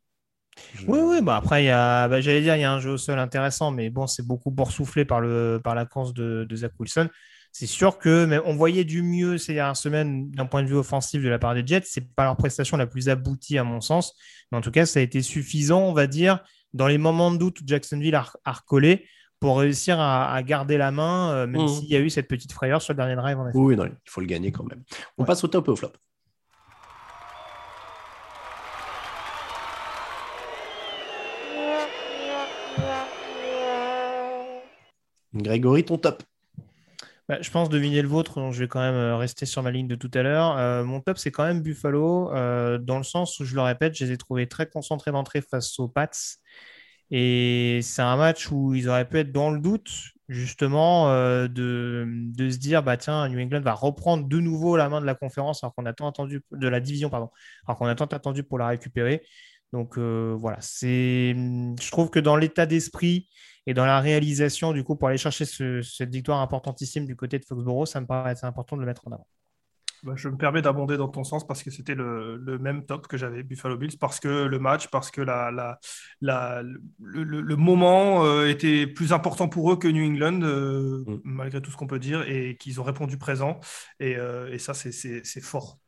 Oui, oui, bah après, il y a, bah, j'allais dire, il y a un jeu au sol intéressant, mais bon, c'est beaucoup boursouflé par, le, par la course de, de Zach Wilson. C'est sûr que mais on voyait du mieux ces dernières semaines d'un point de vue offensif de la part des Jets. C'est pas leur prestation la plus aboutie à mon sens, mais en tout cas, ça a été suffisant, on va dire, dans les moments de doute où Jacksonville a, a recollé pour réussir à, à garder la main, euh, même Mhm. s'il y a eu cette petite frayeur sur le dernier drive. En effet. Oui, non, il faut le gagner quand même. On passe au top et au flop. Grégory, ton top. Bah, je pense deviner le vôtre, donc je vais quand même euh, rester sur ma ligne de tout à l'heure. Euh, mon top, c'est quand même Buffalo, euh, dans le sens où, je le répète, je les ai trouvés très concentrés d'entrée face aux Pats. Et c'est un match où ils auraient pu être dans le doute, justement, de, de se dire, bah tiens, New England va reprendre de nouveau la main de la conférence, alors qu'on a tant attendu, de la division, pardon, alors qu'on a tant attendu pour la récupérer. Donc euh, voilà, c'est, je trouve que dans l'état d'esprit et dans la réalisation, du coup, pour aller chercher ce- cette victoire importantissime du côté de Foxborough, ça me paraît important de le mettre en avant. Bah, je me permets d'abonder dans ton sens parce que c'était le, le même top que j'avais Buffalo Bills, parce que le match, parce que la, la, la- le, le- le moment euh, était plus important pour eux que New England, euh, malgré tout ce qu'on peut dire, et qu'ils ont répondu présent. Et, euh, et ça, c'est fort.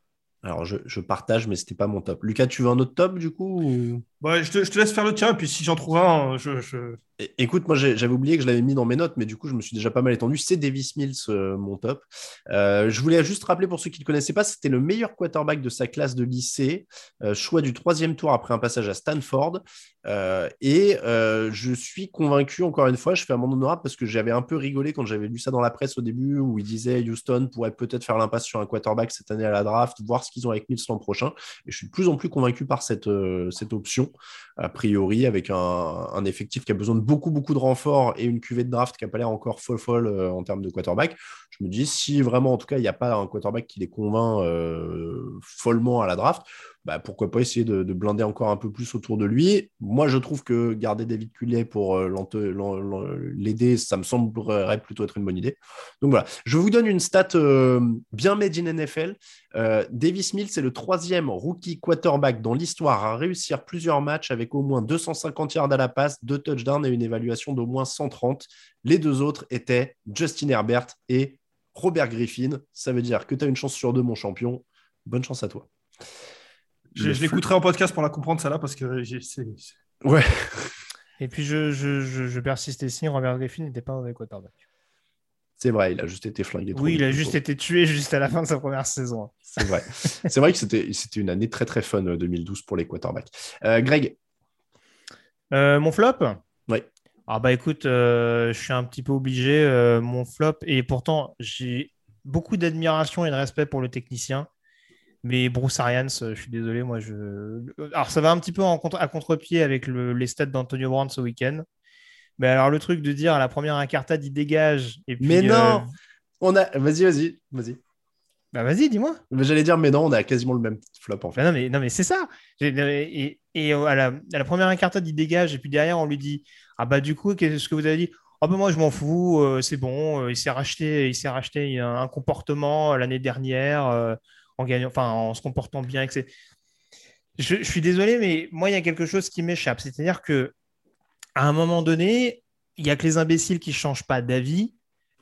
Alors, je, je partage, mais c'était pas mon top. Lucas, tu veux un autre top du coup ou- Ouais, je, te, je te laisse faire le tien, et puis si j'en trouve un, je. je- É- Écoute, moi j'avais oublié que je l'avais mis dans mes notes, mais du coup je me suis déjà pas mal étendu. C'est Davis Mills, euh, mon top. Euh, je voulais juste rappeler pour ceux qui ne le connaissaient pas, c'était le meilleur quarterback de sa classe de lycée, euh, choix du troisième tour après un passage à Stanford. Et je suis convaincu, encore une fois, je fais un monde honorable parce que j'avais un peu rigolé quand j'avais lu ça dans la presse au début, où il disait Houston pourrait peut-être faire l'impasse sur un quarterback cette année à la draft, voir ce qu'ils ont avec Mills l'an prochain. Et je suis de plus en plus convaincu par cette, euh, cette option, a priori, avec un, effectif qui a besoin de beaucoup, beaucoup de renforts et une cuvée de draft qui n'a pas l'air encore folle, folle euh, en termes de quarterback. Je me dis, si vraiment, en tout cas, il n'y a pas un quarterback qui les convainc euh, follement à la draft, bah, pourquoi pas essayer de, de blinder encore un peu plus autour de lui. Moi, je trouve que garder David Cullet pour euh, l'aider, ça me semblerait plutôt être une bonne idée. Donc voilà, je vous donne une stat euh, bien made in NFL. Euh, Davis Mills est le troisième rookie quarterback dans l'histoire à réussir plusieurs matchs avec au moins 250 yards à la passe, deux touchdowns et une évaluation d'au moins 130. Les deux autres étaient Justin Herbert et Robert Griffin. Ça veut dire que tu as une chance sur deux, mon champion. Bonne chance à toi. Je, l'écouterai en podcast pour la comprendre, celle-là, parce que j'ai- c'est. Ouais. Et puis je, je, je, je persiste ici, Robert Griffin n'était pas un mauvais quarterback. C'est vrai, il a juste été flingué. Oui, il a juste été tué juste à la fin de sa première saison. C'est vrai. C'est vrai que c'était une année très très fun euh, 2012 pour les quarterbacks. Euh, Greg, Euh, mon flop? Oui. Ah bah écoute, euh, je suis un petit peu obligé. euh, mon flop, et pourtant j'ai beaucoup d'admiration et de respect pour le technicien. Mais Bruce Arians, euh, je suis désolé, moi je. Alors ça va un petit peu en contre- à contre-pied avec le- les stats d'Antonio Brown ce week-end. Mais alors le truc de dire à la première incartade, il dégage. Et puis, mais non, euh, on a. Vas-y, vas-y, vas-y. Bah vas-y, dis-moi. Mais J'allais dire, mais non, on a quasiment le même flop en fait. Bah non, mais, non, mais c'est ça. Et, et à, la, à la première incartade, il dégage. Et puis derrière, on lui dit Ah bah du coup, qu'est-ce que vous avez dit Ah bah moi, je m'en fous. euh, c'est bon. euh, il s'est racheté, il s'est racheté un, un comportement euh, l'année dernière euh, en gagnant, enfin en se comportant bien. etc. Je, suis désolé, mais moi, il y a quelque chose qui m'échappe. C'est-à-dire que à un moment donné, il y a que les imbéciles qui changent pas d'avis.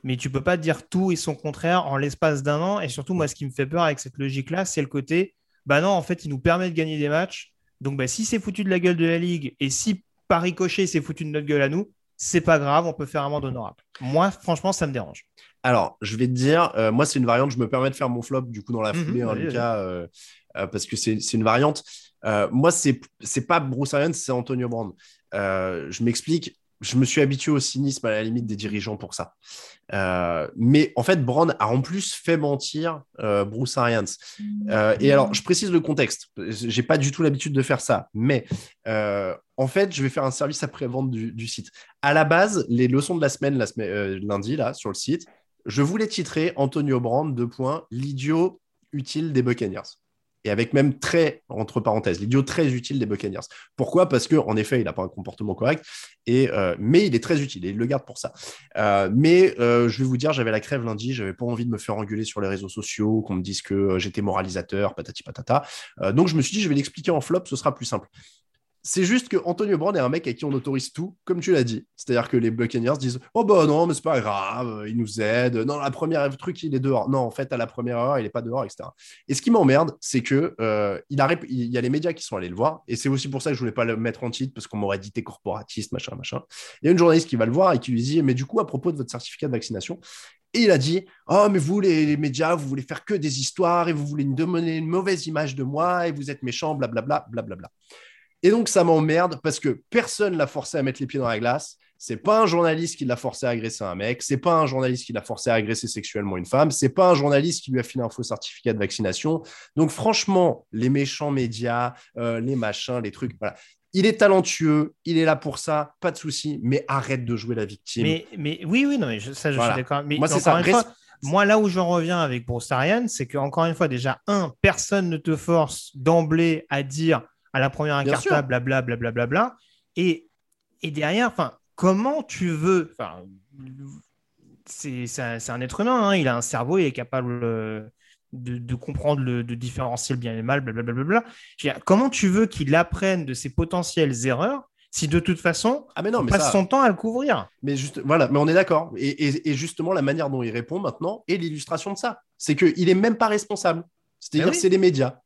Mais tu peux pas dire tout et son contraire en l'espace d'un an. Et surtout, moi, ce qui me fait peur avec cette logique-là, c'est le côté bah non, en fait, il nous permet de gagner des matchs. Donc, bah, si c'est foutu de la gueule de la Ligue et si par ricochet, c'est foutu de notre gueule à nous, c'est pas grave, on peut faire un monde honorable. Moi, franchement, ça me dérange. Alors, je vais te dire, euh, moi, c'est une variante. Je me permets de faire mon flop du coup dans la Mhm, foulée, hein, vas-y, Lucas, euh, euh, parce que c'est une variante. Moi, c'est pas Bruce Arians, c'est Antonio. Euh, je m'explique. Je me suis habitué au cynisme à la limite des dirigeants pour ça. Mais en fait, Brown a en plus fait mentir Bruce Arians. Euh, et alors, je précise le contexte. J'ai pas du tout l'habitude de faire ça, mais en fait, je vais faire un service après-vente du, du site. À la base, les leçons de la semaine, la semaine lundi, là, sur le site, je voulais titrer Antonio Brown, deux points, l'idiot utile des Buccaneers. Et avec même très, entre parenthèses, l'idiot très utile des Buccaneers. Pourquoi? Parce qu'en effet, il n'a pas un comportement correct, et, euh, mais il est très utile et il le garde pour ça. Euh, mais euh, je vais vous dire, j'avais la crève lundi, j'avais pas envie de me faire engueuler sur les réseaux sociaux, qu'on me dise que j'étais moralisateur, patati patata. Donc je me suis dit, je vais l'expliquer en flop, ce sera plus simple. C'est juste que Antonio Brown est un mec à qui on autorise tout, comme tu l'as dit. C'est-à-dire que les Buccaneers disent Oh bah non, mais c'est pas grave, il nous aide. Non, la première truc, il est dehors. Non, en fait, à la première heure, il est pas dehors, etc. Et ce qui m'emmerde, c'est que euh, il, il y a les médias qui sont allés le voir. Et c'est aussi pour ça que je voulais pas le mettre en titre, parce qu'on m'aurait dit t'es corporatiste, machin, machin. Il y a une journaliste qui va le voir et qui lui dit Mais du coup, à propos de votre certificat de vaccination, et il a dit Oh, mais vous, les, médias, vous voulez faire que des histoires et vous voulez me donner une mauvaise image de moi et vous êtes méchant, blablabla, blablabla. Et donc, ça m'emmerde parce que personne l'a forcé à mettre les pieds dans la glace. C'est pas un journaliste qui l'a forcé à agresser un mec. C'est pas un journaliste qui l'a forcé à agresser sexuellement une femme. C'est pas un journaliste qui lui a filé un faux certificat de vaccination. Donc, franchement, les méchants médias, euh, les machins, les trucs, voilà. Il est talentueux, il est là pour ça, pas de souci, mais arrête de jouer la victime. Mais, mais oui, oui, non, mais ça, je suis d'accord. Mais moi, c'est ça. Fois, moi, là où je reviens avec Bruce c'est qu'encore une fois, déjà, un, personne ne te force d'emblée à dire à la première incartable, blablabla, blablabla. Bla, bla, et, et derrière, enfin, comment tu veux. C'est un, être humain, hein, il a un cerveau, il est capable euh, de, de comprendre, le, de différencier le bien et le mal, blablabla. Comment tu veux qu'il apprenne de ses potentielles erreurs si de toute façon, ah mais non, on mais passe son temps à le couvrir? Mais juste, voilà, mais on est d'accord. Et, et, justement, la manière dont il répond maintenant est l'illustration de ça. C'est qu'il n'est même pas responsable. C'est-à-dire, ben c'est les médias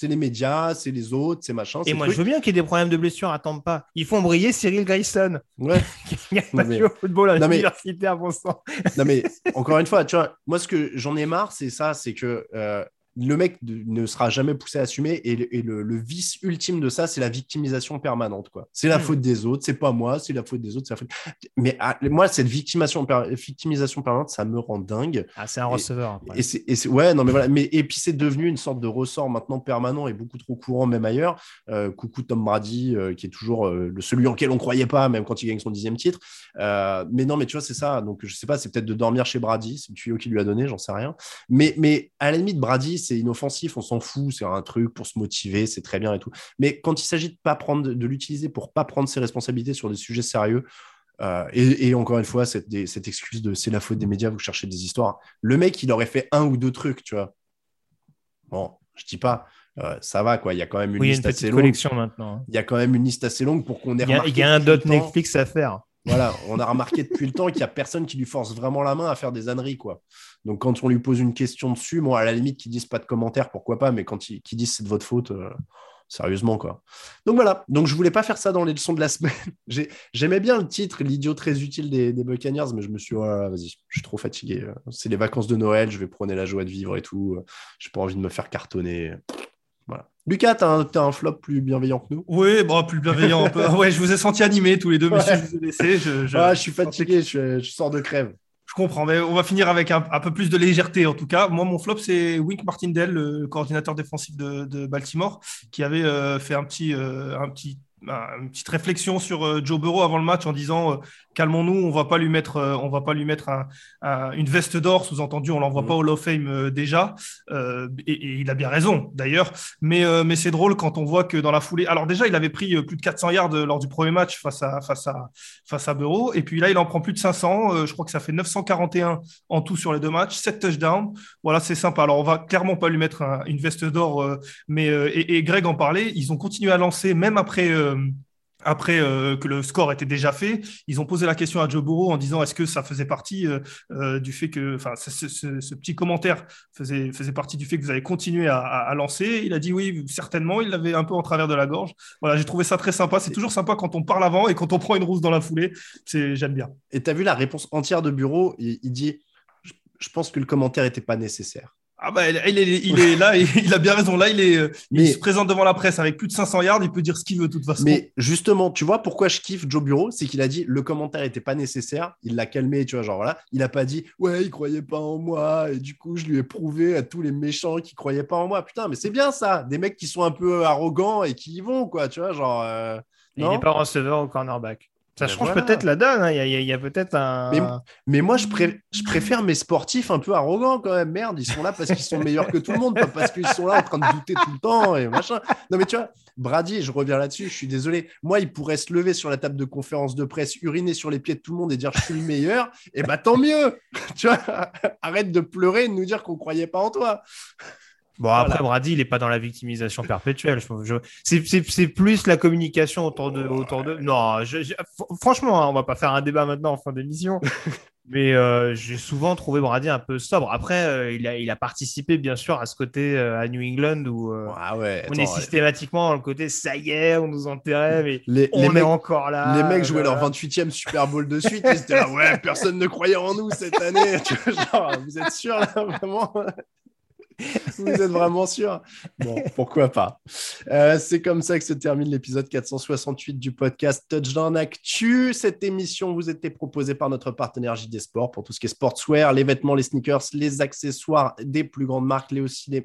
c'est les médias, c'est les autres, c'est machin. Et moi, je veux bien qu'il y ait des problèmes de blessure à pas. Ils font briller Cyril Grayson. Ouais. (laughs) Il a pas mais... au football à l'université à bon sang. non, mais (laughs) encore une fois, tu vois, moi, ce que j'en ai marre, c'est ça, c'est que euh, le mec ne sera jamais poussé à assumer et, le, vice ultime de ça, c'est la victimisation permanente. quoi. C'est la hmm. faute des autres, c'est pas moi, c'est la faute des autres, c'est la faute. Mais ah, moi, cette victimisation, victimisation permanente, ça me rend dingue. Ah, c'est un receveur. Et, c'est, ouais, non, mais voilà. Mais, et puis c'est devenu une sorte de ressort maintenant permanent et beaucoup trop courant, même ailleurs. Euh, coucou Tom Brady, euh, qui est toujours euh, le celui en quel on croyait pas, même quand il gagne son dixième titre. mais non, mais tu vois, c'est ça. Donc je sais pas, c'est peut-être de dormir chez Brady, c'est le tuyau qu'il lui a donné, j'en sais rien. Mais, mais à la limite, Brady, c'est inoffensif, on s'en fout, c'est un truc pour se motiver, c'est très bien et tout. Mais quand il s'agit de pas prendre, de l'utiliser pour pas prendre ses responsabilités sur des sujets sérieux, euh, et, encore une fois, cette, cette excuse de c'est la faute des médias, vous cherchez des histoires. Le mec, il aurait fait un ou deux trucs, tu vois. Bon, je dis pas, euh, ça va quoi. Il y a quand même une liste assez longue. maintenant. Hein. Il y a quand même une liste assez longue pour qu'on ait. Il y a, un dot Netflix à faire. Voilà, on a remarqué depuis le temps qu'il n'y a personne qui lui force vraiment la main à faire des âneries, quoi. Donc, quand on lui pose une question dessus, moi, à la limite, qu'ils disent pas de commentaires, pourquoi pas, mais quand ils, disent c'est de votre faute, euh, sérieusement, quoi. Donc, voilà. Donc, je voulais pas faire ça dans les leçons de la semaine. (laughs) J'aimais bien le titre, l'idiot très utile des, des, Buccaneers, mais je me suis dit, vas-y, je suis trop fatigué. C'est les vacances de Noël, je vais prôner la joie de vivre et tout. J'ai pas envie de me faire cartonner. Lucas, t'as un, un flop plus bienveillant que nous? Oui, bon, plus bienveillant. ouais, je vous ai senti animé tous les deux, monsieur. Je, vous ai laissé, je, je, ah, je suis fatigué, je, sors de crève. Je comprends, mais on va finir avec un, peu plus de légèreté en tout cas. Moi, mon flop, c'est Wink Martindale, le coordinateur défensif de, Baltimore, qui avait euh, fait un petit, euh, un petit une petite réflexion sur euh, Joe Burrow avant le match en disant euh, calmons-nous, on va pas lui mettre, euh, on va pas lui mettre une veste d'or, sous-entendu, on l'envoie mmh. pas au Hall of Fame déjà. Et, il a bien raison d'ailleurs, mais mais c'est drôle quand on voit que dans la foulée, alors déjà il avait pris plus de 400 yards lors du premier match face à face à face à Burrow, et puis là il en prend plus de 500. je crois que ça fait 941 en tout sur les deux matchs, 7 touchdowns. Voilà, c'est sympa. Alors on va clairement pas lui mettre une veste d'or, mais et, et, Greg en parlait, ils ont continué à lancer même après après euh, que le score était déjà fait, ils ont posé la question à Joe Burrow en disant est-ce que ça faisait partie euh, du fait que, enfin, ce, petit commentaire faisait, faisait partie du fait que vous avez continué à, lancer? Il a dit oui, certainement. Il l'avait un peu en travers de la gorge. Voilà, j'ai trouvé ça très sympa. C'est toujours sympa quand on parle avant et quand on prend une rousse dans la foulée. C'est, j'aime bien. Et tu as vu la réponse entière de Bureau il dit je pense que le commentaire n'était pas nécessaire. Ah bah, il, est, il est là, (laughs) il a bien raison. Là, il, est, il se présente devant la presse avec plus de 500 yards, il peut dire ce qu'il veut de toute façon. Mais justement, tu vois pourquoi je kiffe Joe Bureau C'est qu'il a dit le commentaire n'était pas nécessaire, il l'a calmé, tu vois, genre voilà. Il n'a pas dit ouais, il croyait pas en moi, et du coup, je lui ai prouvé à tous les méchants qui croyaient pas en moi. Putain, mais c'est bien ça, des mecs qui sont un peu arrogants et qui y vont, quoi, tu vois, genre. Euh, il n'est pas receveur au cornerback. Ça ben change peut-être la donne. Hein. Il y a, peut-être un. Mais, moi, je, je, préfère mes sportifs un peu arrogants quand même. Merde, ils sont là parce qu'ils sont meilleurs que tout le monde, pas parce qu'ils sont là en train de douter tout le temps et machin. Non, mais tu vois, Brady, je reviens là-dessus, je suis désolé. Moi, il pourrait se lever sur la table de conférence de presse, uriner sur les pieds de tout le monde et dire je suis le meilleur. Et bah tant mieux. (laughs) tu vois, arrête de pleurer et de nous dire qu'on croyait pas en toi. Bon, après, Brady, il n'est pas dans la victimisation perpétuelle. Je, c'est plus la communication autour de. Autour de... Non, franchement, hein, on va pas faire un débat maintenant en fin d'émission. (laughs) mais euh, j'ai souvent trouvé Brady un peu sobre. Après, euh, il, a, il, a, participé, bien sûr, à ce côté euh, à New England où ah ouais, on est systématiquement dans le côté ça y est, on nous enterrait, mais les, on est encore là. Les mecs jouaient leur 28e Super Bowl de suite. ils étaient là, (laughs) ouais, personne ne croyait en nous cette année. genre, vous êtes sûr, là, vraiment? Vous êtes vraiment sûr? Bon, pourquoi pas. Euh, c'est comme ça que se termine l'épisode 468 du podcast Touchdown Actu. Cette émission vous était proposée par notre partenaire JD Sport pour tout ce qui est sportswear, les vêtements, les sneakers, les accessoires des plus grandes marques,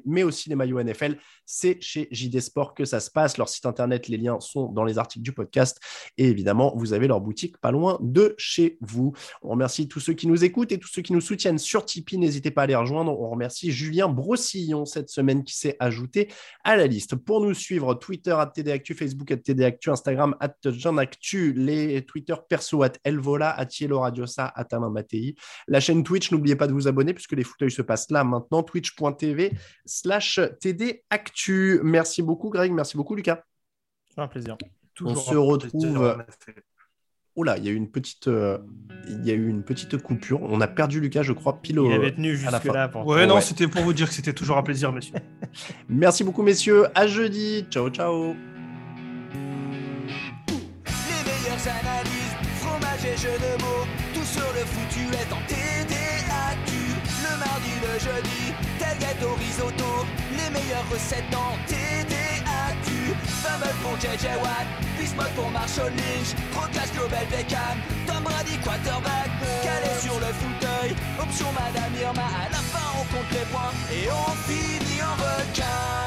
mais aussi les maillots NFL. C'est chez JD Sport que ça se passe. Leur site internet, les liens sont dans les articles du podcast. Et évidemment, vous avez leur boutique pas loin de chez vous. On remercie tous ceux qui nous écoutent et tous ceux qui nous soutiennent sur Tipeee. N'hésitez pas à les rejoindre. On remercie Julien Brossillon cette semaine qui s'est ajouté à la liste. Pour nous suivre, Twitter at TDActu, Facebook at TDActu, Instagram at Actu, les Twitter perso at Elvola, at Yellow Radiosa, at Alain Mattei. La chaîne Twitch, n'oubliez pas de vous abonner puisque les fauteuils se passent là maintenant, twitch.tv slash TDActu. Merci beaucoup, Greg. Merci beaucoup, Lucas. Un plaisir. On se retrouve. Là, il y a eu une petite, euh, il y a eu une petite coupure. On a perdu Lucas, je crois, pile au. Il avait tenu jusque là. Pour... Ouais, non, c'était pour vous dire que c'était toujours un plaisir, monsieur. (laughs) Merci beaucoup, messieurs. À jeudi. Ciao, ciao. Les meilleures analyses, fromage et jeux de mots, tout sur le foutu est en TDAQ. Le mardi, le jeudi, tel gâteau risotto, les meilleures recettes en TDAQ. Pour JJ Watt, Bismuth pour Marshall Lynch, Proclash Global Beckham, Tom Brady quarterback, calé sur le fauteuil, option Madame Irma, à la fin on compte les points. Et on finit en requin.